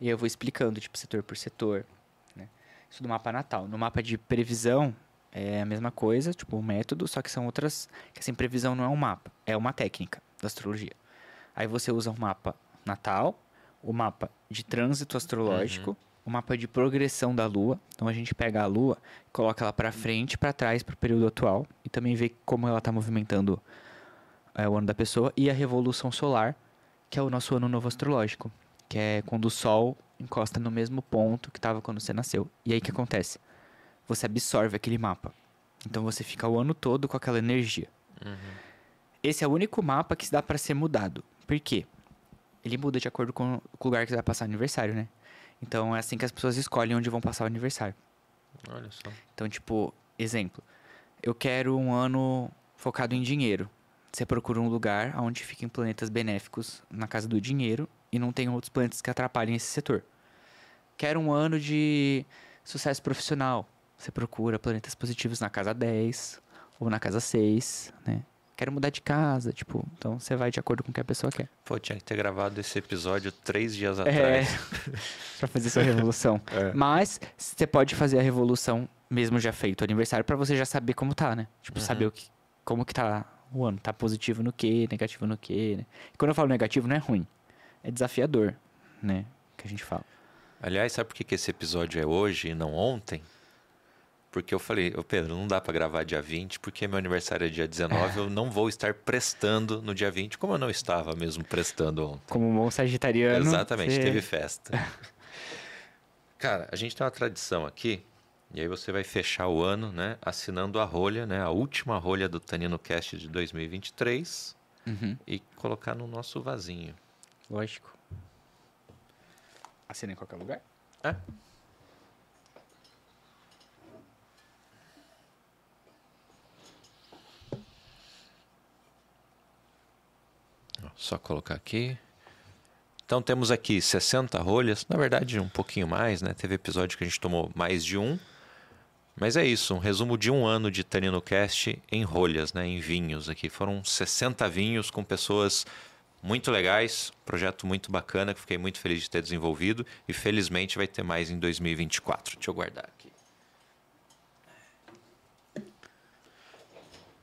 E eu vou explicando, tipo, setor por setor. Né? Isso do mapa natal. No mapa de previsão, é a mesma coisa, tipo, um método, só que são outras. Que assim, previsão não é um mapa, é uma técnica da astrologia. Aí você usa o mapa natal, o mapa de trânsito astrológico, o mapa de progressão da Lua. Então a gente pega a Lua, coloca ela para frente, para trás, para o período atual e também vê como ela está movimentando é, o ano da pessoa e a revolução solar, que é o nosso ano novo astrológico, que é quando o Sol encosta no mesmo ponto que estava quando você nasceu. E aí o que acontece? Você absorve aquele mapa. Então você fica o ano todo com aquela energia. Esse é o único mapa que dá para ser mudado. Por quê? Ele muda de acordo com o lugar que você vai passar o aniversário, né? Então é assim que as pessoas escolhem onde vão passar o aniversário. Olha só. Então, tipo, exemplo. Eu quero um ano focado em dinheiro. Você procura um lugar onde fiquem planetas benéficos na casa do dinheiro e não tem outros planetas que atrapalhem esse setor. Quero um ano de sucesso profissional. Você procura planetas positivos na casa 10 ou na casa 6, né? Quero mudar de casa, tipo, então você vai de acordo com o que a pessoa quer. Pô, tinha que ter gravado esse episódio três dias É, atrás. pra fazer sua revolução. É. Mas você pode fazer a revolução mesmo já feito o aniversário pra você já saber como tá, né? Tipo, Uhum. saber o que, como que tá o ano. Tá positivo no quê, negativo no quê, né? E quando eu falo negativo, não é ruim. É desafiador, né? Que a gente fala. Aliás, sabe por que, que esse episódio é hoje e não ontem? Porque eu falei, ô Pedro, não dá pra gravar dia 20, porque meu aniversário é dia 19, eu não vou estar prestando no dia 20, como eu não estava mesmo prestando ontem. Como um bom sagitariano. Exatamente, você- teve festa. Cara, a gente tem uma tradição aqui, e aí você vai fechar o ano, né, assinando a rolha, né, a última rolha do Tanino Cast de 2023 Uhum, e colocar no nosso vasinho. lógico. Assina em qualquer lugar? É. Só colocar aqui. Então temos aqui 60 rolhas, na verdade um pouquinho mais, né? Teve episódio que a gente tomou mais de um. Mas é isso, um resumo de um ano de Tanino Cast em rolhas, né? Em vinhos aqui. Foram 60 vinhos com pessoas muito legais, projeto muito bacana que fiquei muito feliz de ter desenvolvido e felizmente vai ter mais em 2024. Deixa eu guardar aqui.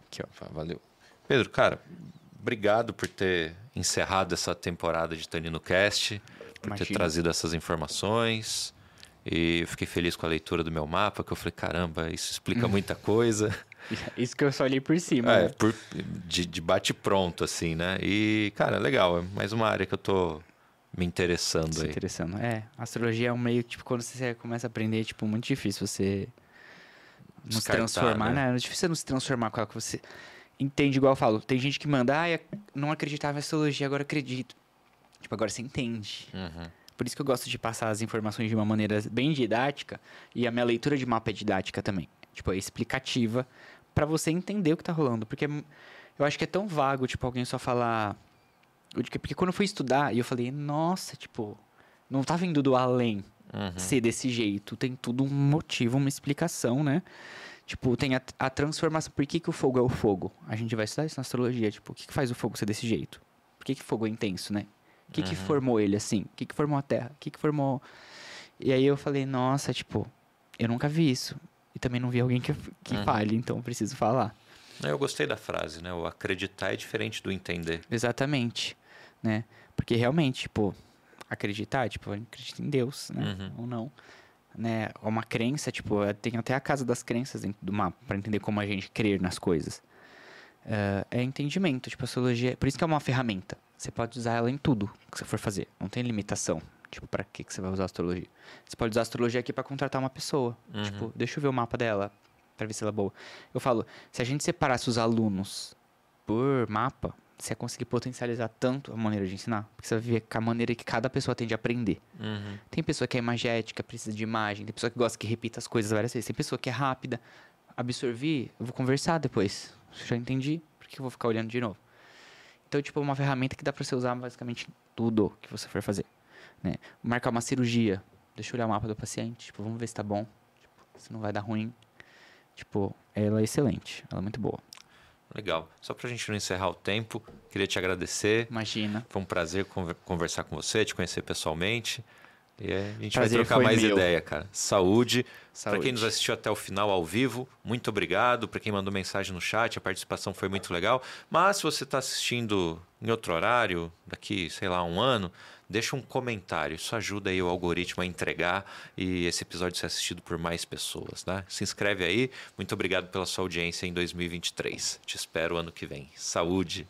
Aqui, ó. Valeu. Pedro, cara, obrigado por ter encerrado essa temporada de Tanino Cast, por ter Imagina. trazido essas informações. E eu fiquei feliz com a leitura do meu mapa, que eu falei, caramba, isso explica muita coisa. Isso que eu só olhei por cima. É, né? por, de, de bate pronto, assim, né? E, cara, legal. É mais uma área que eu tô me interessando Se aí. interessando. É, astrologia é um meio, tipo, quando você começa a aprender, tipo, muito difícil você nos Descartar, transformar, né? né? É difícil não se transformar com ela que você entende igual eu falo. Tem gente que manda, ah, eu não acreditava em astrologia, agora acredito. Tipo, agora você entende. Uhum. Por isso que eu gosto de passar as informações de uma maneira bem didática e a minha leitura de mapa é didática também. Tipo, é explicativa pra você entender o que tá rolando. Porque eu acho que é tão vago, tipo, alguém só falar. Porque quando eu fui estudar, e eu falei, nossa, tipo, não tá vindo do além Uhum. ser desse jeito. Tem tudo um motivo, uma explicação, né? Tipo, tem a, a transformação. Por que, que o fogo é o fogo? A gente vai estudar isso na astrologia. Tipo, o que, que faz o fogo ser desse jeito? Por que, que fogo é intenso, né? O que, que Uhum. formou ele assim? O que, que formou a Terra? O que, que formou. E aí eu falei, nossa, tipo, eu nunca vi isso. E também não vi alguém que, que Uhum. fale, então eu preciso falar. Eu gostei da frase, né? O acreditar é diferente do entender. Exatamente, né? Porque realmente, tipo, acreditar, tipo, eu acredito em Deus, né? Uhum. Ou não. Né? Uma crença, tipo, tem até a casa das crenças dentro do mapa, para entender como a gente crer nas coisas. É, é entendimento, tipo, a astrologia, por isso que é uma ferramenta. Você pode usar ela em tudo que você for fazer, não tem limitação. Tipo, pra que que você vai usar a astrologia? Você pode usar a astrologia aqui para contratar uma pessoa. Uhum. Tipo, deixa eu ver o mapa dela, pra ver se ela é boa. Eu falo, se a gente separasse os alunos por mapa, você ia conseguir potencializar tanto a maneira de ensinar. Porque você vai ver a maneira que cada pessoa tem de aprender. Uhum. Tem pessoa que é imagética, precisa de imagem. Tem pessoa que gosta que repita as coisas várias vezes. Tem pessoa que é rápida. Absorvi, eu vou conversar depois. Já entendi, por que eu vou ficar olhando de novo? Então, tipo, é uma ferramenta que dá pra você usar basicamente tudo que você for fazer. Né? Marcar uma cirurgia. Deixa eu olhar o mapa do paciente. Tipo, vamos ver se tá bom. Tipo, se não vai dar ruim. Tipo, ela é excelente. Ela é muito boa. Legal. Só pra gente não encerrar o tempo, queria te agradecer. Imagina. Foi um prazer conver- conversar com você, te conhecer pessoalmente. E é, a gente Prazer vai trocar mais meu. ideia, cara. Saúde. Para Saúde. quem nos assistiu até o final ao vivo, muito obrigado. Para quem mandou mensagem no chat, a participação foi muito legal. Mas se você está assistindo em outro horário, daqui, sei lá, um ano, deixa um comentário. Isso ajuda aí o algoritmo a entregar e esse episódio ser assistido por mais pessoas, né? Se inscreve aí. Muito obrigado pela sua audiência em 2023. Te espero ano que vem. Saúde.